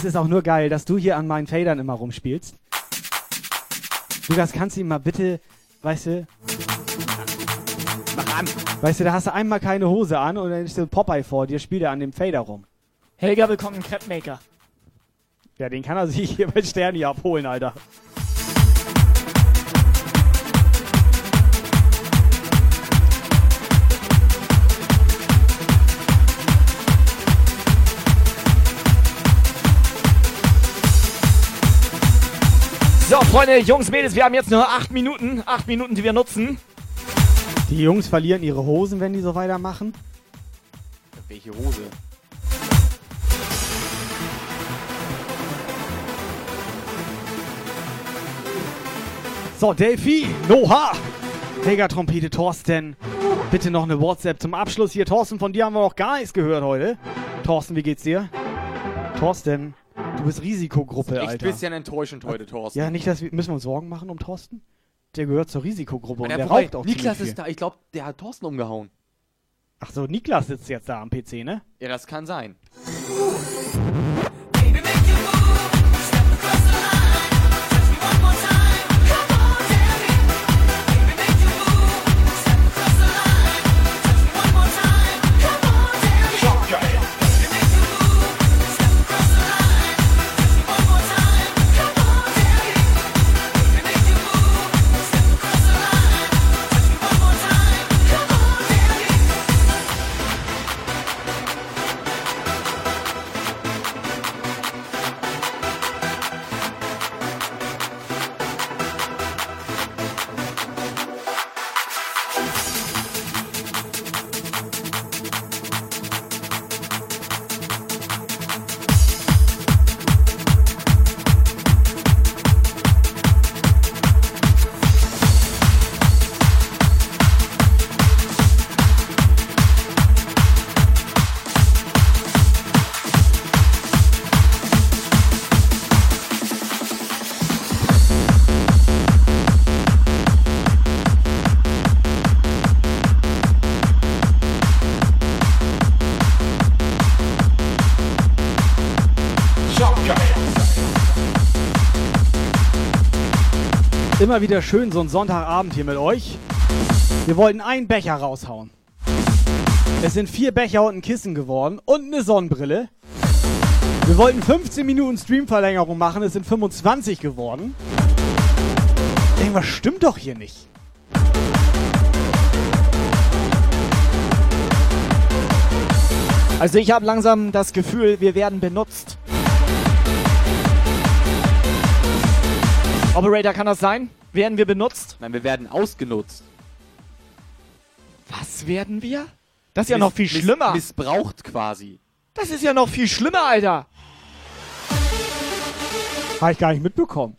Ist auch nur geil, dass du hier an meinen Fadern immer rumspielst. Lukas, kannst du ihm mal bitte, weißt du, Mach an. weißt du, da hast du einmal keine Hose an und dann ist so Popeye vor dir, spielt er an dem Fader rum. Helga, willkommen im Crepmaker. Ja, den kann er sich [laughs] hier bei Sterni abholen, Alter. So, Freunde, Jungs, Mädels, wir haben jetzt nur acht Minuten. Acht Minuten, die wir nutzen. Die Jungs verlieren ihre Hosen, wenn die so weitermachen. Welche Hose? So, Delphi, Noha, Helga Trompete, Thorsten. Bitte noch eine WhatsApp zum Abschluss hier. Thorsten, von dir haben wir noch gar nichts gehört heute. Thorsten, wie geht's dir? Thorsten, du bist Risikogruppe, Echt ein Alter. bisschen enttäuschend heute, Thorsten. Ja, nicht, dass wir, müssen wir uns Sorgen machen um Thorsten? Der gehört zur Risikogruppe und der wobei, raucht auch Niklas ist da. Ich glaube, der hat Thorsten umgehauen. Ach so, Niklas sitzt jetzt da am PC, ne? Ja, das kann sein. Immer wieder schön so ein Sonntagabend hier mit euch. Wir wollten einen Becher raushauen. Es sind vier Becher und ein Kissen geworden und eine Sonnenbrille. Wir wollten 15 Minuten Streamverlängerung machen, es sind 25 geworden. Irgendwas stimmt doch hier nicht. Also ich habe langsam das Gefühl, wir werden benutzt. Operator, kann das sein? Werden wir benutzt? Nein, wir werden ausgenutzt. Was werden wir? Das ist ja Miss- noch viel miss- schlimmer. Missbraucht quasi. Das ist ja noch viel schlimmer, Alter. Habe ich gar nicht mitbekommen.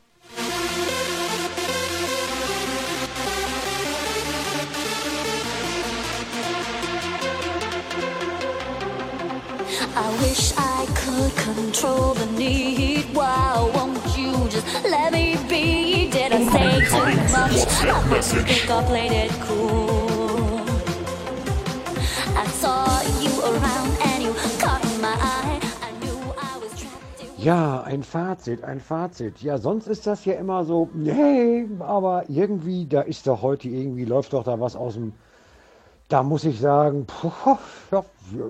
I wish I could control the need. Just let me be? Did I say too much? I must think I played it cool. I saw you around and you caught my eye. I knew I was trapped. Ja, ein Fazit, ein Fazit. Ja, sonst ist das ja immer so, hey, aber irgendwie, da ist doch heute irgendwie, läuft doch da was aus dem, da muss ich sagen, puh, ja,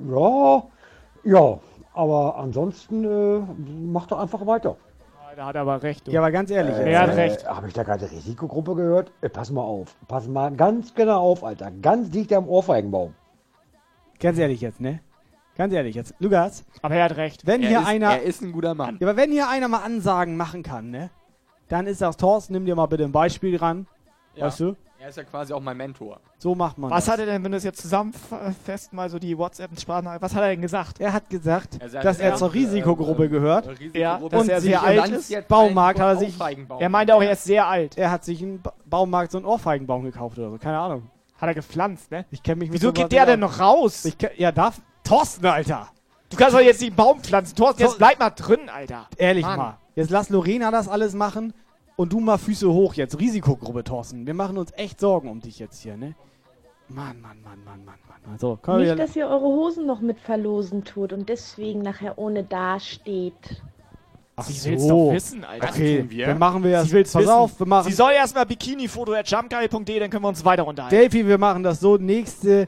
ja, ja, aber ansonsten äh, mach doch einfach weiter. Da hat er aber recht. Du. Ja, aber ganz ehrlich, er hat recht. Habe ich da gerade Risikogruppe gehört? Äh, pass mal auf, pass mal ganz genau auf, Alter. Ganz dicht am Ohrfeigenbaum. Ganz ehrlich jetzt, ne? Ganz ehrlich jetzt. Lukas, Aber er hat recht. wenn Er hier ist, einer. er ist ein guter Mann. Ja, aber wenn hier einer mal Ansagen machen kann, ne? Dann ist das Thorsten, nimm dir mal bitte ein Beispiel ran. Ja. Weißt du? Er ist ja quasi auch mein Mentor. So macht man Was das. hat er denn, wenn du es jetzt zusammenfasst, mal so die WhatsApp-Sprache, was hat er denn gesagt? Er hat gesagt, Er sagt, dass er zur äh, Risikogruppe äh, gehört. Risikogruppe Ja, und dass er sehr alt ist. jetzt Baumarkt hat er sich-. Er meinte auch, er ist sehr alt. Er hat sich im Ba- Baumarkt so einen Ohrfeigenbaum gekauft oder so. Keine Ahnung. Hat er gepflanzt, ne? Ich kenne mich mit Wieso geht der denn noch raus? Ich kenn, ja, darf. Thorsten, Alter. Du kannst doch jetzt nicht einen Baum pflanzen. Thorsten, jetzt Thor- bleib mal drin, Alter. Ehrlich Mann. mal. Jetzt lass Lorena das alles machen und du mal Füße hoch jetzt. Risikogruppe, Thorsten. Wir machen uns echt Sorgen um dich jetzt hier, ne? Mann, Mann, Mann, Mann, Mann, Mann. Also, komm Nicht, wir. dass ihr eure Hosen noch mit verlosen tut und deswegen nachher ohne dasteht. Ach Sie so. will's doch wissen, Alter. Okay, tun wir. dann machen wir Sie das. will's Pass wissen. auf, wir machen. Sie soll erstmal bikinifoto at jumpguy.de, dann können wir uns weiter unterhalten. Delphi, wir machen das so. Nächste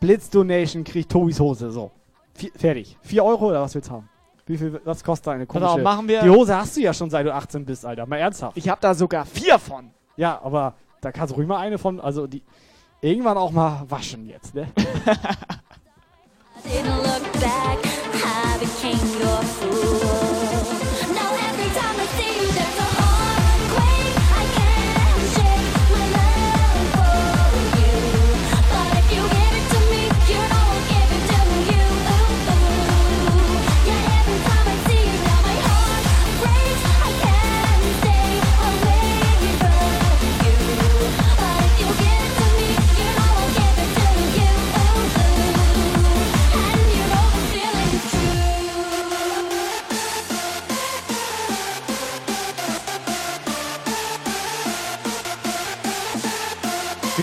Blitz-Donation kriegt Tobis Hose. So. Vier, fertig. 4 Euro oder was willst du haben? Wie viel, was kostet eine Pass komische... auf, machen wir- Die Hose hast du ja schon seit du 18 bist, Alter. Mal ernsthaft. Ich habe da sogar vier von. Ja, aber da kannst du ruhig mal eine von... Also die... Irgendwann auch mal waschen jetzt, ne? [laughs] Didn't look back, I became your fool.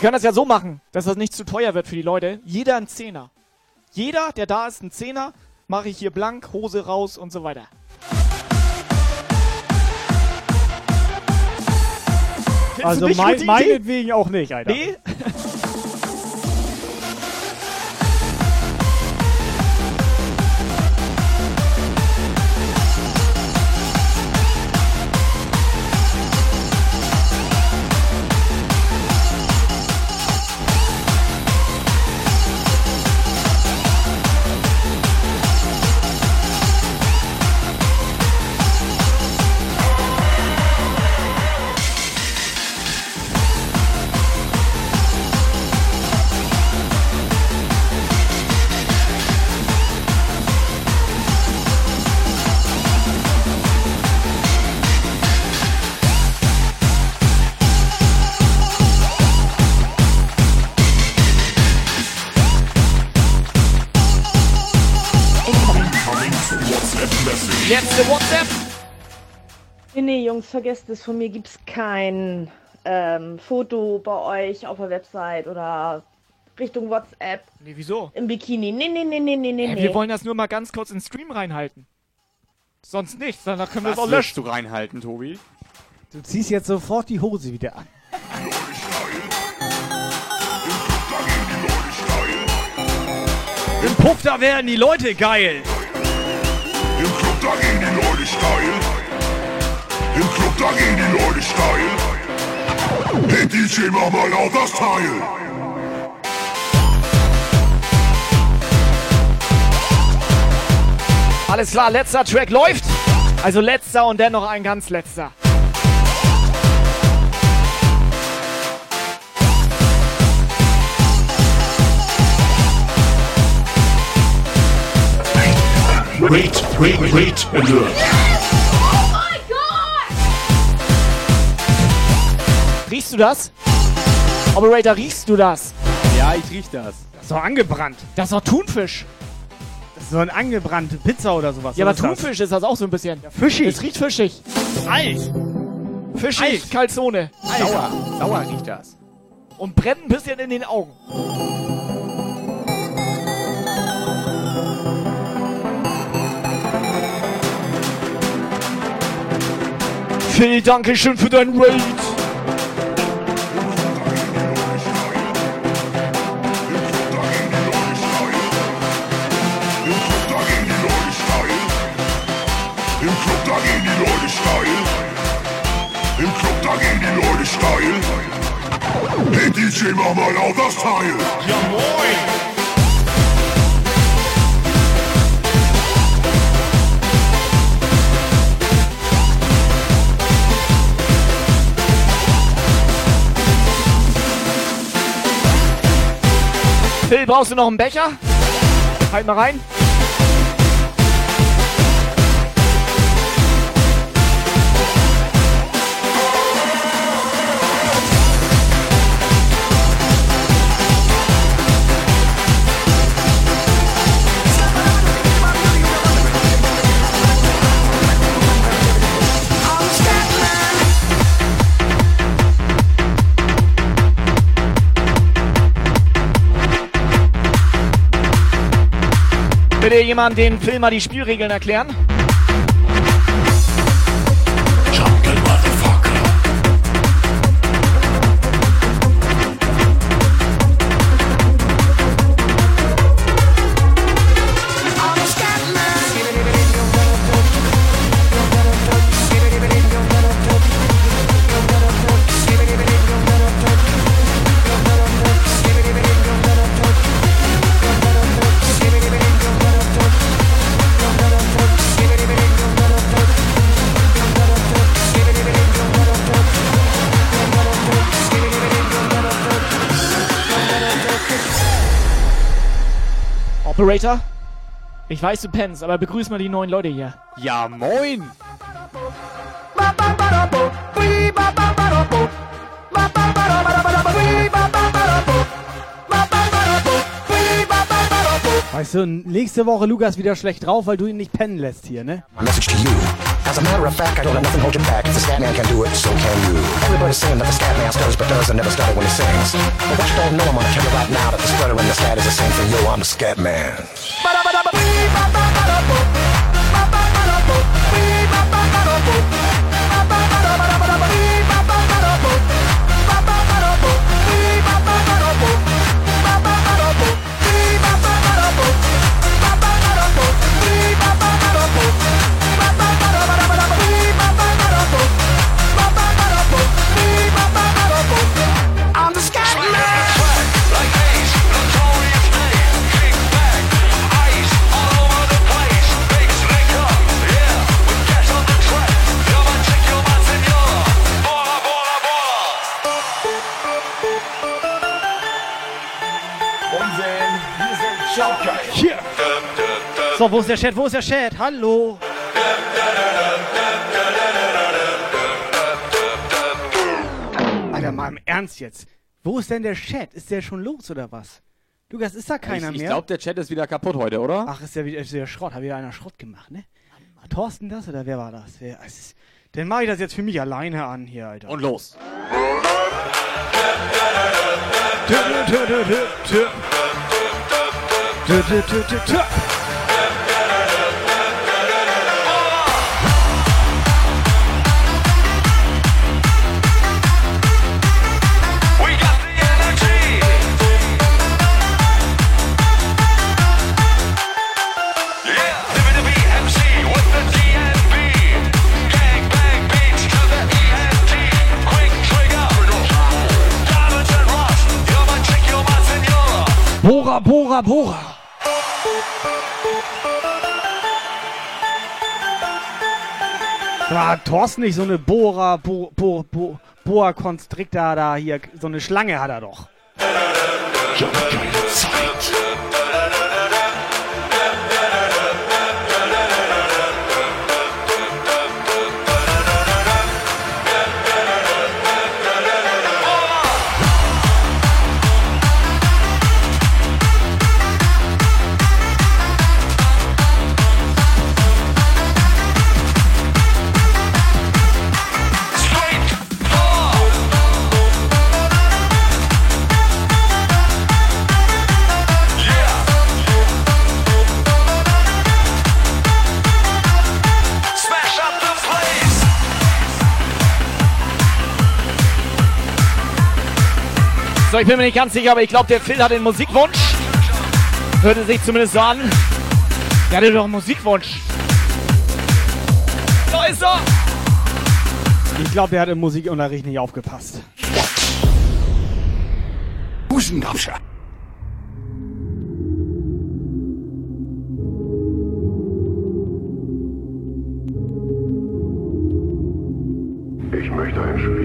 Können das ja so machen, dass das nicht zu teuer wird für die Leute. Jeder ein Zehner. Jeder, der da ist, ein Zehner. Mache ich hier blank, Hose raus und so weiter. Findest Also mein, meinetwegen auch nicht, Alter. Nee? [laughs] Jungs, vergesst es. Von mir gibt's kein ähm, Foto bei euch auf der Website oder Richtung WhatsApp Nee, wieso? im Bikini. Nee, nee, nee, nee, nee, nee. Äh. Wir wollen das nur mal ganz kurz in den Stream reinhalten. Sonst nichts, danach können wir es auch löscht löschen. du reinhalten, Tobi? Du ziehst jetzt sofort die Hose wieder an. Im Puff, da werden die Leute geil. Im Club, da gehen die Leute steil. Da gehen die Leute steil. Hey DJ, mach mal laut das Teil. Alles klar, letzter Track läuft. Also letzter und dennoch ein ganz letzter. Wait, wait, wait, alert. Riechst du das? Operator, riechst du das? Ja, ich riech das. Das ist doch angebrannt. Das ist doch Thunfisch. Das ist so ein angebrannte Pizza oder sowas. Ja, Was aber ist das? Thunfisch ist das auch so ein bisschen. fischig. Es riecht fischig. Alt. Fischig, Calzone. Sauer. Sauer riecht das. Und brennt ein bisschen in den Augen. Phil, danke schön für dein Raid. Steil. Im Club, da gehen die Leute steil. Hey DJ, mach mal laut das Teil. Ja moin. Phil, brauchst du noch einen Becher? Halt mal rein. Bitte jemand den Phil mal die Spielregeln erklären? Operator? Ich weiß, du pennst, aber begrüß mal die neuen Leute hier. Ja, moin. Weißt du, nächste Woche Lukas wieder schlecht drauf, weil du ihn nicht pennen lässt hier, ne? Message to you. As a matter of fact, I don't let nothing hold you back. If the scat man can do it, so can you. Everybody's saying that the scat man stutters but does and never stutter when he sings. But what you don't know, I'm gonna tell you right now that the stutter and the scat is the same thing. Yo, I'm the scat man. I'm the So, wo ist der Chat? Wo ist der Chat? Hallo. Alter, mal im Ernst jetzt. Wo ist denn der Chat? Ist der schon los oder was? Lukas, ist da keiner ich, ich mehr? glaube, der Chat ist wieder kaputt heute, oder? Ach, ist ja wieder, ist wieder Schrott. Hat wieder einer Schrott gemacht, ne? War Thorsten das oder wer war das? Wer, ist, dann mache ich das jetzt für mich alleine an hier, Alter. Und los. Tö, tö, tö, tö, tö. Tö, tö, tö, tö, tö. Bora, Bora, Bora. Da hat Thorsten nicht so eine Bohrer, Bo, Bo, Bo, Boa Constrictor da hier, so eine Schlange hat er doch. Keine Zeit. So, ich bin mir nicht ganz sicher, aber ich glaube, der Phil hat den Musikwunsch. Hörte sich zumindest so an. Der hatte doch einen Musikwunsch. Da ist er! Ich glaube, der hat im Musikunterricht nicht aufgepasst. Busendabscher. Ich möchte ein Spiel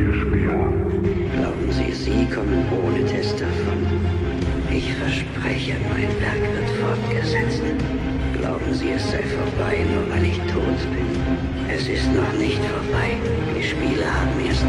vorbei, nur weil ich tot bin? Es ist noch nicht vorbei. Die Spiele haben erst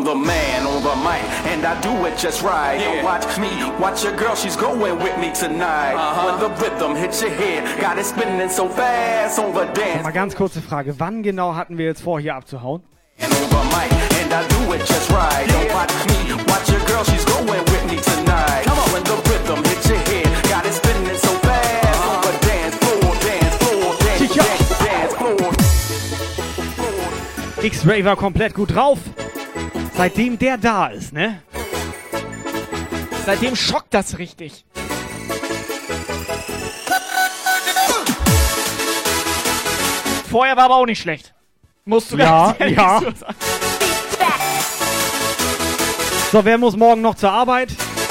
I'm the man on the mic, and I do it just right. Don't watch me, watch your girl, she's going with me tonight. When the rhythm hits your head, got it spinning so fast on the dance. Mal ganz kurze Frage. Wann genau hatten wir jetzt vor, hier abzuhauen? And over mic, and I do it just right. Don't watch me, watch your girl, she's going with me tonight. Come on, when the rhythm hits your head, got it spinning so fast on the dance floor, dance floor, dance, dance, dance floor. X-Ray war komplett gut drauf. Seitdem der da ist, ne? Seitdem schockt das richtig. Vorher war aber auch nicht schlecht. Musst du Ja, ganz ja. so sagen. So, wer muss morgen noch zur Arbeit?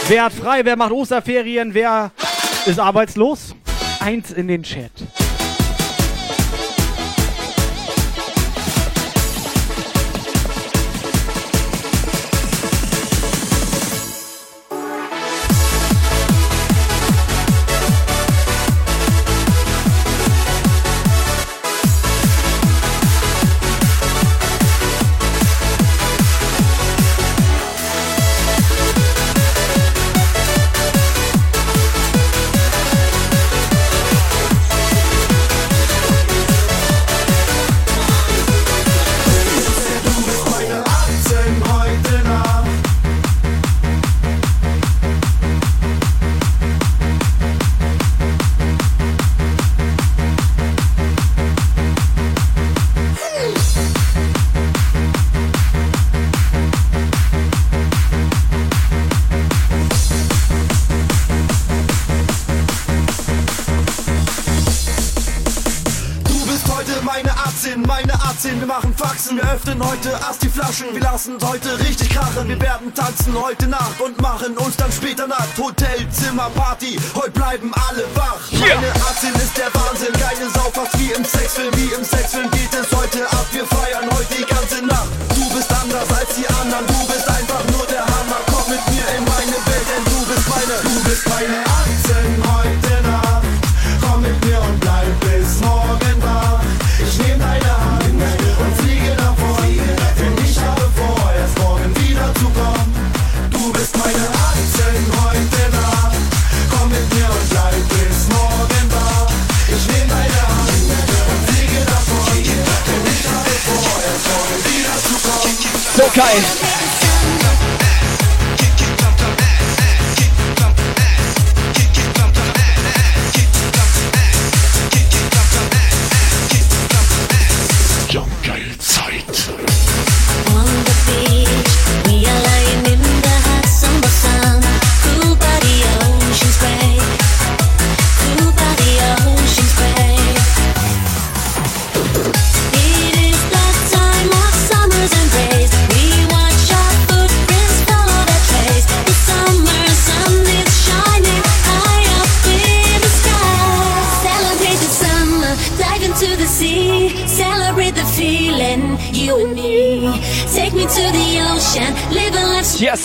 Wer hat frei? Wer macht Osterferien? Wer ist arbeitslos? Eins in den Chat. krachen. Wir lassen's heute richtig krachen. Wir werden tanzen heute Nacht und machen uns dann später nackt. Hotelzimmer, Party, heute bleiben alle wach. Yeah. Meine Aktien ist der Wahnsinn, keine Sau fast wie im Sexfilm. Wie im Sexfilm geht es heute ab. Wir feiern heute die ganze Nacht. Du bist anders als die anderen, du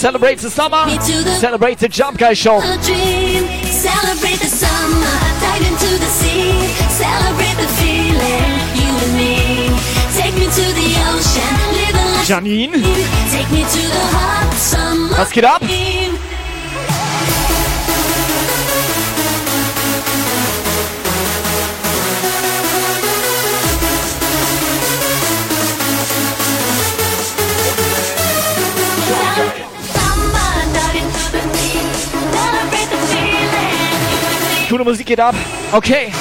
Celebrate the summer. The Celebrate the jump, guys, show. Celebrate the summer. Dive into the sea. Celebrate the feeling. You and me. Take me to the ocean. Live a life. Janine. Take me to the hot summer. Let's get up. Musik geht ab. Okay.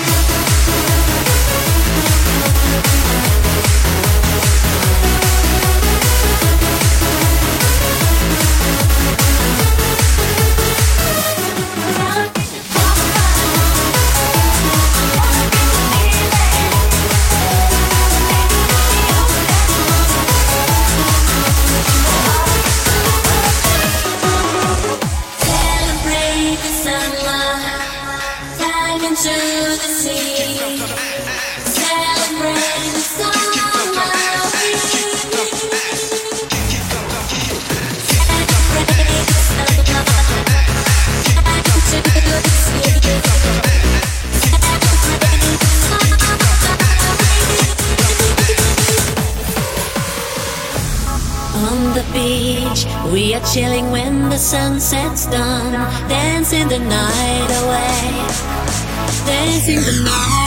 done dancing the night away. Dancing the night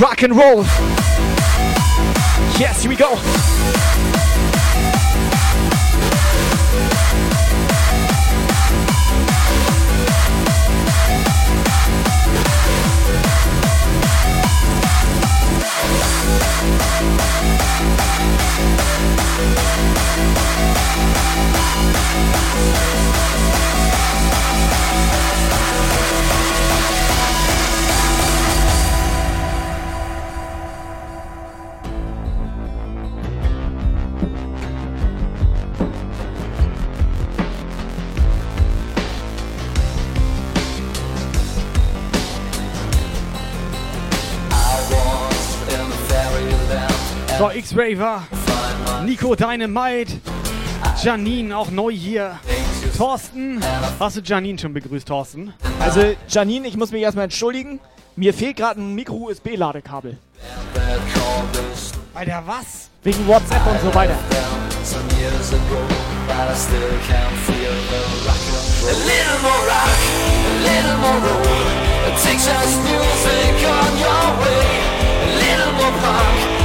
rock and roll. Yes, here we go. So, X-Raver, Nico Dynamite, Janine auch neu hier. Thorsten, hast du Janine schon begrüßt, Thorsten? Also, Janine, ich muss mich erstmal entschuldigen. Mir fehlt gerade ein Micro-USB-Ladekabel. Alter, was? Wegen WhatsApp und so weiter. A little more rock, a little more roll. Texas music on your way. A little more punk,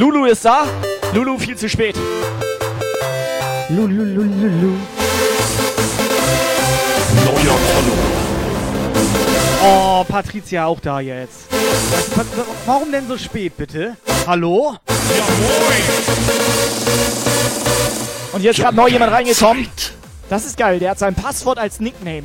Lulu ist da. Lulu viel zu spät. Lulu, Lulu, Lulu. Neuer Follow. Oh, Patricia auch da jetzt. Warum denn so spät, bitte? Hallo? Und hier ist gerade neu jemand reingekommen. Das ist geil, der hat sein Passwort als Nickname.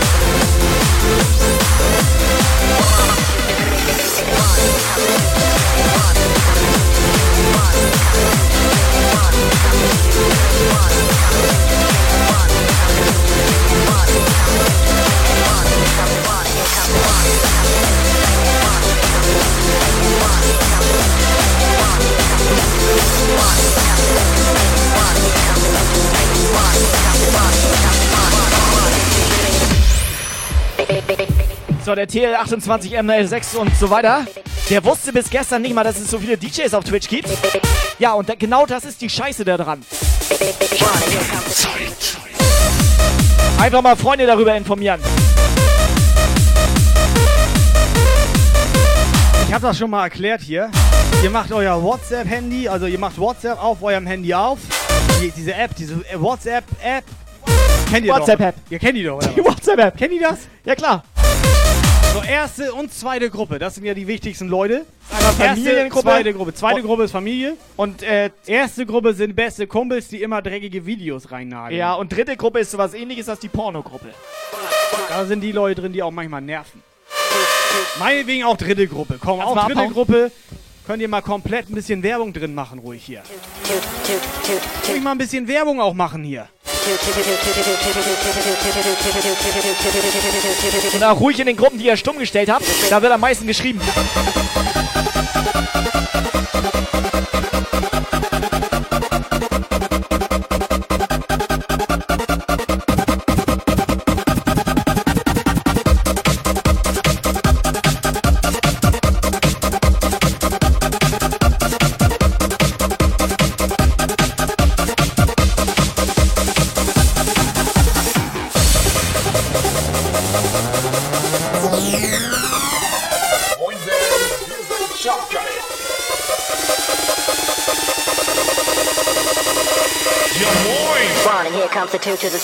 So, der TL28 ML6 und so weiter. Der wusste bis gestern nicht mal, dass es so viele DJs auf Twitch gibt. Ja, und da, genau das ist die Scheiße da dran. Einfach mal Freunde darüber informieren. Ich habe das schon mal erklärt hier. Ihr macht euer WhatsApp-Handy, also ihr macht WhatsApp auf eurem Handy auf. Die, diese App, diese äh, WhatsApp-App. Kennt ihr WhatsApp-App. Ihr kennt die doch, oder? [laughs] Die? WhatsApp-App. Kennt ihr das? Ja, klar. So, erste und zweite Gruppe, das sind ja die wichtigsten Leute. Einmal Erste, Familiengruppe. zweite Gruppe. Zweite Und- Gruppe ist Familie. Und äh, erste Gruppe sind beste Kumpels, die immer dreckige Videos reinnageln. Ja, und dritte Gruppe ist sowas ähnliches als die Pornogruppe. Da sind die Leute drin, die auch manchmal nerven. Meinetwegen auch dritte Gruppe. Komm, Kannst auch dritte? Gruppe. Könnt ihr mal komplett ein bisschen Werbung drin machen, ruhig hier. Ruhig mal ein bisschen Werbung auch machen hier. Und auch ruhig in den Gruppen, die ihr stumm gestellt habt. Da wird am meisten geschrieben. Here comes the two to the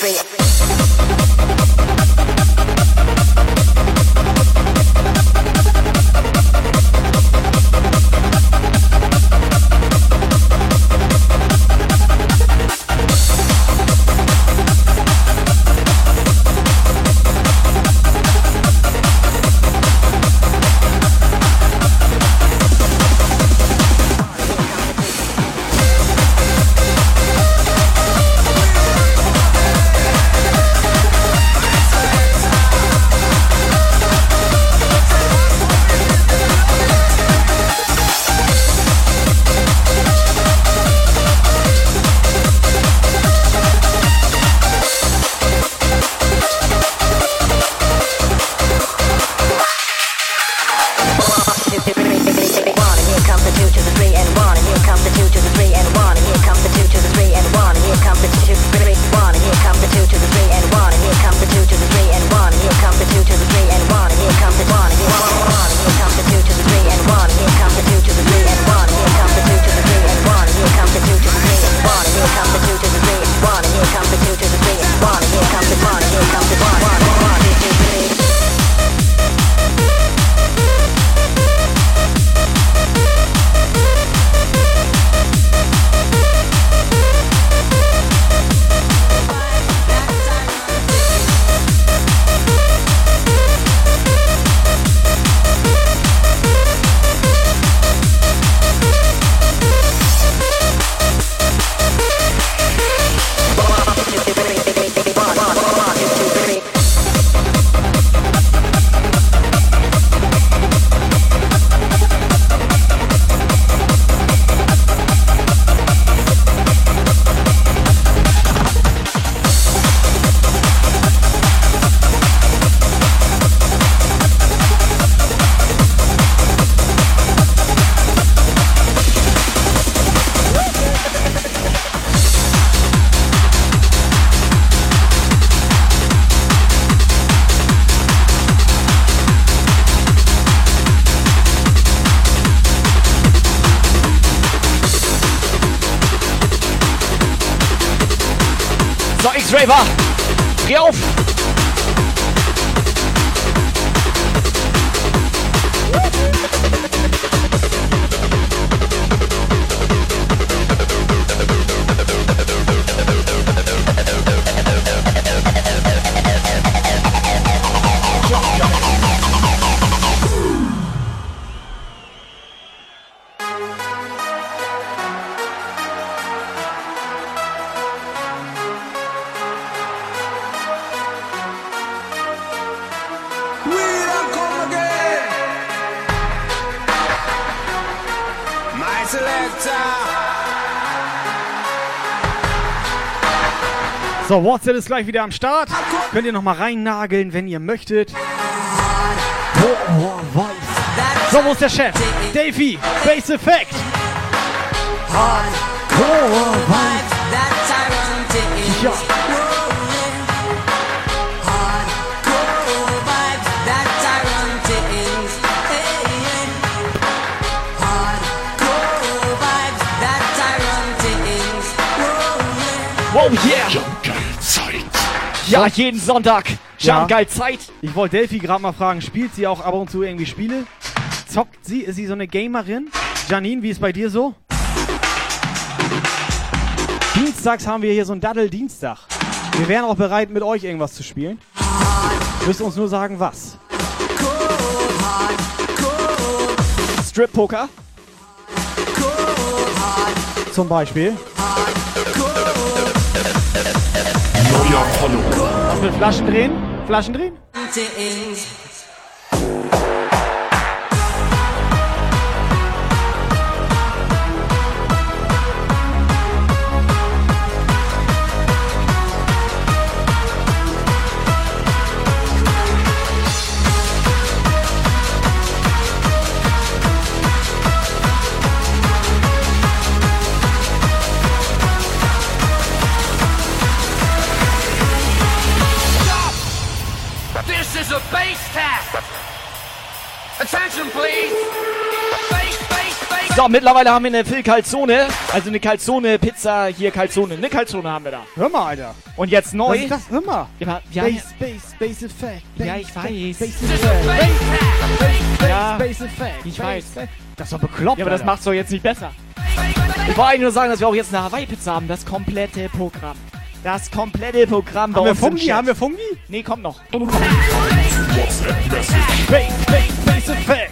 So, WhatsApp ist gleich wieder am Start. Könnt ihr noch mal reinnageln, wenn ihr möchtet. Boah, weiß. So, wo ist der Chef? Davey, Bass Effect. Hardcore vibes. Ja. Ja, jeden Sonntag. Jump geil Zeit. Ich wollte Delphi gerade mal fragen, spielt sie auch ab und zu irgendwie Spiele? Zockt sie? Ist sie so eine Gamerin? Janine, wie ist bei dir so? Dienstags haben wir hier so einen Daddel-Dienstag. Wir wären auch bereit, mit euch irgendwas zu spielen. Müsst uns nur sagen, was. Strip-Poker. Zum Beispiel. Follower. Was mit Flaschen drehen? Flaschen drehen? is a base tap. Attention, please. Base, base, base. So, mittlerweile haben wir eine Phil Calzone, also eine Calzone Pizza hier Calzone, eine Calzone haben wir da. Hör mal, Alter. Und jetzt neu. Was ist das? Hör mal. Ja, ja, Bass, base, base Effect. Bass, ja, ich weiß. Base, base, base, base, base, ja, Bass Effect. Ich weiß. Das ist doch bekloppt. Ja, aber das Alter. macht's doch jetzt nicht besser. Ich wollte eigentlich nur sagen, dass wir auch jetzt eine Hawaii Pizza haben, das komplette Programm. Das komplette Programm bei Haben wir uns im Fungi? Haben wir Fungi? Nee, kommt noch. Effect.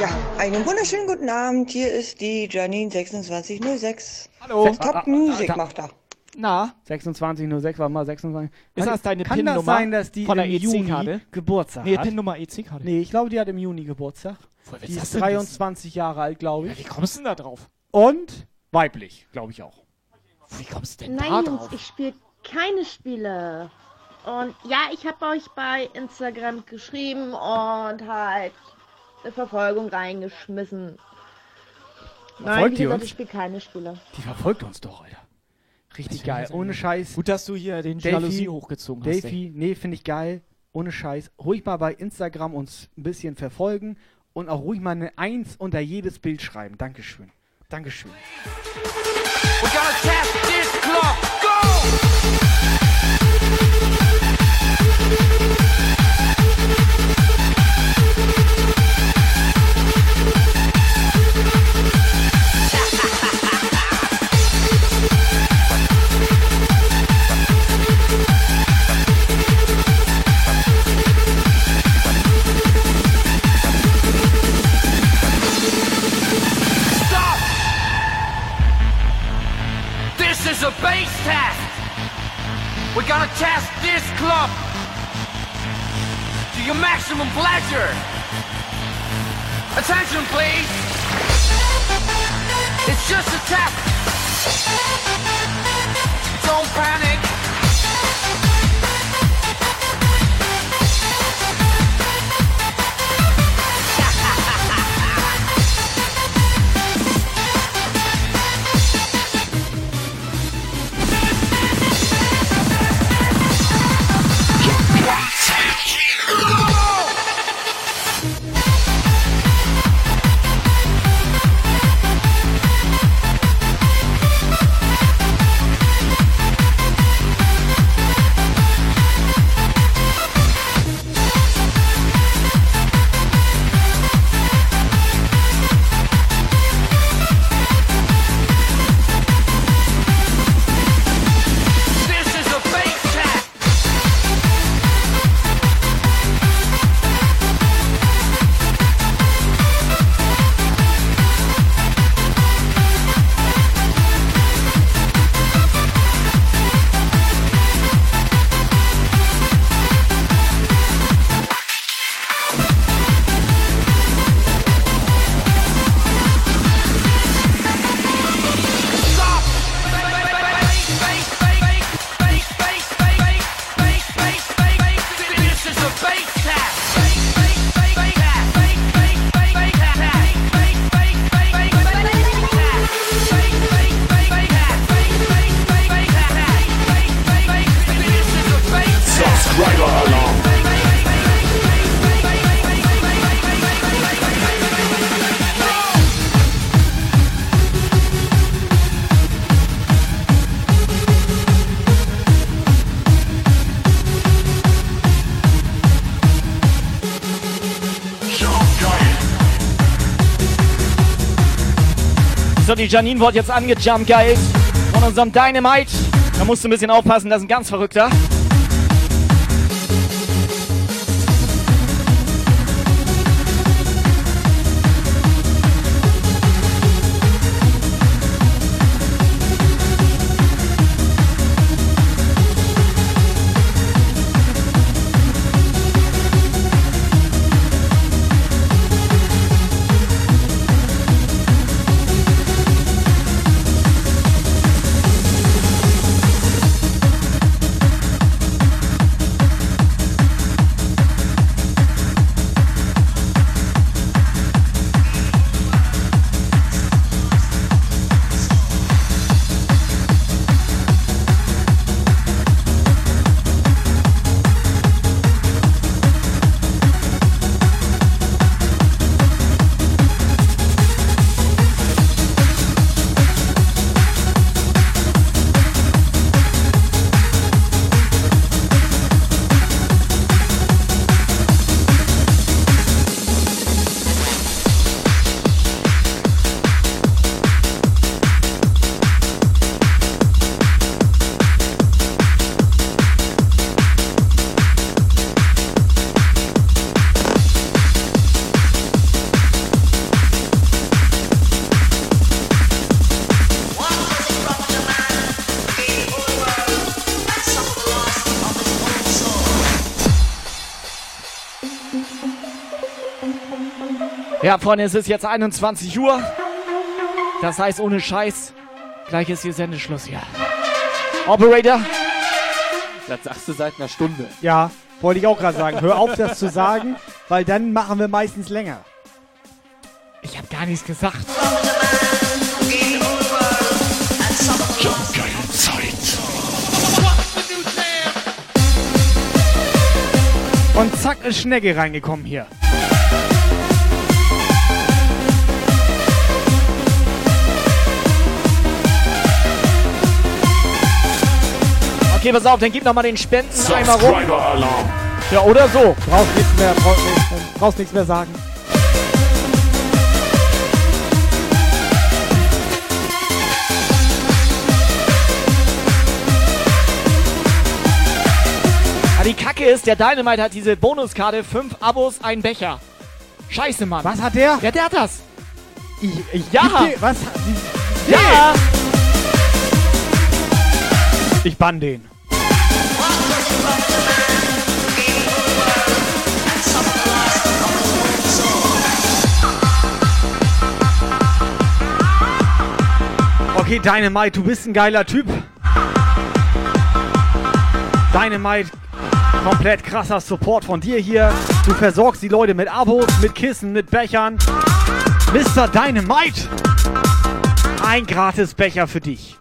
Ja, einen wunderschönen guten Abend. Hier ist die Janine 2606. Hallo. Top Music macht er. Na? 2606, warte mal, 26. Ist das deine Kann PIN-Nummer das sein, dass die von der im Juni EC-Karte? Geburtstag Nee, hat? PIN-Nummer EC-Karte. Nee, ich glaube, die hat im Juni Geburtstag. Die ist das denn 23 Jahre alt, glaube ich. Wie kommst du denn da drauf? Und weiblich, glaube ich auch. Wie kommst du denn Nein, da Jungs, drauf? ich spiele keine Spiele. Und ja, ich habe euch bei Instagram geschrieben und halt eine Verfolgung reingeschmissen. Nein, Verfolgt wie ihr gesagt, uns? ich spiele keine Spiele. Die verfolgt uns doch, Alter. Richtig Das geil. Ohne Scheiß. Gut, dass du hier den Delphi- Jalousie hochgezogen hast. Delphi, nee, finde ich geil. Ohne Scheiß. Ruhig mal bei Instagram uns ein bisschen verfolgen und auch ruhig mal eine Eins unter jedes Bild schreiben. Dankeschön. Dankeschön. We're gonna test this club. A test. We're gonna test this club to your maximum pleasure. Attention, please. It's just a test. Don't panic. Die Janine wurde jetzt angejumpt, geil. Von unserem Dynamite. Da musst du ein bisschen aufpassen, das ist ein ganz verrückter. Ja, Freunde, es ist jetzt 21 Uhr. Das heißt, ohne Scheiß, gleich ist hier Sendeschluss hier. Operator? Das sagst du seit einer Stunde. Ja, wollte ich auch gerade sagen. Hör auf, das zu sagen, weil dann machen wir meistens länger. Ich habe gar nichts gesagt. Und zack ist Schnecke reingekommen hier. Okay, pass auf, dann gib noch mal den Spenden einmal rum. Ja, oder so. Brauchst nichts mehr, brauchst nichts, brauchst nichts mehr sagen. Ja, die Kacke ist, der Dynamite hat diese Bonuskarte, 5 Abos, ein Becher. Scheiße, Mann. Was hat der? Ja, der hat das. Ich, ich Ja. dir- was? Ja. Ich bann den. Okay, Dynamite, du bist ein geiler Typ. Dynamite, komplett krasser Support von dir hier. Du versorgst die Leute mit Abos, mit Kissen, mit Bechern. Mr. Dynamite, ein gratis Becher für dich.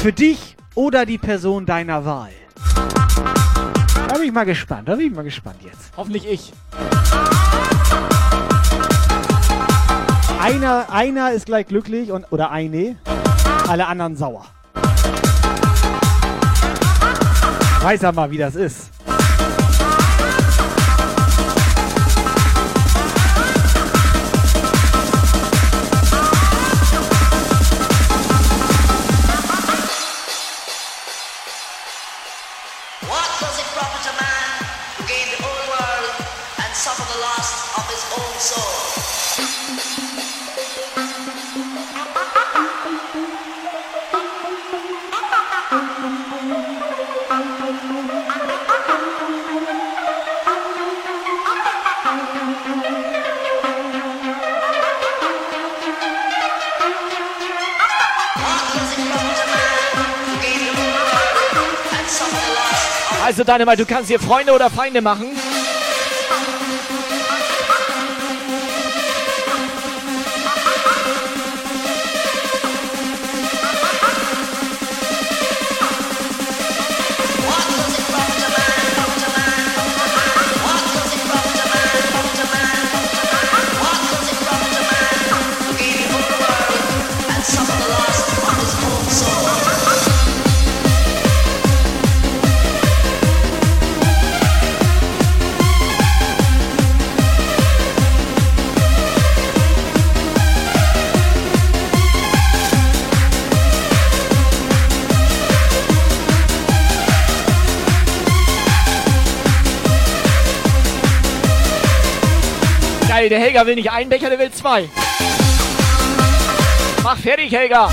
Für dich oder die Person deiner Wahl. Da bin ich mal gespannt, da bin ich mal gespannt jetzt. Hoffentlich ich. Einer, einer ist gleich glücklich und, oder eine, alle anderen sauer. Weiß er mal, wie das ist. Also, Dynamite, du kannst hier Freunde oder Feinde machen. Geil, der Helga will nicht einen Becher, der will zwei. Mach fertig, Helga.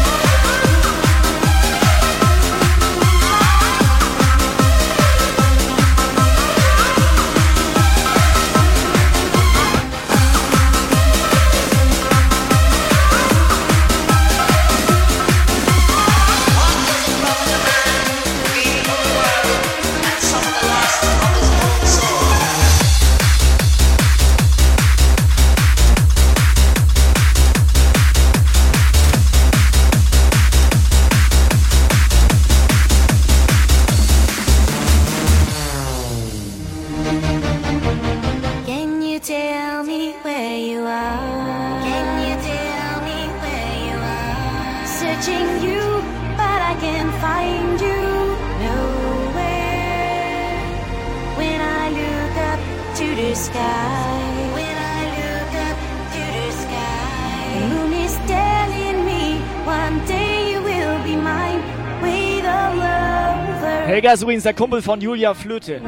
Helga ist übrigens der Kumpel von Julia Flöte.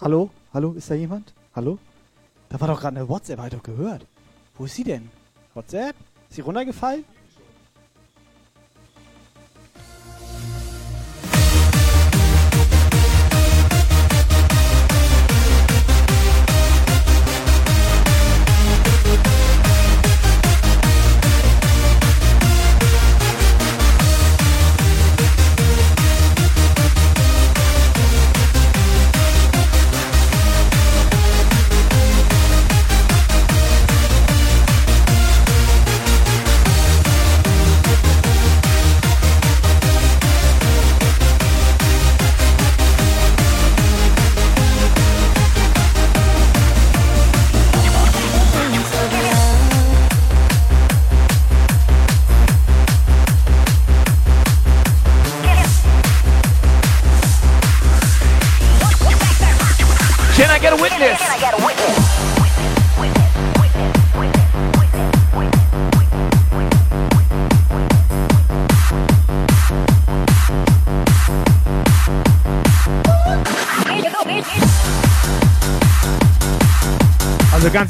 Hallo? Hallo? Ist da jemand? Hallo? Da war doch gerade eine WhatsApp, hab ich doch gehört. Wo ist sie denn? WhatsApp? Ist sie runtergefallen?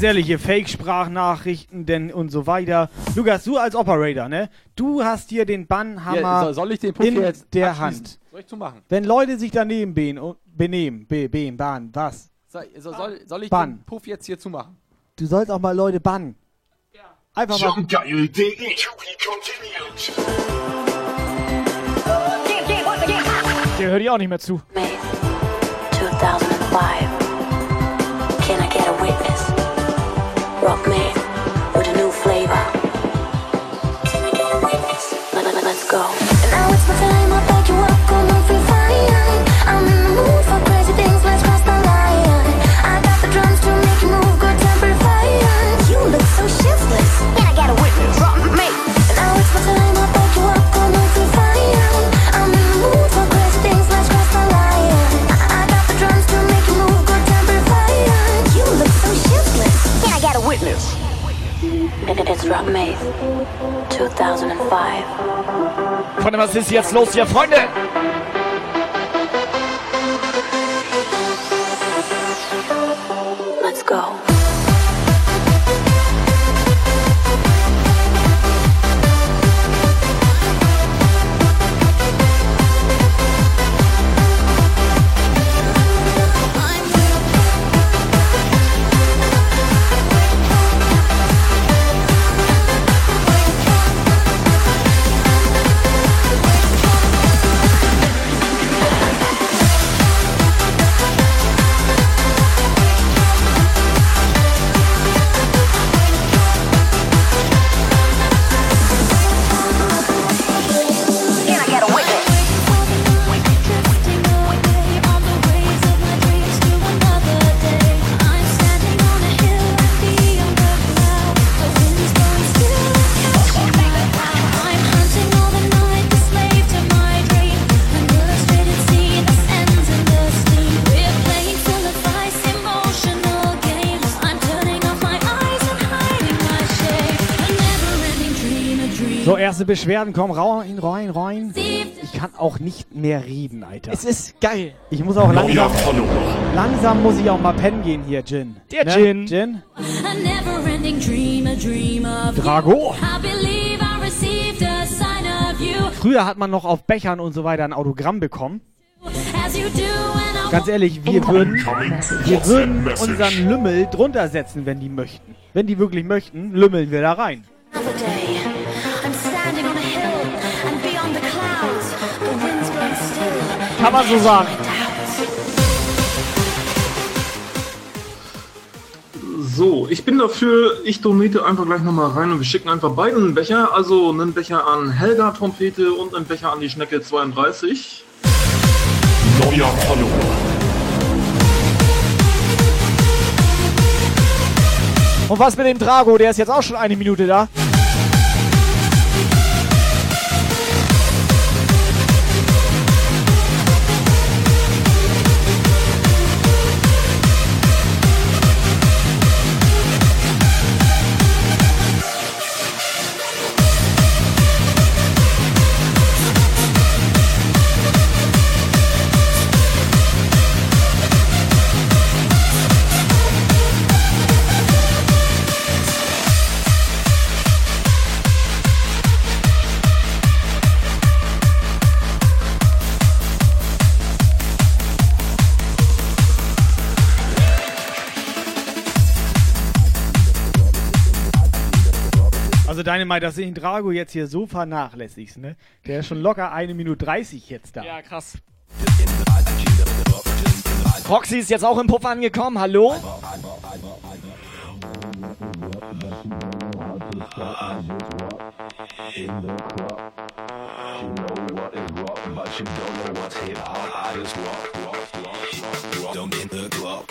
Ganz ehrlich, hier Fake-Sprachnachrichten denn und so weiter. Lukas, du als Operator, ne? Du hast hier den Bannhammer Ja, soll- soll ich den Puff in jetzt der? Hand. Soll ich zumachen? Wenn Leute sich daneben behen benehmen, be, behmen, bahnen, was? Soll, so- soll, soll ich Bann. den Puff jetzt hier zumachen? Du sollst auch mal Leute bannen. Einfach mal. Some geile Idee. To be continued. Der hört ihr auch nicht mehr zu. 2005. Can I get a witness? Rock man with a new flavor. Can I get a witness? Let, let, let's go. Now it's my time, It- It's Rock Maze. 2005. Freunde, was ist jetzt los hier, Freunde? Erste Beschwerden, komm, rein, rein, rein. Ich kann auch nicht mehr reden, Alter. Es ist geil. Ich muss auch langsam, langsam muss ich auch mal pennen gehen hier, Jin. Der Ne? Jin. Jin? Drago. Früher hat man noch auf Bechern und so weiter ein Autogramm bekommen. Ganz ehrlich, wir würden, wir würden unseren Lümmel drunter setzen, wenn die möchten. Wenn die wirklich möchten, lümmeln wir da rein. Kann man so sagen. So, ich bin dafür, ich donate einfach gleich nochmal rein und wir schicken einfach beiden einen Becher. Also einen Becher an Helga Trompete und einen Becher an die Schnecke 32. Neuer Follower. Und was mit dem Drago? Der ist jetzt auch schon eine Minute da. Meinung, dass du den Drago jetzt hier so vernachlässigst, ne? Der ist schon locker eine Minute 30 jetzt da. Ja, krass. Roxy ist jetzt auch im Puff angekommen. Hallo? Don't in the club.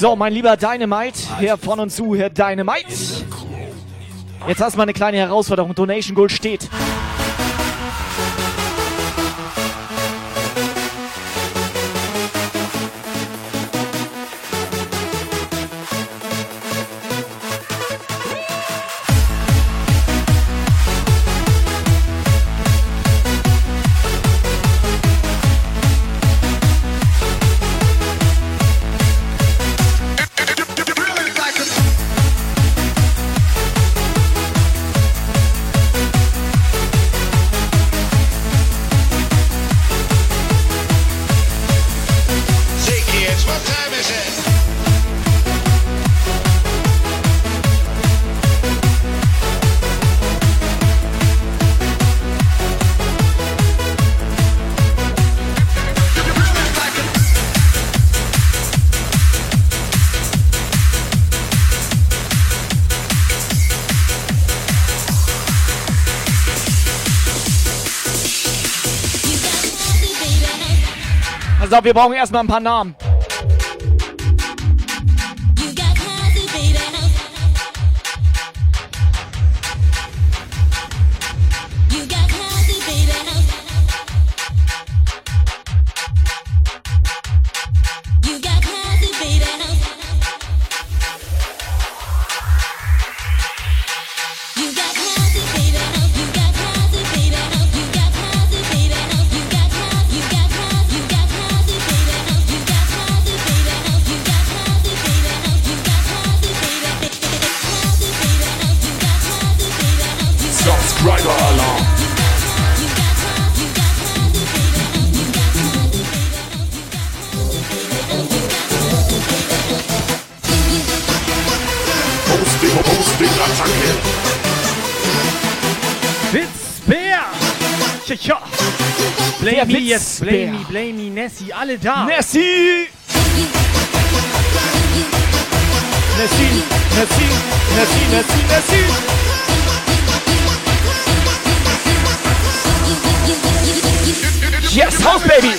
So, mein lieber Dynamite, Herr von und zu, Herr Dynamite. Jetzt hast du mal eine kleine Herausforderung. Donation Gold steht. Pass auf, wir brauchen erstmal ein paar Namen. Blame Der me jetzt, Witzbär. blame me, blame me, Nessie, alle da. Nessie! Nessie, Nessie, Nessie, Nessie, Nessie. Yes, House Baby!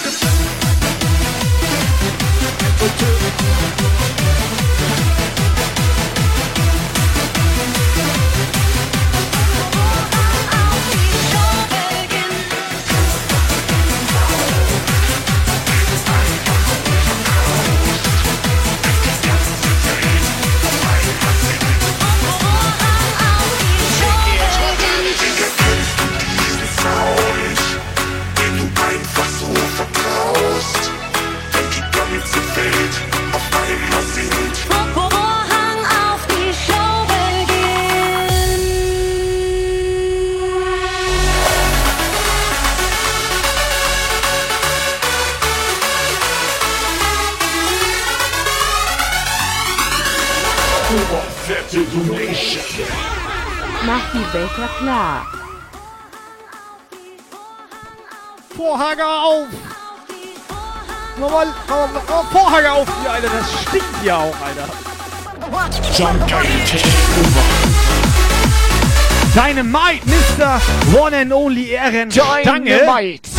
Klar. Vorhanger auf! Nochmal, nochmal, oh, Vorhanger auf hier, Alter. Das stinkt ja auch, Alter. Dynamite, Mr. One and Only Ehrenstange. Dynamite.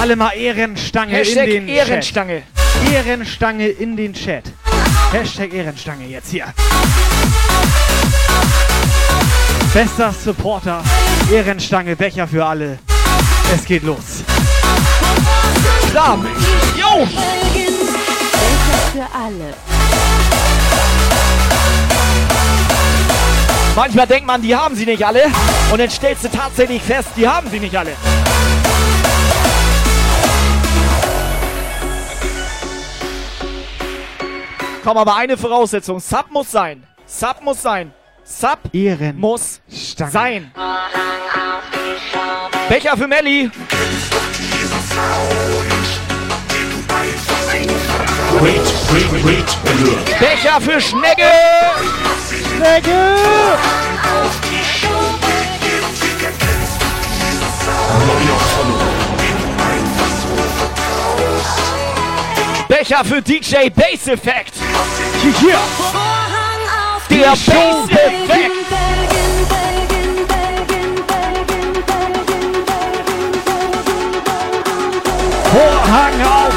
Alle mal Ehrenstange Hashtag in den Ehrenstange. Chat. Ehrenstange in den Chat. Hashtag Ehrenstange jetzt hier. Bester Supporter, Ehrenstange, Becher für alle. Es geht los. Klar. Jo! Becher für alle. Manchmal denkt man, die haben sie nicht alle. Und dann stellst du tatsächlich fest, die haben sie nicht alle. Komm, aber eine Voraussetzung. Sub muss sein. Sub muss sein. Sub Ehren muss Stange. sein. Becher für Melli. Becher für Schnecke. Verloren. Becher für DJ Bass Effect. Hier. Der Bass Effect. Vorhang auf.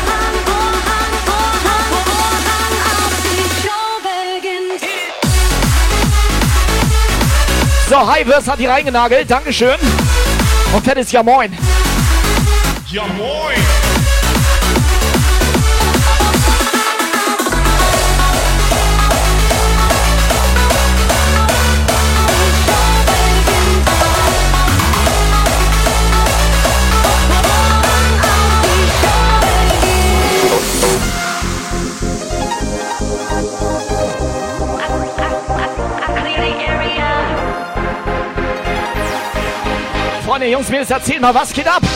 So, Highverse hat die reingenagelt. Dankeschön. Und fettes Ja Moin. Ja moin. Jungs, Mädels, erzählt mal, was geht ab? Boy,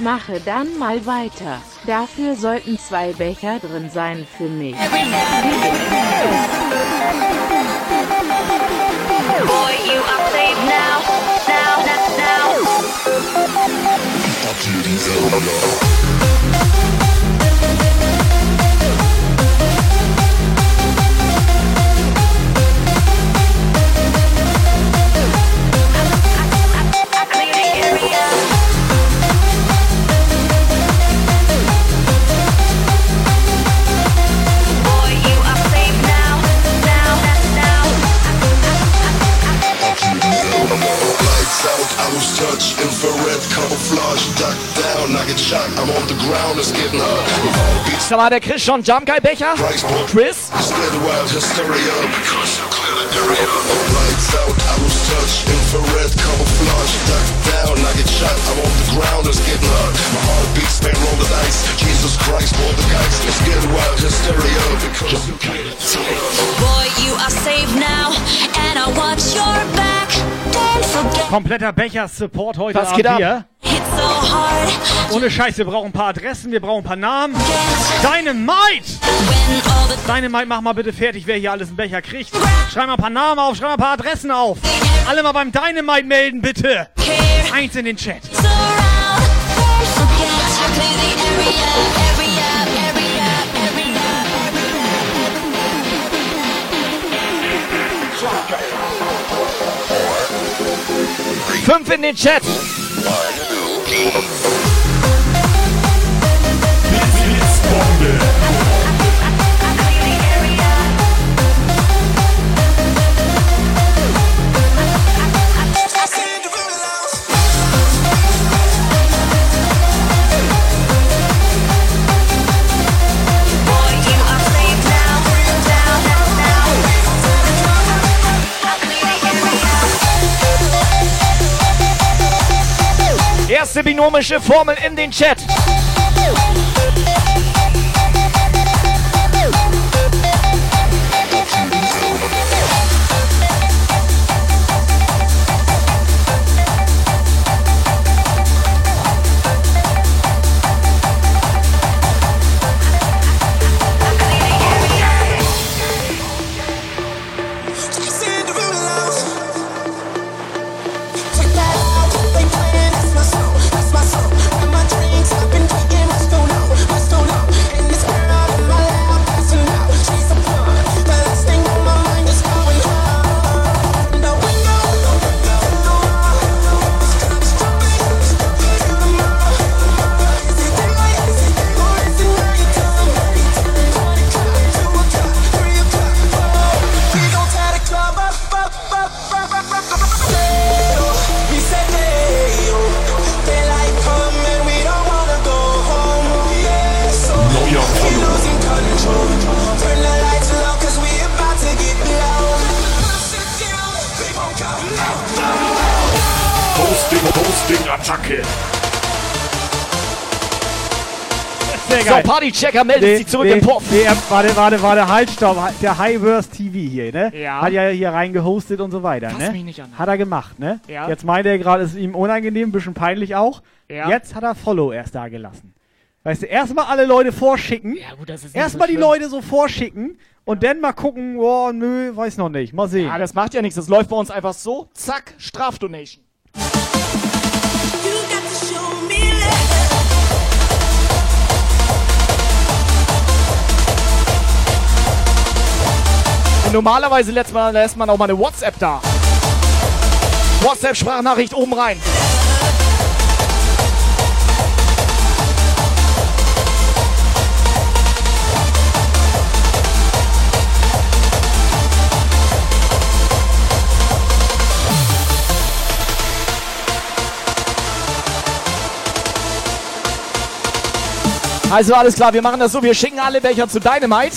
mache dann mal weiter. Dafür sollten zwei Becher drin sein für mich. Boy, I touch, infrared camouflage, duck down, I get shot, I'm on the ground, it's getting hot. Sag mal, der Chris schon Jump Guy Becher? Chris? hysteria because you clear the area. Lights out, I lose touch, infrared camouflage, duck down, I get shot, I'm on the ground, it's getting hot. My heart beats, man, roll the dice. Jesus Christ, roll the dice, it's getting wild hysteria because you clear the area. Boy, you are safe now, and I watch your back. Don't forget, Kompletter Becher-Support heute Was Abend geht ab? hier. Ohne Scheiß, wir brauchen ein paar Adressen, wir brauchen ein paar Namen. All the Dynamite, mach mal bitte fertig, wer hier alles einen Becher kriegt. Schreib mal ein paar Namen auf, schreib mal ein paar Adressen auf. Alle mal beim Dynamite melden, bitte. Eins in den Chat. Fünf in den Chat. Blitzbombe. Erste binomische Formel in den Chat. Partychecker meldet sich zurück nee, im Puff. Nee, warte, warte, warte, halt, stopp. Der Highverse TV hier, ne? Ja. Hat ja hier reingehostet und so weiter, Fass ne? mich nicht an. Hat er gemacht, ne? Ja. Jetzt meint er gerade, es ist ihm unangenehm, ein bisschen peinlich auch. Ja. Jetzt hat er Follow erst da gelassen. Weißt du, erstmal alle Leute vorschicken. Ja, gut, das ist Erstmal so die. Leute so vorschicken und dann mal gucken, oh, nö, weiß noch nicht. Mal sehen. Ja, das macht ja nichts. Das läuft bei uns einfach so. Zack, Strafdonation. Normalerweise lässt man, lässt man auch mal eine WhatsApp da. WhatsApp-Sprachnachricht oben rein. Also alles klar, wir machen das so, wir schicken alle Becher zu Dynamite.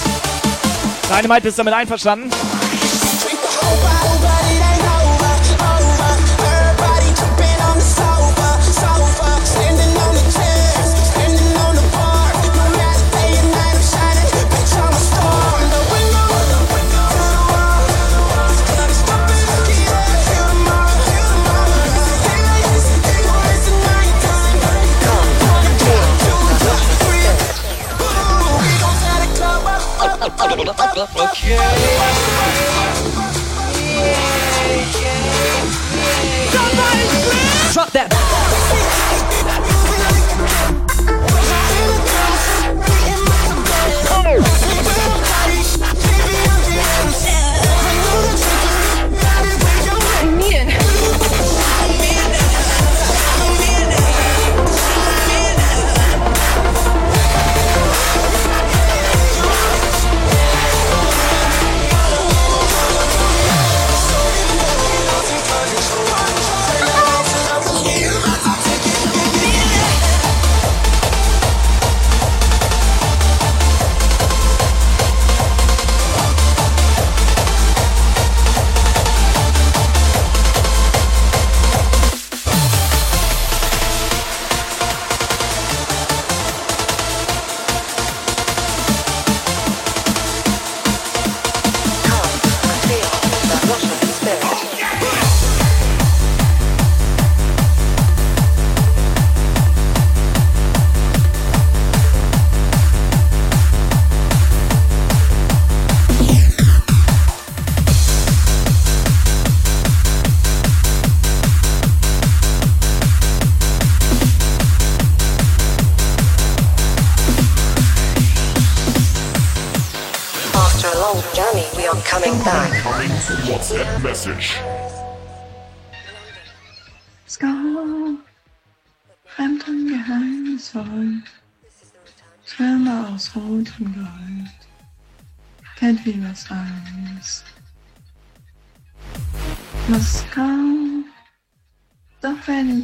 Dynamite ist damit einverstanden. Drop that.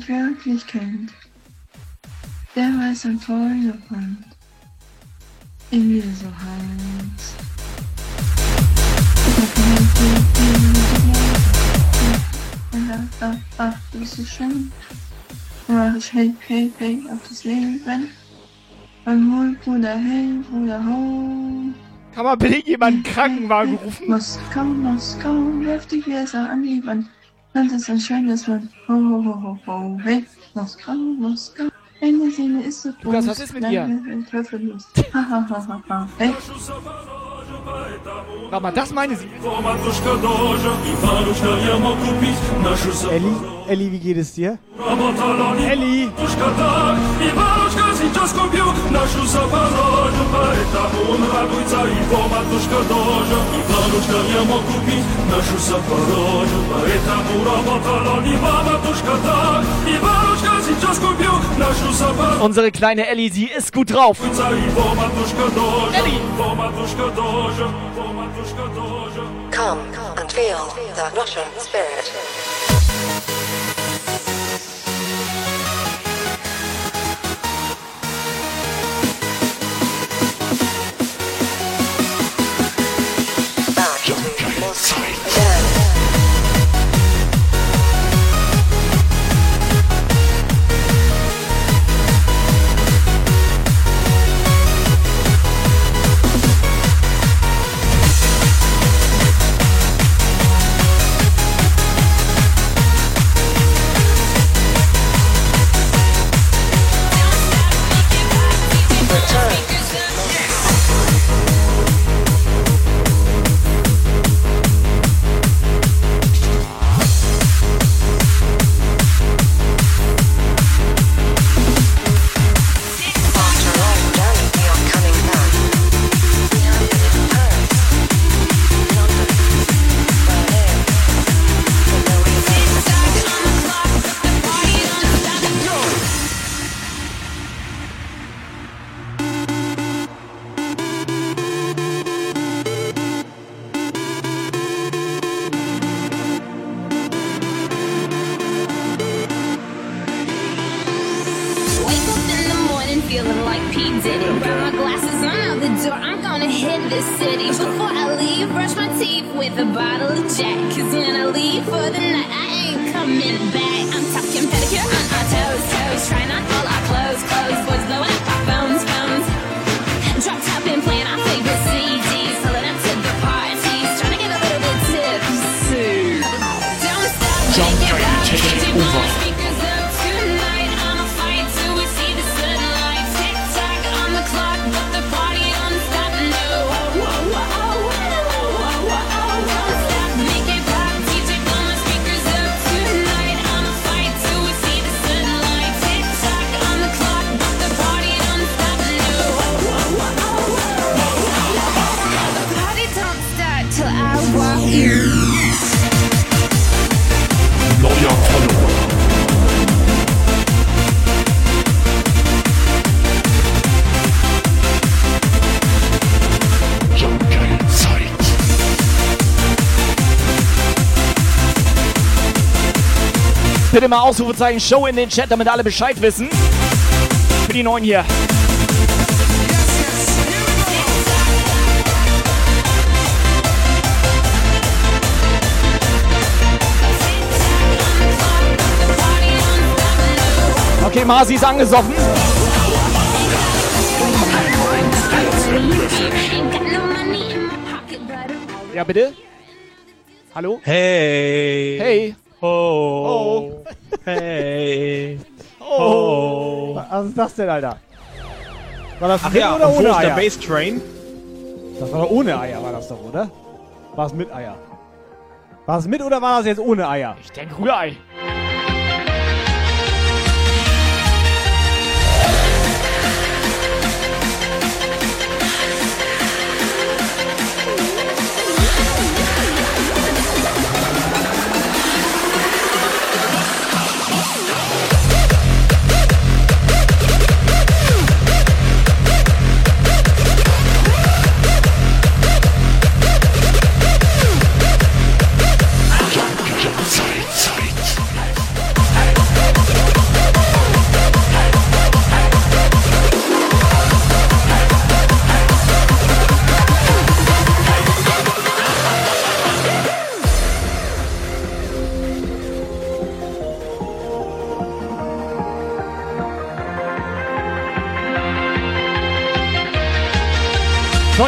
Wirklich kennt, der weiß ein Feuerbrand, in mir so heiß. Ach, ach, ach, das ist schön. Mach ich hey, hey, hey auf das Leben. Beim Hol, Bruder, hey, Bruder, ho. Kann man bitte jemanden Krankenwagen rufen? Moskau, Moskau, wirf die Gläser an die Das ist ein schönes Land. Ho, ho, ho, ho, ho, hey. Moskau, Moskau. Eine Seele ist so groß. Lukas, was ist mit dir? Teufel Nochmal, das meine sie. Elli, Elli, wie geht es dir? Elli! Unsere kleine Elli, sie ist gut drauf. Elli! Come and feel the Russian spirit. feeling like P. Diddy. Grab my glasses, I'm out the door. I'm gonna hit this city. Before I leave, brush my teeth with a bottle of Jack. Cause when I leave for the night, I ain't coming back. I'm talking pedicure on our toes, toes. Try not all our clothes, clothes. Boys blowing. Bitte mal Ausrufezeichen Show in den Chat, damit alle Bescheid wissen. Für die Neuen hier. Okay, Marci ist angesoffen. Ja, bitte? Hallo? Hey. Hey. Ho. Hey. Oh. Was ist das denn, Alter? War das Ach mit ja, oder ohne ist der Eier? Bass-Train? Das war doch ohne Eier, war das doch, oder? War es mit Eier? War es mit oder war das jetzt ohne Eier? Ich denke Rührei.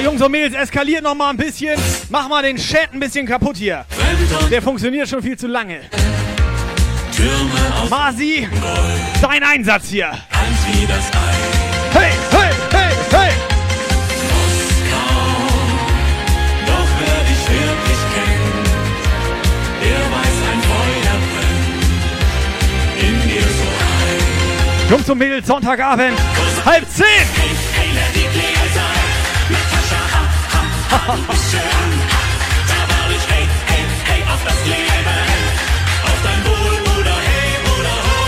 Jungs und Mädels, eskaliert noch mal ein bisschen. Mach mal den Chat ein bisschen kaputt hier. Der funktioniert schon viel zu lange. Masi, dein Einsatz hier. Hey, hey, hey, hey. Jungs und Mädels, Sonntagabend, halb zehn. Ha, du bist. Da war ich, hey, hey, hey, auf das Leben. Auf dein Wohl, Bruder, hey, Bruder, ho.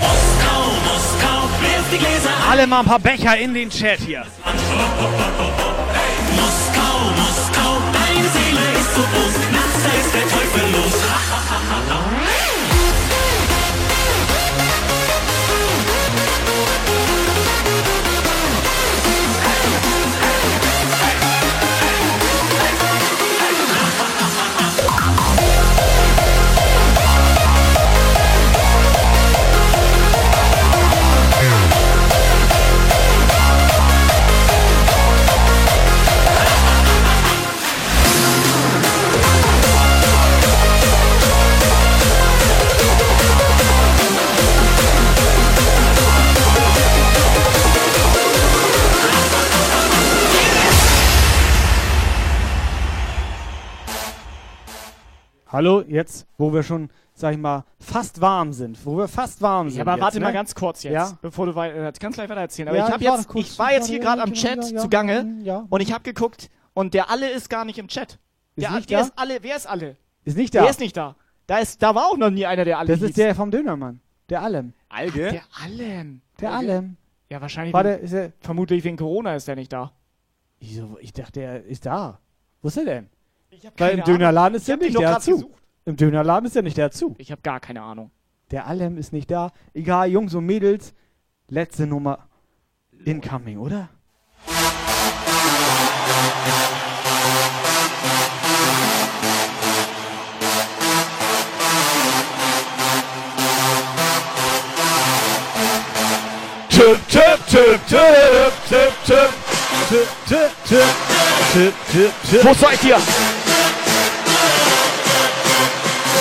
Moskau, Moskau, wirf die Gläser. Alle mal ein paar Becher in den Chat hier. Moskau, Hallo, jetzt, wo wir schon, sag ich mal, fast warm sind. Wo wir fast warm sind. Ja, aber jetzt, warte ne? mal ganz kurz jetzt, Ja? bevor du weiter, äh, kannst gleich weiter erzählen. Aber Ja, ich habe ich war jetzt, kurz- ich war jetzt hier gerade am Chat ja, ja, zugange ja. und ich habe geguckt und der alle ist gar nicht im Chat. Ist Der, nicht der da? ist alle, wer ist alle? Ist nicht da. Der ist nicht da. Da ist, da war auch noch nie einer, der alle Das hieß. ist der vom Dönermann. Der Allem. Alge? Der Allem. Der Alge? Allem. Ja, wahrscheinlich. Warte, wegen- ist er- vermutlich wegen Corona ist der nicht da. Wieso? Ich dachte, er ist da. Wo ist er denn? Weil im Dönerladen ist er ihn nicht, der hat zu. gesucht. Im Dönerladen ist er nicht, der hat zu. Ich habe gar keine Ahnung. Der Allem ist nicht da. Egal, Jungs und Mädels. Letzte Nummer. Incoming, oder? Tip, tip, tip, tip, tip, tip, tip, tip, tip, tip, tip, tip. Wo seid ihr?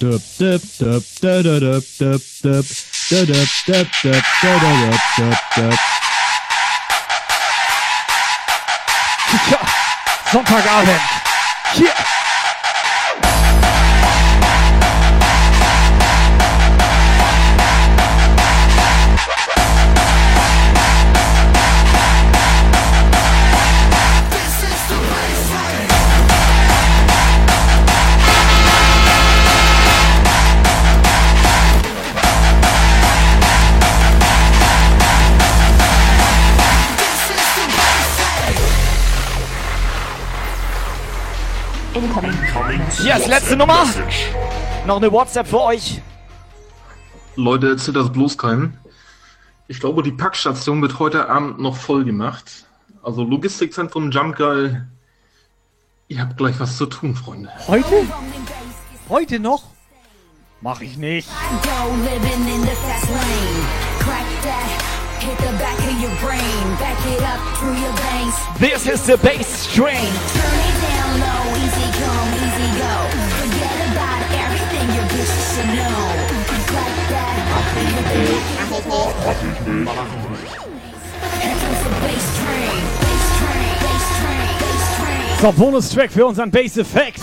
dup dup dup da da dup dup dup da dup dup dup da da dup dup dup. [laughs] Ja, Sonntagabend. Hier Yes, letzte Nummer. Noch eine WhatsApp für euch. Leute, erzählt das bloß keinem. Ich glaube, die Packstation wird heute Abend noch voll gemacht. Also Logistikzentrum Jump Guy. Ihr habt gleich was zu tun, Freunde. Heute? Heute noch? Mach ich nicht. This is the bass train flow. Forget about So, Bonustrack für unseren Bass Effect.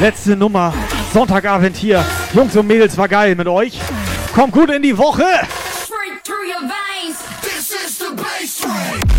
Letzte Nummer. Sonntagabend hier. Jungs und Mädels, war geil mit euch. Kommt gut in die Woche. Straight through your veins. This is the bass train.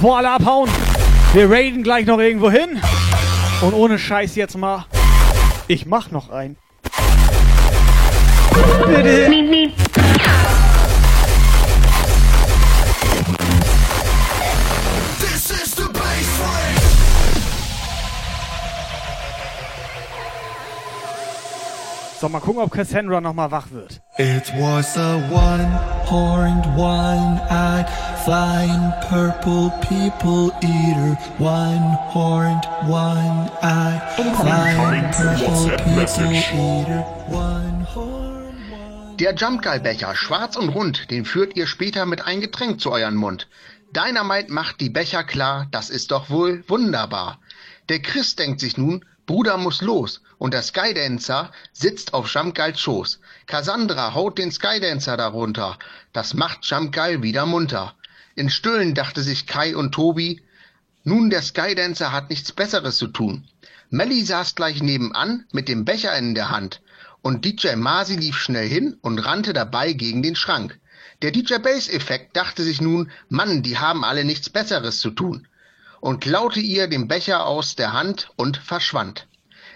Bevor alle abhauen, wir raiden gleich noch irgendwo hin. Und ohne Scheiß jetzt mal, ich mach noch ein. Bitte. So, mal gucken, ob Cassandra noch mal wach wird. It was a one-horned, one-eyed, flying purple people eater. One-horned, one-eyed, flying purple people eater. Der Jump Guy Becher, schwarz und rund, den führt ihr später mit ein Getränk zu euren Mund. Dynamite macht die Becher klar, das ist doch wohl wunderbar. Der Chris denkt sich nun, Bruder muss los, und der Skydancer sitzt auf Jumpgeils Schoß. Cassandra haut den Skydancer darunter, das macht Jumpgeil wieder munter. In Stüllen dachte sich Kai und Tobi, nun der Skydancer hat nichts Besseres zu tun. Melly saß gleich nebenan mit dem Becher in der Hand, und DJ Masi lief schnell hin und rannte dabei gegen den Schrank. Der DJ Bass Effekt dachte sich nun, Mann, die haben alle nichts Besseres zu tun, und klaute ihr den Becher aus der Hand und verschwand.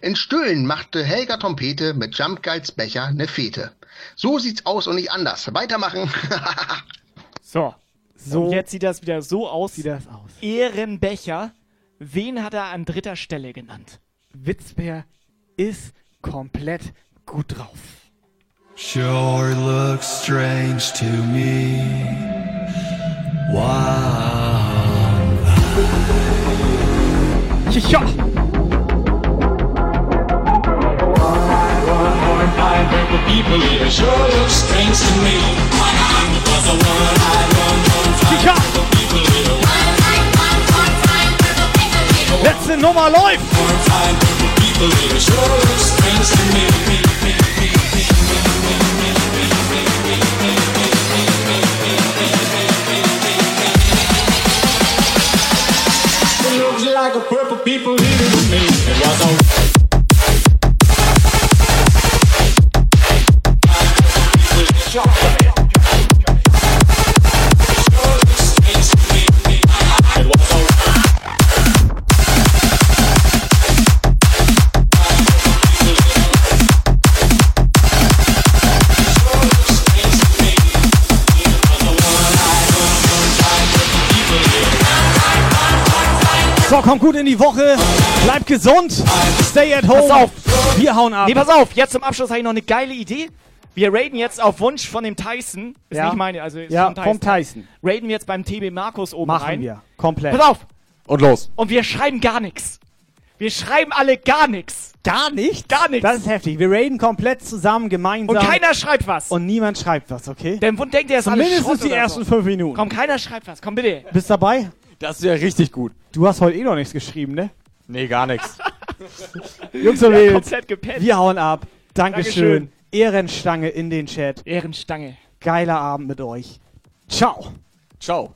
In Stüllen machte Helga Trompete mit Jumpgeils Becher ne Fete. So sieht's aus und nicht anders. Weitermachen. [laughs] So. So Und jetzt sieht das wieder so aus. sieht das aus. Ehrenbecher. Wen hat er an dritter Stelle genannt? Witzbär ist komplett gut drauf. Sure looks strange to me. Wow. Ja. People, it sure looks strange to me. Letzte Nummer läuft. find purple people, it sure looks strange to me. It looks like a purple people here to me. It was a kommt gut in die Woche. Bleibt gesund. Stay at home. Pass auf. Wir hauen ab. Nee, pass auf. Jetzt zum Abschluss habe ich noch eine geile Idee. Wir raiden jetzt auf Wunsch von dem Tyson. Ist Ja. nicht meine, also ist Ja, Tyson. vom Tyson. Raiden wir jetzt beim TB Markus oben Machen rein. wir. Komplett. Pass auf. Und los. Und wir schreiben gar nichts. Wir schreiben alle gar nichts. Gar nicht? Gar nichts. Das ist heftig. Wir raiden komplett zusammen, gemeinsam. Und keiner schreibt was. Und niemand schreibt was, okay? Der Wund denkt, der ist alles Mindestens Schrott die ersten so. fünf Minuten. Komm, keiner schreibt was. Komm bitte. Bist dabei? Das ist ja richtig gut. Du hast heute eh noch nichts geschrieben, ne? Nee, gar nichts. [laughs] Jungs und Mädels, wir hauen ab. Dankeschön. Dankeschön. Ehrenstange in den Chat. Ehrenstange. Geiler Abend mit euch. Ciao. Ciao.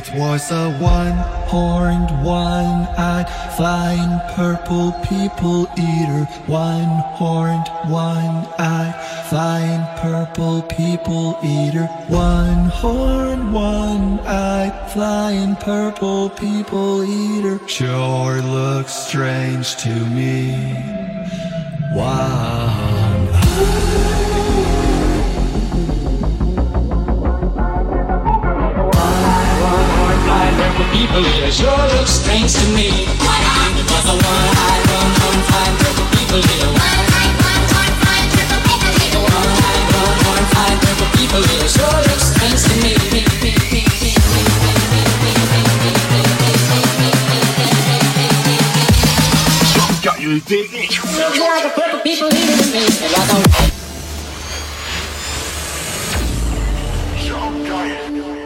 It was a one-horned, one-eyed, flying purple people eater. One-horned, one-eyed, flying purple people eater. One-horned, one-eyed, flying purple people eater. Sure looks strange to me. Wow. Purple people, it sure looks strange to me. Because the one I run, run, find purple people here. One eye, one, one, find purple people here. One eye, one, one, find purple people here. Sure looks strange to me. Geil, Digga. Looks like a purple people here to me. It was a Jump geil.